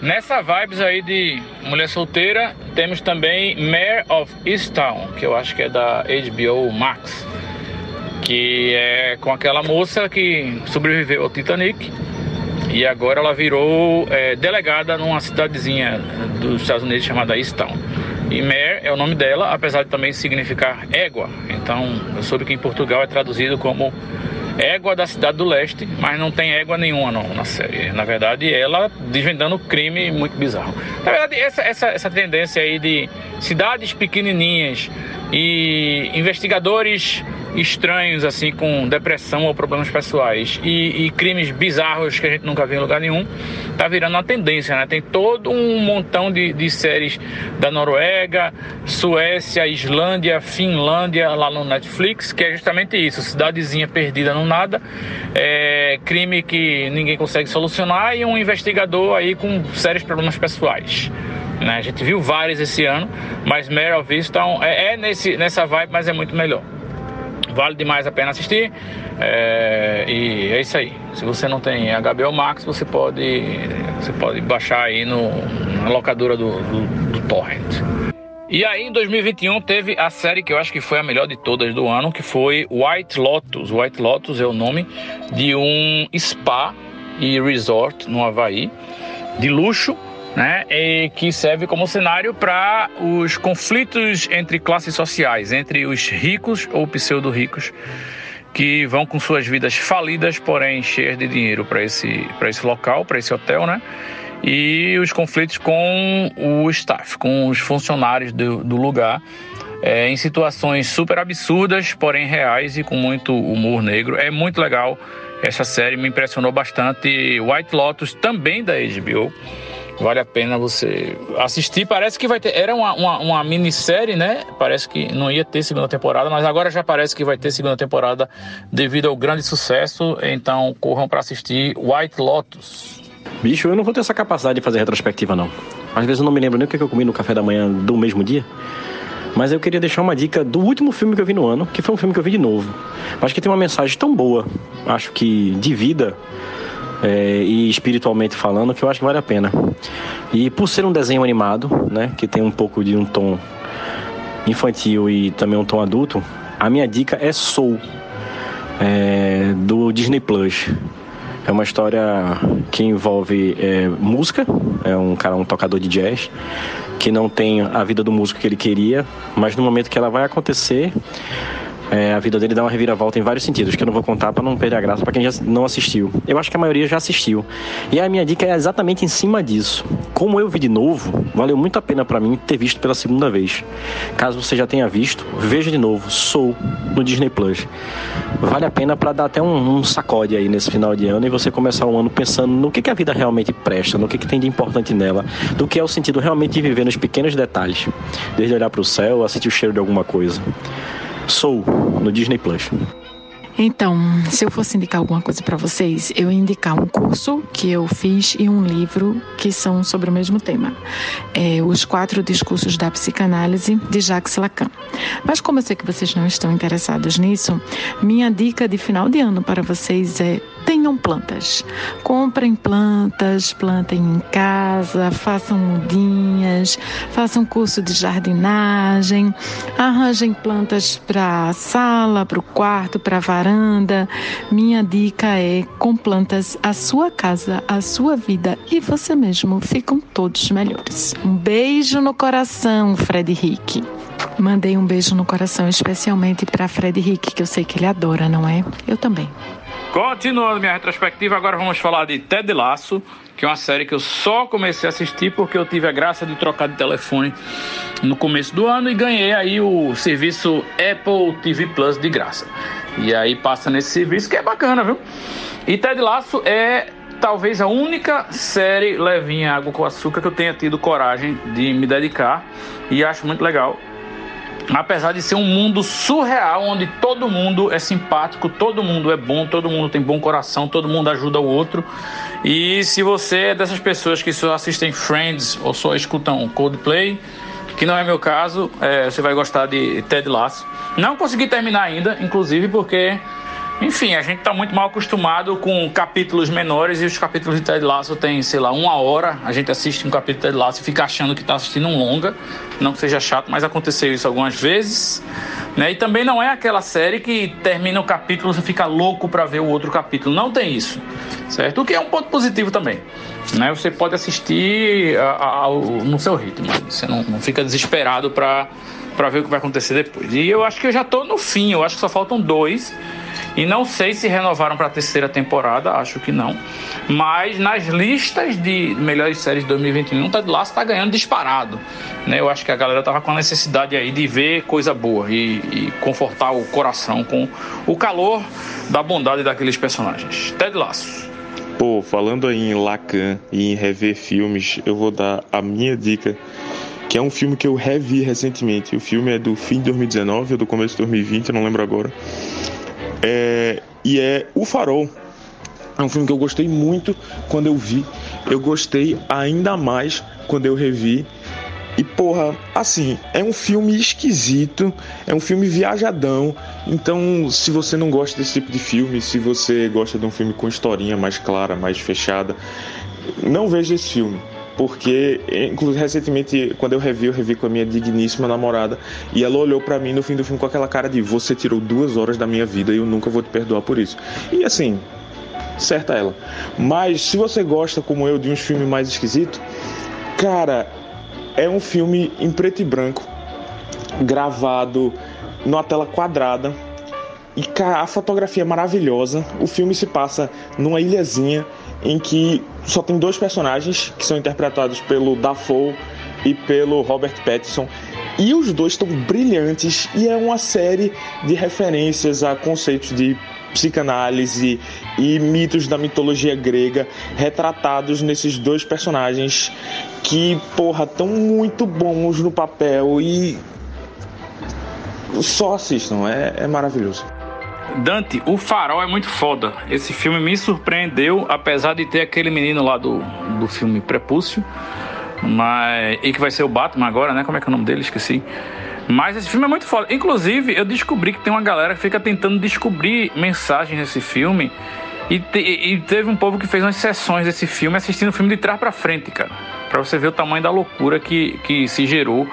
Nessa vibes aí de mulher solteira, temos também Mayor of Easttown, que eu acho que é da HBO Max, que é com aquela moça que sobreviveu ao Titanic e agora ela virou é, delegada numa cidadezinha dos Estados Unidos chamada Easttown. E Mare é o nome dela, apesar de também significar égua. Então, eu soube que em Portugal é traduzido como égua da cidade do leste, mas não tem égua nenhuma não, na série. Na verdade, ela desvendando crime muito bizarro. Na verdade, essa, essa, essa tendência aí de cidades pequenininhas e investigadores estranhos, assim, com depressão ou problemas pessoais e, e, crimes bizarros que a gente nunca viu em lugar nenhum, tá virando uma tendência, né? Tem todo um montão de, de séries da Noruega, Suécia, Islândia, Finlândia, lá no Netflix, que é justamente isso, cidadezinha perdida no nada, é, crime que ninguém consegue solucionar e um investigador aí com sérios problemas pessoais. Né? A gente viu vários esse ano, mas Meryl Viston é, é nesse, nessa vibe, mas é muito melhor. Vale demais a pena assistir. É, e é isso aí. Se você não tem HBO Max, você pode, você pode baixar aí no, na locadora do, do, do Torrent. E aí, em 2021, teve a série que eu acho que foi a melhor de todas do ano, que foi White Lotus. White Lotus é o nome de um spa e resort no Havaí, de luxo, né, e que serve como cenário para os conflitos entre classes sociais, entre os ricos ou pseudo-ricos, que vão com suas vidas falidas, porém cheias de dinheiro para esse, esse local, para esse hotel, né? E os conflitos com o staff, com os funcionários do, do lugar, é, em situações super absurdas, porém reais e com muito humor negro. É muito legal essa série, me impressionou bastante. White Lotus, também da HBO. Vale a pena você assistir. Parece que vai ter. Era uma, uma, uma, minissérie, né? Parece que não ia ter segunda temporada, mas agora já parece que vai ter segunda temporada devido ao grande sucesso. Então corram para assistir White Lotus. Bicho, eu não vou ter essa capacidade de fazer retrospectiva, não. Às vezes eu não me lembro nem o que eu comi no café da manhã do mesmo dia. Mas eu queria deixar uma dica do último filme que eu vi no ano, que foi um filme que eu vi de novo. Acho que tem uma mensagem tão boa, acho que de vida é, e espiritualmente falando, que eu acho que vale a pena. E por ser um desenho animado, né, que tem um pouco de um tom infantil e também um tom adulto, a minha dica é Soul, é, do Disney Plus. É uma história que envolve é, música, é um cara, um tocador de jazz, que não tem a vida do músico que ele queria, mas no momento que ela vai acontecer, é, a vida dele dá uma reviravolta em vários sentidos, que eu não vou contar para não perder a graça para quem já não assistiu. Eu acho que a maioria já assistiu. E a minha dica é exatamente em cima disso. Como eu vi de novo, valeu muito a pena para mim ter visto pela segunda vez. Caso você já tenha visto, veja de novo. Sou no Disney Plus. Vale a pena para dar até um, um, sacode aí nesse final de ano e você começar o ano pensando no que, que a vida realmente presta, no que, que tem de importante nela, do que é o sentido realmente de viver nos pequenos detalhes. Desde olhar para o céu a sentir o cheiro de alguma coisa. Soul, no Disney Plus. Então, se eu fosse indicar alguma coisa para vocês, eu ia indicar um curso que eu fiz e um livro que são sobre o mesmo tema. É, Os Quatro Discursos da Psicanálise, de Jacques Lacan. Mas como eu sei que vocês não estão interessados nisso, minha dica de final de ano para vocês é tenham plantas. Comprem plantas, plantem em casa, façam mudinhas, façam curso de jardinagem, arranjem plantas para a sala, para o quarto, para a varanda. Minha dica é com plantas a sua casa, a sua vida e você mesmo ficam todos melhores. Um beijo no coração, Fred Rick. Mandei um beijo no coração especialmente para Fred Rick, que eu sei que ele adora, não é? Eu também. Continuando minha retrospectiva, agora vamos falar de Ted Laço, que é uma série que eu só comecei a assistir porque eu tive a graça de trocar de telefone no começo do ano e ganhei aí o serviço Apple TV Plus de graça. E aí passa nesse serviço que é bacana, viu? E Ted Laço é talvez a única série levinha água com açúcar que eu tenha tido coragem de me dedicar e acho muito legal apesar de ser um mundo surreal, onde todo mundo é simpático, todo mundo é bom, todo mundo tem bom coração, todo mundo ajuda o outro. E se você é dessas pessoas que só assistem Friends ou só escutam Coldplay, que não é meu caso, é, você vai gostar de Ted Lasso. Não consegui terminar ainda, inclusive porque enfim, a gente está muito mal acostumado com capítulos menores e os capítulos de Ted Lasso tem, sei lá, uma hora. A gente assiste um capítulo de Ted Lasso e fica achando que está assistindo um longa. Não que seja chato, mas aconteceu isso algumas vezes. Né? E também não é aquela série que termina o capítulo e você fica louco para ver o outro capítulo. Não tem isso, certo? O que é um ponto positivo também. Né? Você pode assistir a, a, no seu ritmo. Você não, não fica desesperado para ver o que vai acontecer depois. E eu acho que eu já estou no fim. Eu acho que só faltam dois. E não sei se renovaram para a terceira temporada, acho que não. Mas nas listas de melhores séries de 2021, Ted Lasso está ganhando disparado. Né? Eu acho que a galera tava com a necessidade aí de ver coisa boa e, e confortar o coração com o calor da bondade daqueles personagens. Ted Lasso. Pô, falando aí em Lacan e em rever filmes, eu vou dar a minha dica que é um filme que eu revi recentemente. O filme é do fim de 2019 ou do começo de 2020, eu não lembro agora. É, e é O Farol. É um filme que eu gostei muito quando eu vi. Eu gostei ainda mais quando eu revi. E porra, assim, é um filme esquisito, é um filme viajadão. Então, se você não gosta desse tipo de filme, se você gosta de um filme com historinha mais clara, mais fechada, não veja esse filme porque inclusive recentemente quando eu revi, eu revi com a minha digníssima namorada e ela olhou para mim no fim do filme com aquela cara de você tirou duas horas da minha vida e eu nunca vou te perdoar por isso. E assim, certa ela. Mas se você gosta como eu de uns filmes mais esquisitos, cara, é um filme em preto e branco, gravado numa tela quadrada. E cara, a fotografia é maravilhosa. O filme se passa numa ilhazinha em que só tem dois personagens que são interpretados pelo Dafoe e pelo Robert Pattinson. E os dois estão brilhantes e é uma série de referências a conceitos de psicanálise e mitos da mitologia grega retratados nesses dois personagens que, porra, estão muito bons no papel e só assistam, é, é maravilhoso. Dante, o farol é muito foda. Esse filme me surpreendeu, apesar de ter aquele menino lá do, do filme Prepúcio. Mas, e que vai ser o Batman agora, né? Como é que é o nome dele? Esqueci. Mas esse filme é muito foda. Inclusive, eu descobri que tem uma galera que fica tentando descobrir mensagens nesse filme. E, te, e teve um povo que fez umas sessões desse filme assistindo o filme de trás para frente, cara. Pra você ver o tamanho da loucura que, que se gerou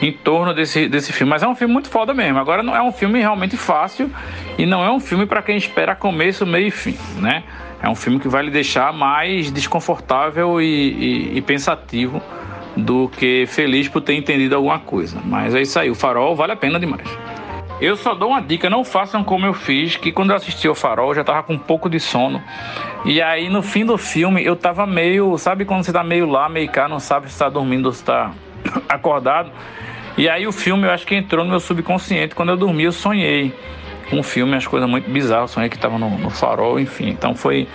em torno desse, desse filme. Mas é um filme muito foda mesmo. Agora não é um filme realmente fácil e não é um filme para quem espera começo, meio e fim, né? É um filme que vai lhe deixar mais desconfortável e, e, e pensativo do que feliz por ter entendido alguma coisa. Mas é isso aí, o Farol vale a pena demais. Eu só dou uma dica, não façam como eu fiz, que quando eu assisti o Farol eu já tava com um pouco de sono. E aí no fim do filme eu tava meio, sabe quando você tá meio lá, meio cá, não sabe se tá dormindo ou se tá [COUGHS] acordado. E aí o filme eu acho que entrou no meu subconsciente. Quando eu dormi eu sonhei um filme, as coisas muito bizarras. Sonhei que estava no, no, farol, enfim. Então foi.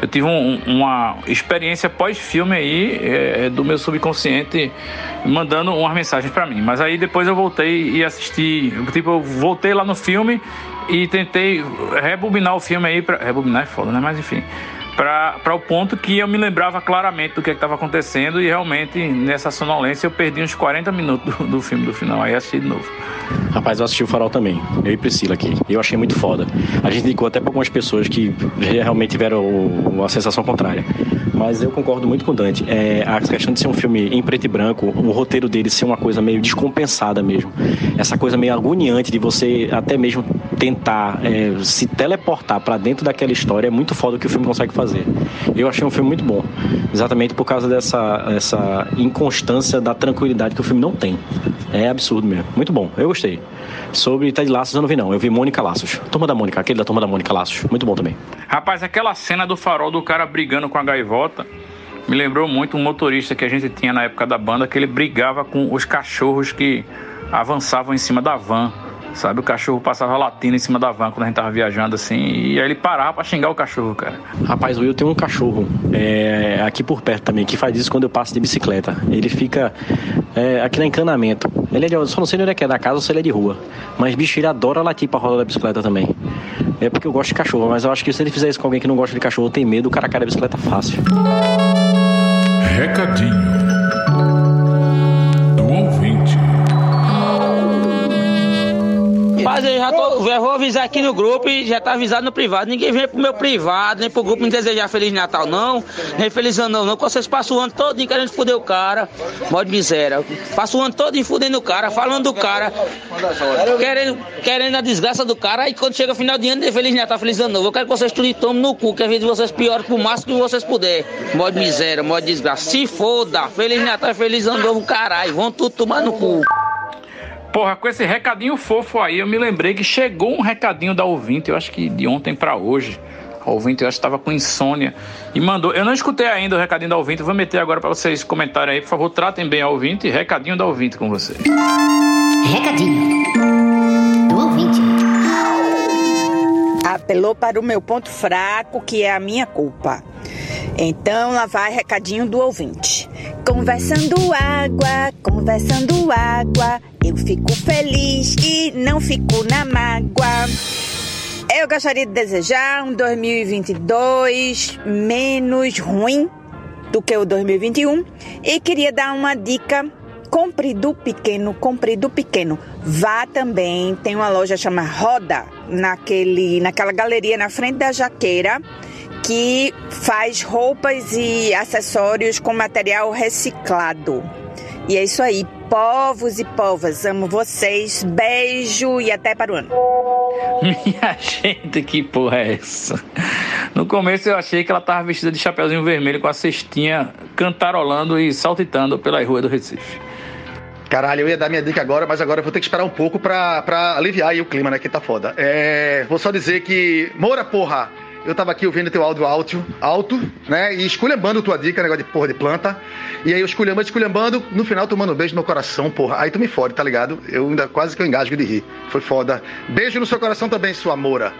Eu tive um, uma experiência pós-filme aí é, do meu subconsciente mandando umas mensagens para mim. Mas aí depois eu voltei e assisti. Tipo, eu voltei lá no filme e tentei rebobinar o filme aí. Pra, rebobinar é foda, né? Mas enfim para o ponto que eu me lembrava claramente do que estava acontecendo e realmente nessa sonolência eu perdi uns 40 minutos do, do filme do final, aí assisti de novo. Rapaz, eu assisti o Farol também, eu e Priscila aqui. Eu achei muito foda. A gente indicou até para algumas pessoas que realmente tiveram uma sensação contrária. Mas eu concordo muito com o Dante. É, a questão de ser um filme em preto e branco, o roteiro dele ser uma coisa meio descompensada mesmo. Essa coisa meio agoniante de você até mesmo tentar é, se teleportar para dentro daquela história é muito foda o que o filme consegue fazer. Eu achei um filme muito bom, exatamente por causa dessa essa inconstância da tranquilidade que o filme não tem. É absurdo mesmo. Muito bom, eu gostei. Sobre Ted Laços eu não vi não, eu vi Mônica Laços. Turma da Mônica, aquele da Turma da Mônica Laços. Muito bom também. Rapaz, aquela cena do farol do cara brigando com a gaivota me lembrou muito um motorista que a gente tinha na época da banda, que ele brigava com os cachorros que avançavam em cima da van Sabe, o cachorro passava latindo em cima da van quando a gente tava viajando assim, e aí ele parava pra xingar o cachorro, cara. Rapaz, o Will tem um cachorro é, aqui por perto também, que faz isso quando eu passo de bicicleta. Ele fica é, aqui no encanamento. Ele é de, só não sei onde é que é da casa ou se ele é de rua. Mas bicho, ele adora latir pra roda da bicicleta também. É porque eu gosto de cachorro, mas eu acho que se ele fizer isso com alguém que não gosta de cachorro, tem medo, o cara cai da bicicleta fácil. Recadinho. Mas eu já, tô, vou avisar aqui no grupo e já tá avisado no privado. Ninguém vem pro meu privado, nem pro grupo me desejar Feliz Natal, não. Nem Feliz Ano, não. não. Vocês passam o ano todo querendo foder o cara. Mó miséria. Passam o ano todo fudendo o cara, falando do cara. Querendo, querendo a desgraça do cara. Aí quando chega o final de ano, nem Feliz Natal, Feliz Ano Novo. Eu quero que vocês tudo tomem no cu, que às vezes vocês piorem pro máximo que vocês puderem. Mó miséria, mó desgraça. Se foda. Feliz Natal, Feliz Ano Novo, caralho. Vão tudo tomar no cu. Porra, com esse recadinho fofo aí, eu me lembrei que chegou um recadinho da ouvinte, eu acho que de ontem para hoje. A ouvinte, eu acho que estava com insônia e mandou. Eu não escutei ainda o recadinho da ouvinte, vou meter agora para vocês comentarem aí. Por favor, tratem bem a ouvinte. Recadinho da ouvinte com vocês. Recadinho Apelou para o meu ponto fraco, que é a minha culpa. Então lá vai recadinho do ouvinte. Conversando água, conversando água, eu fico feliz e não fico na mágoa. Eu gostaria de desejar um 2022 menos ruim do que o 2021 e queria dar uma dica compre do pequeno, compre do pequeno. Vá também, tem uma loja chamada Roda, naquele, naquela galeria na frente da Jaqueira que faz roupas e acessórios com material reciclado. E é isso aí, povos e povas, amo vocês, beijo e até para o ano. Minha [LAUGHS] gente, que porra é essa? No começo eu achei que ela tava vestida de chapeuzinho vermelho com a cestinha cantarolando e saltitando pela rua do Recife. Caralho, eu ia dar minha dica agora, mas agora eu vou ter que esperar um pouco pra, pra aliviar aí o clima, né? Que tá foda. É, vou só dizer que. Moura, porra! eu tava aqui ouvindo teu áudio alto, alto, né? E esculhambando tua dica, negócio de porra de planta. E aí eu esculhambando, esculhambando, no final tomando um beijo no coração, porra. Aí tu me fode, tá ligado? Eu ainda quase que eu engasgo de rir. Foi foda. Beijo no seu coração também, sua moura.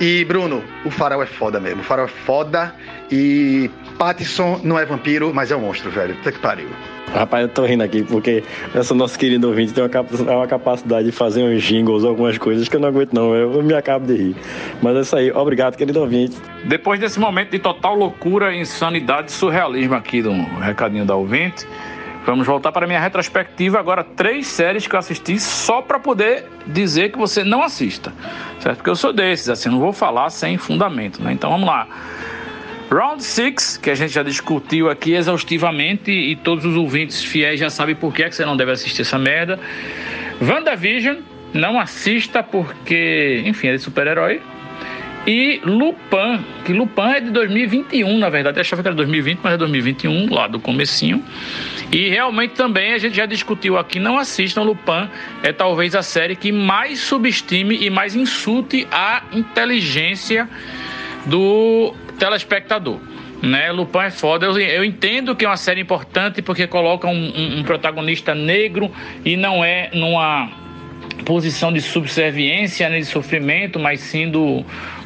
E, Bruno, o farol é foda mesmo. O farol é foda. E Pattinson não é vampiro, mas é um monstro, velho. Puta que pariu. Rapaz, eu tô rindo aqui porque essa nossa querida ouvinte tem uma, uma capacidade de fazer uns jingles, algumas coisas que eu não aguento, não. Eu, eu me acabo de rir. Mas é isso aí. Obrigado, querido ouvinte. Depois desse momento de total loucura, insanidade e surrealismo aqui do recadinho da ouvinte, vamos voltar para minha retrospectiva. Agora, três séries que eu assisti só para poder dizer que você não assista, certo? Porque eu sou desses, assim, não vou falar sem fundamento, né? Então vamos lá. Round 6, que a gente já discutiu aqui exaustivamente e todos os ouvintes fiéis já sabem por que, é que você não deve assistir essa merda. WandaVision, não assista porque, enfim, é de super-herói. E Lupin, que Lupin é de 2021, na verdade, achava que era 2020, mas é 2021, lá do comecinho. E realmente também a gente já discutiu aqui, não assistam Lupin, é talvez a série que mais subestime e mais insulte a inteligência do telespectador. Né? Lupin é foda. Eu, eu, entendo que é uma série importante porque coloca um, um, um protagonista negro e não é numa posição de subserviência, né, de sofrimento, mas sim do,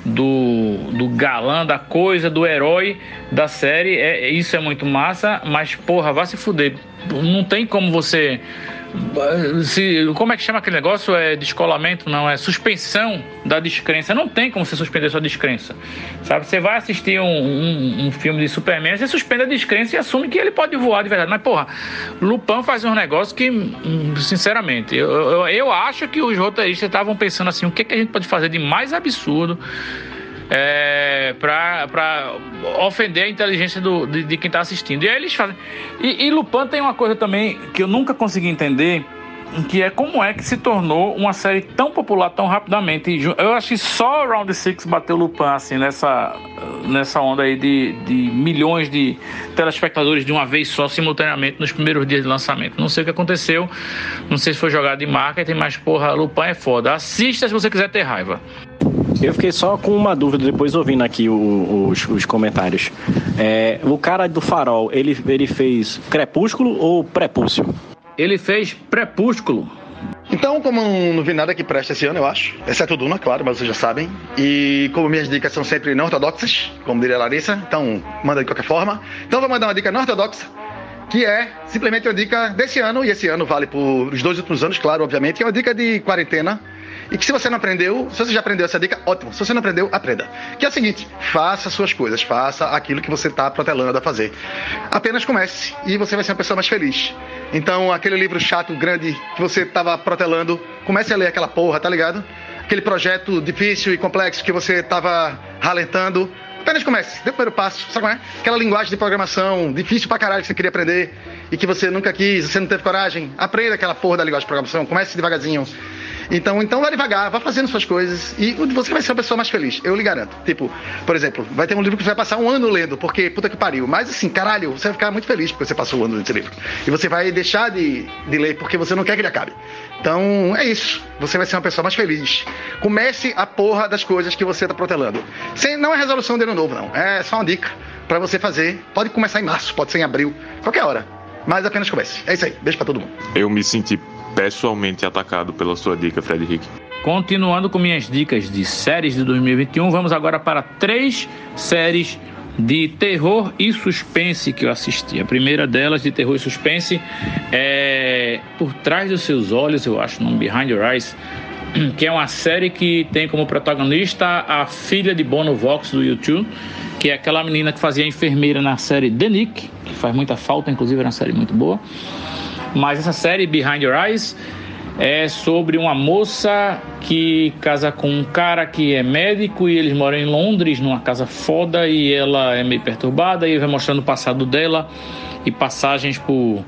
do, do galã da coisa, do herói da série. É, isso é muito massa, mas porra, vá se fuder. Não tem como você se, como é que chama aquele negócio? É descolamento, não, é suspensão da descrença. Não tem como você suspender sua descrença. Sabe? Você vai assistir um, um, um, filme de Superman, você suspende a descrença e assume que ele pode voar de verdade. Mas, porra, Lupin faz um negócio que, hum, sinceramente, eu, eu, eu acho que os roteiristas estavam pensando assim: o que, que a gente pode fazer de mais absurdo é, para ofender a inteligência do, de, de quem está assistindo. E aí eles fazem. E, e Lupin tem uma coisa também que eu nunca consegui entender que é como é que se tornou uma série tão popular tão rapidamente. Eu acho que só Round Six bateu Lupin assim nessa, nessa onda aí de, de milhões de telespectadores de uma vez só, simultaneamente, nos primeiros dias de lançamento. Não sei o que aconteceu, não sei se foi jogado de marketing, mas porra, Lupin é foda. Assista se você quiser ter raiva. Eu fiquei só com uma dúvida depois ouvindo aqui o, os, os, comentários. É, o cara do farol, ele, ele fez crepúsculo ou prepúcio? Ele fez prepúsculo. Então, como não vi nada que preste esse ano, eu acho, exceto Duna, claro, mas vocês já sabem. E como minhas dicas são sempre não ortodoxas, como diria a Larissa, então manda de qualquer forma. Então, vou mandar uma dica não ortodoxa, que é simplesmente uma dica desse ano, e esse ano vale por os dois últimos anos, claro, obviamente, que é uma dica de quarentena e que se você não aprendeu, se você já aprendeu essa dica, ótimo. Se você não aprendeu, aprenda. Que é o seguinte: faça suas coisas, faça aquilo que você está protelando a fazer. Apenas comece e você vai ser uma pessoa mais feliz. Então, aquele livro chato, grande, que você estava protelando, comece a ler aquela porra, tá ligado? Aquele projeto difícil e complexo que você estava ralentando, apenas comece, dê o primeiro passo, sabe qual é? Aquela linguagem de programação difícil pra caralho que você queria aprender e que você nunca quis, você não teve coragem, aprenda aquela porra da linguagem de programação, comece devagarzinho. Então, então vai devagar, vá fazendo suas coisas e você vai ser uma pessoa mais feliz. Eu lhe garanto. Tipo, por exemplo, vai ter um livro que você vai passar um ano lendo, porque puta que pariu. Mas assim, caralho, você vai ficar muito feliz porque você passou um ano lendo esse livro. E você vai deixar de, de ler porque você não quer que ele acabe. Então, é isso. Você vai ser uma pessoa mais feliz. Comece a porra das coisas que você tá protelando. Sem, não é resolução de ano novo, não. É só uma dica para você fazer. Pode começar em março, pode ser em abril, qualquer hora. Mas apenas comece. É isso aí. Beijo pra todo mundo. Eu me senti pessoalmente atacado pela sua dica, Fred. Continuando com minhas dicas de séries de 2021, vamos agora para três séries de terror e suspense que eu assisti. A primeira delas de terror e suspense é Por Trás dos Seus Olhos, eu acho o nome Behind Your Eyes, [CLEARS THROAT] que é uma série que tem como protagonista a filha de Bono Vox do YouTube, que é aquela menina que fazia enfermeira na série The Nick, que faz muita falta, inclusive era uma série muito boa. Mas essa série Behind Your Eyes é sobre uma moça que casa com um cara que é médico e eles moram em Londres, numa casa foda, e ela é meio perturbada e vai mostrando o passado dela e passagens por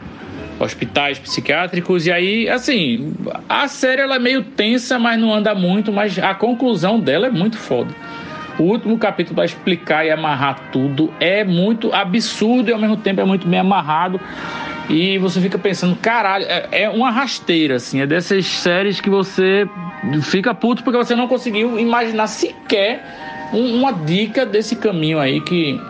hospitais psiquiátricos. E aí, assim, a série ela é meio tensa, mas não anda muito, mas a conclusão dela é muito foda. O último capítulo para explicar e amarrar tudo é muito absurdo e ao mesmo tempo é muito bem amarrado. E você fica pensando, caralho, é, é uma rasteira, assim, é dessas séries que você fica puto porque você não conseguiu imaginar sequer um, uma dica desse caminho aí que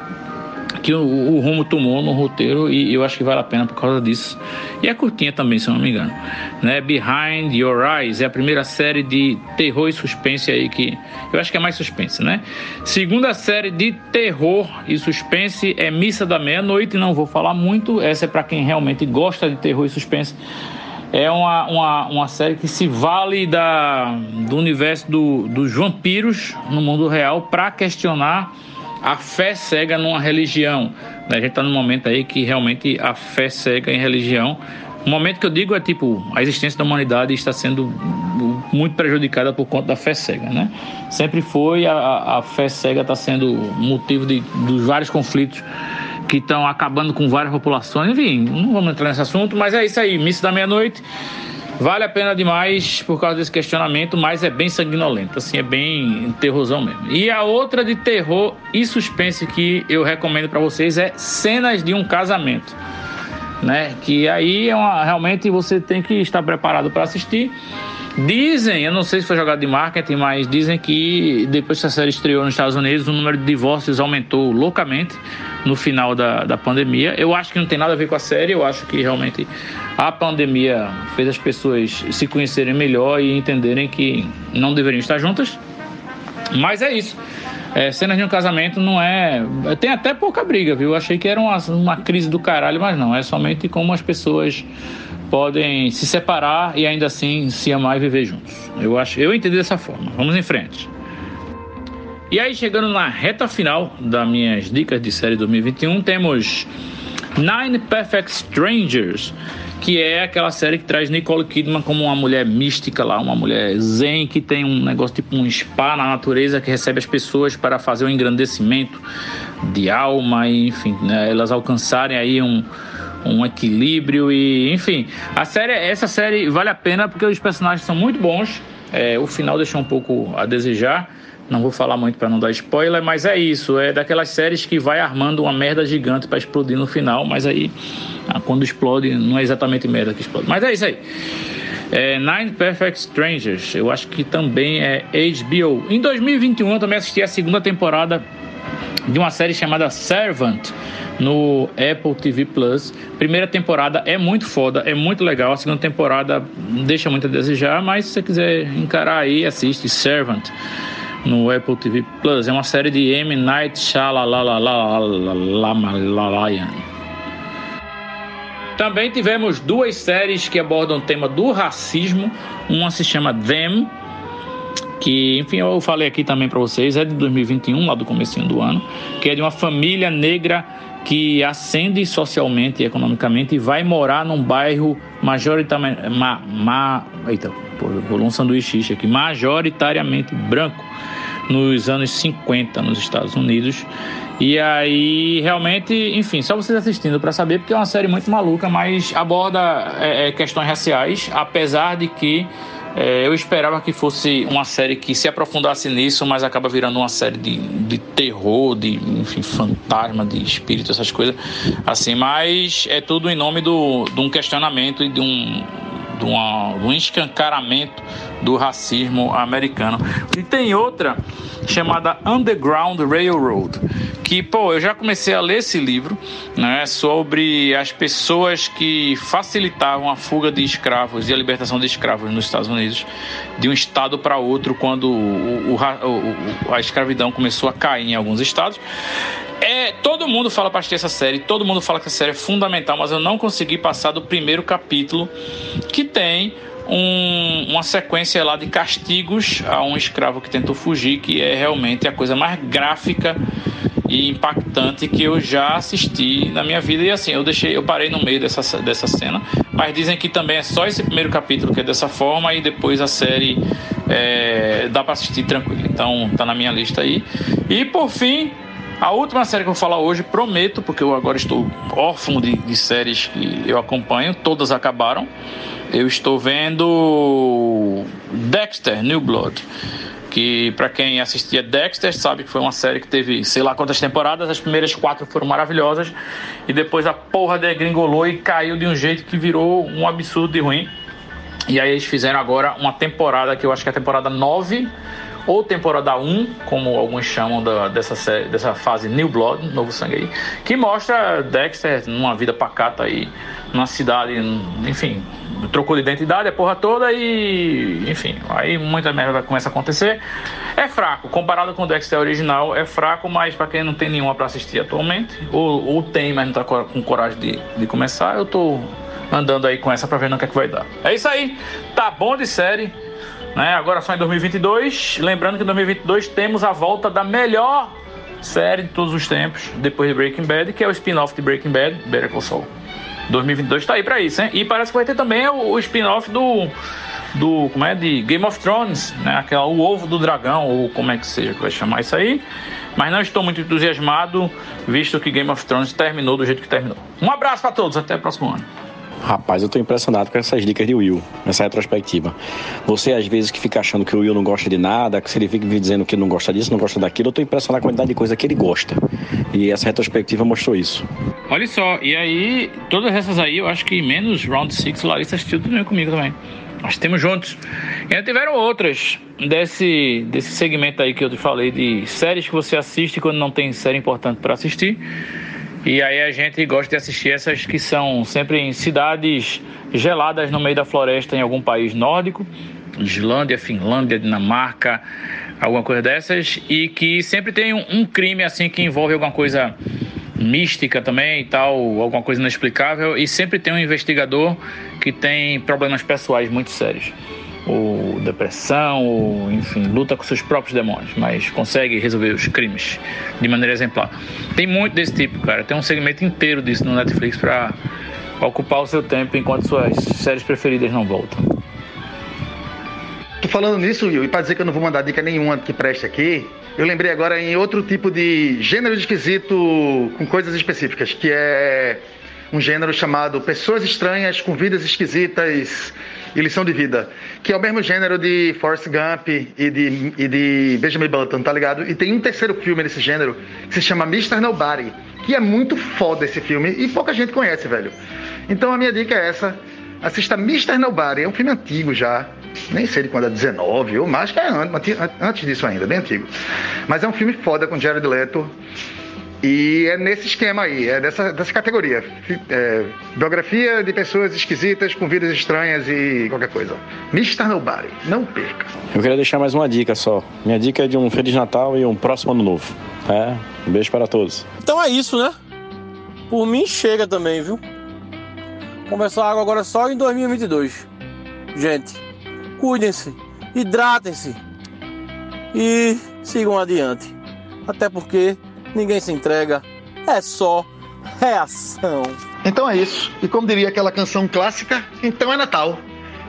que o, o, rumo tomou no roteiro e eu acho que vale a pena por causa disso. E é curtinha também, se eu não me engano. Né? Behind Your Eyes é a primeira série de terror e suspense aí que eu acho que é mais suspense, né? Segunda série de terror e suspense é Missa da Meia-Noite, não vou falar muito, essa é para quem realmente gosta de terror e suspense. É uma, uma, uma série que se vale da, do universo do, dos vampiros no mundo real para questionar a fé cega numa religião. A gente está num momento aí que realmente a fé cega em religião. O momento que eu digo é tipo, a existência da humanidade está sendo muito prejudicada por conta da fé cega, né? Sempre foi, a, a fé cega está sendo motivo de, dos vários conflitos que estão acabando com várias populações. Enfim, não vamos entrar nesse assunto, mas é isso aí, missa da meia-noite. Vale a pena demais por causa desse questionamento, mas é bem sanguinolento, assim, é bem terrorzão mesmo. E a outra de terror e suspense que eu recomendo para vocês é Cenas de um Casamento, né? Que aí é uma, realmente você tem que estar preparado para assistir. Dizem, eu não sei se foi jogado de marketing, mas dizem que depois que a série estreou nos Estados Unidos, o número de divórcios aumentou loucamente no final da, da pandemia. Eu acho que não tem nada a ver com a série, eu acho que realmente a pandemia fez as pessoas se conhecerem melhor e entenderem que não deveriam estar juntas. Mas é isso. É, cenas de um casamento não é. Tem até pouca briga, viu? Eu achei que era uma, uma crise do caralho, mas não. É somente como as pessoas podem se separar e ainda assim se amar e viver juntos. Eu acho, eu entendi dessa forma. Vamos em frente. E aí, chegando na reta final das minhas dicas de série 2021, temos Nine Perfect Strangers, que é aquela série que traz Nicole Kidman como uma mulher mística lá, uma mulher zen que tem um negócio tipo um spa na natureza que recebe as pessoas para fazer um engrandecimento de alma e enfim, né, elas alcançarem aí um, um equilíbrio e enfim, a série, essa série vale a pena porque os personagens são muito bons. É, o final deixou um pouco a desejar. Não vou falar muito para não dar spoiler, mas é isso. É daquelas séries que vai armando uma merda gigante para explodir no final, mas aí ah, quando explode não é exatamente merda que explode. Mas é isso aí. É, Nine Perfect Strangers, eu acho que também é HBO. Em 2021 eu também assisti a segunda temporada de uma série chamada Servant no Apple TV Plus. Primeira temporada é muito foda, é muito legal. A segunda temporada deixa muito a desejar, mas se você quiser encarar aí, assiste Servant no Apple TV Plus. É uma série de M. Night Shyamalan. Também tivemos duas séries que abordam o tema do racismo. Uma se chama Them, que, enfim, eu falei aqui também para vocês, é de 2021, lá do comecinho do ano, que é de uma família negra que ascende socialmente e economicamente e vai morar num bairro majoritariamente ma, ma, eita, rolou um sanduíche aqui, majoritariamente branco nos anos 50 nos Estados Unidos. E aí, realmente, enfim, só vocês assistindo para saber, porque é uma série muito maluca, mas aborda é, é questões raciais, apesar de que é, eu esperava que fosse uma série que se aprofundasse nisso, mas acaba virando uma série de, de terror, de enfim, fantasma, de espírito, essas coisas assim. Mas é tudo em nome do, de um questionamento e de um, de, uma, de um escancaramento do racismo americano. E tem outra chamada Underground Railroad, que, pô, eu já comecei a ler esse livro, né, sobre as pessoas que facilitavam a fuga de escravos e a libertação de escravos nos Estados Unidos, de um estado para outro, quando o, o, a escravidão começou a cair em alguns estados. É, todo mundo fala para assistir essa série, todo mundo fala que a série é fundamental, mas eu não consegui passar do primeiro capítulo que tem um, uma sequência lá de castigos a um escravo que tentou fugir, que é realmente a coisa mais gráfica e impactante que eu já assisti na minha vida. E assim, eu deixei, eu parei no meio dessa, dessa cena, mas dizem que também é só esse primeiro capítulo que é dessa forma e depois a série é, dá para assistir tranquilo. Então tá na minha lista aí. E por fim, a última série que eu vou falar hoje, prometo, porque eu agora estou órfão de, de séries que eu acompanho, todas acabaram. Eu estou vendo Dexter, New Blood. Que para quem assistia Dexter sabe que foi uma série que teve sei lá quantas temporadas, as primeiras quatro foram maravilhosas e depois a porra degringolou e caiu de um jeito que virou um absurdo de ruim. E aí eles fizeram agora uma temporada que eu acho que é a temporada 9 ou temporada 1, como alguns chamam da, dessa, série, dessa fase New Blood, Novo Sangue aí, que mostra Dexter numa vida pacata aí, numa cidade, enfim, trocou de identidade, a porra toda e, enfim, aí muita merda começa a acontecer. É fraco, comparado com o Dexter original, é fraco, mas para quem não tem nenhuma para assistir atualmente, ou, ou tem, mas não tá com coragem de, de começar, eu tô andando aí com essa pra ver no que é que vai dar. É isso aí, tá bom de série, né? Agora só em 2022. Lembrando que em 2022 temos a volta da melhor série de todos os tempos, depois de Breaking Bad, que é o spin-off de Breaking Bad, Better Call Saul. 2022 tá aí pra isso, hein? E parece que vai ter também o, o spin-off do do como é de Game of Thrones, né? Aquela o ovo do dragão ou como é que seja que vai chamar isso aí. Mas não estou muito entusiasmado, visto que Game of Thrones terminou do jeito que terminou. Um abraço para todos, até o próximo ano. Rapaz, eu tô impressionado com essas dicas de Will, nessa retrospectiva. Você, às vezes, que fica achando que o Will não gosta de nada, que se ele fica dizendo que não gosta disso, não gosta daquilo, eu tô impressionado com a quantidade de coisa que ele gosta. E essa retrospectiva mostrou isso. Olha só, e aí, todas essas aí, eu acho que menos Round 6, Larissa assistiu tudo bem comigo também. Nós temos juntos. E ainda tiveram outras desse, desse segmento aí que eu te falei, de séries que você assiste quando não tem série importante para assistir. E aí a gente gosta de assistir essas que são sempre em cidades geladas no meio da floresta em algum país nórdico, Islândia, Finlândia, Dinamarca, alguma coisa dessas, e que sempre tem um, um crime assim que envolve alguma coisa mística também e tal, alguma coisa inexplicável, e sempre tem um investigador que tem problemas pessoais muito sérios depressão, ou enfim, luta com seus próprios demônios, mas consegue resolver os crimes de maneira exemplar. Tem muito desse tipo, cara. Tem um segmento inteiro disso no Netflix para ocupar o seu tempo enquanto suas séries preferidas não voltam. Tô falando nisso, Will, e para dizer que eu não vou mandar dica nenhuma que preste aqui, eu lembrei agora em outro tipo de gênero esquisito com coisas específicas, que é um gênero chamado Pessoas Estranhas com Vidas Esquisitas e Lição de Vida, que é o mesmo gênero de Forrest Gump e de, e de Benjamin Button, tá ligado? E tem um terceiro filme nesse gênero que se chama Mr. Nobody, que é muito foda esse filme e pouca gente conhece, velho. Então a minha dica é essa. Assista Mr. Nobody, é um filme antigo já, nem sei de quando é 19, ou mais que é antes disso ainda, bem antigo. Mas é um filme foda com Jared Leto. E é nesse esquema aí, é dessa, dessa categoria. É, biografia de pessoas esquisitas com vidas estranhas e qualquer coisa. Mr. Nobody, não perca. Eu queria deixar mais uma dica só. Minha dica é de um Feliz Natal e um próximo Ano Novo. É, um beijo para todos. Então é isso, né? Por mim chega também, viu? Começar a água agora só em 2022. Gente, cuidem-se, hidratem-se e sigam adiante. Até porque ninguém se entrega, é só reação. Então é isso. E como diria aquela canção clássica, então é Natal.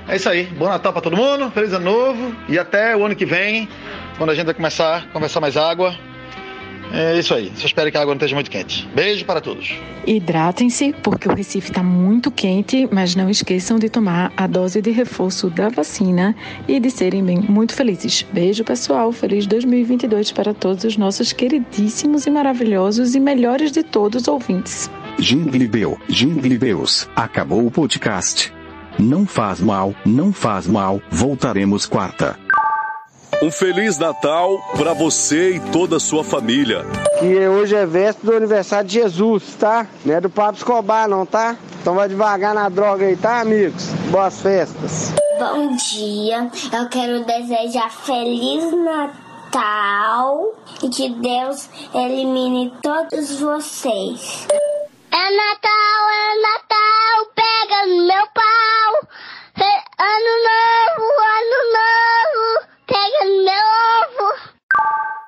É isso aí. Bom Natal para todo mundo, feliz ano novo e até o ano que vem, quando a gente vai começar a conversar mais água. É isso aí. Só espero que a água não esteja muito quente. Beijo para todos. Hidratem-se, porque o Recife está muito quente, mas não esqueçam de tomar a dose de reforço da vacina e de serem bem muito felizes. Beijo, pessoal. Feliz 2022 para todos os nossos queridíssimos e maravilhosos e melhores de todos ouvintes. Jingle Bell, Jingle Bells, acabou o podcast. Não faz mal, não faz mal, voltaremos quarta. Um feliz Natal para você e toda a sua família. Que hoje é véspera do aniversário de Jesus, tá? Não é do Papo Escobar, não, tá? Então vai devagar na droga aí, tá, amigos? Boas festas. Bom dia, eu quero desejar feliz Natal e que Deus elimine todos vocês. É Natal, é Natal, pega no meu pau. É ano novo, ano novo pega no meu ovo.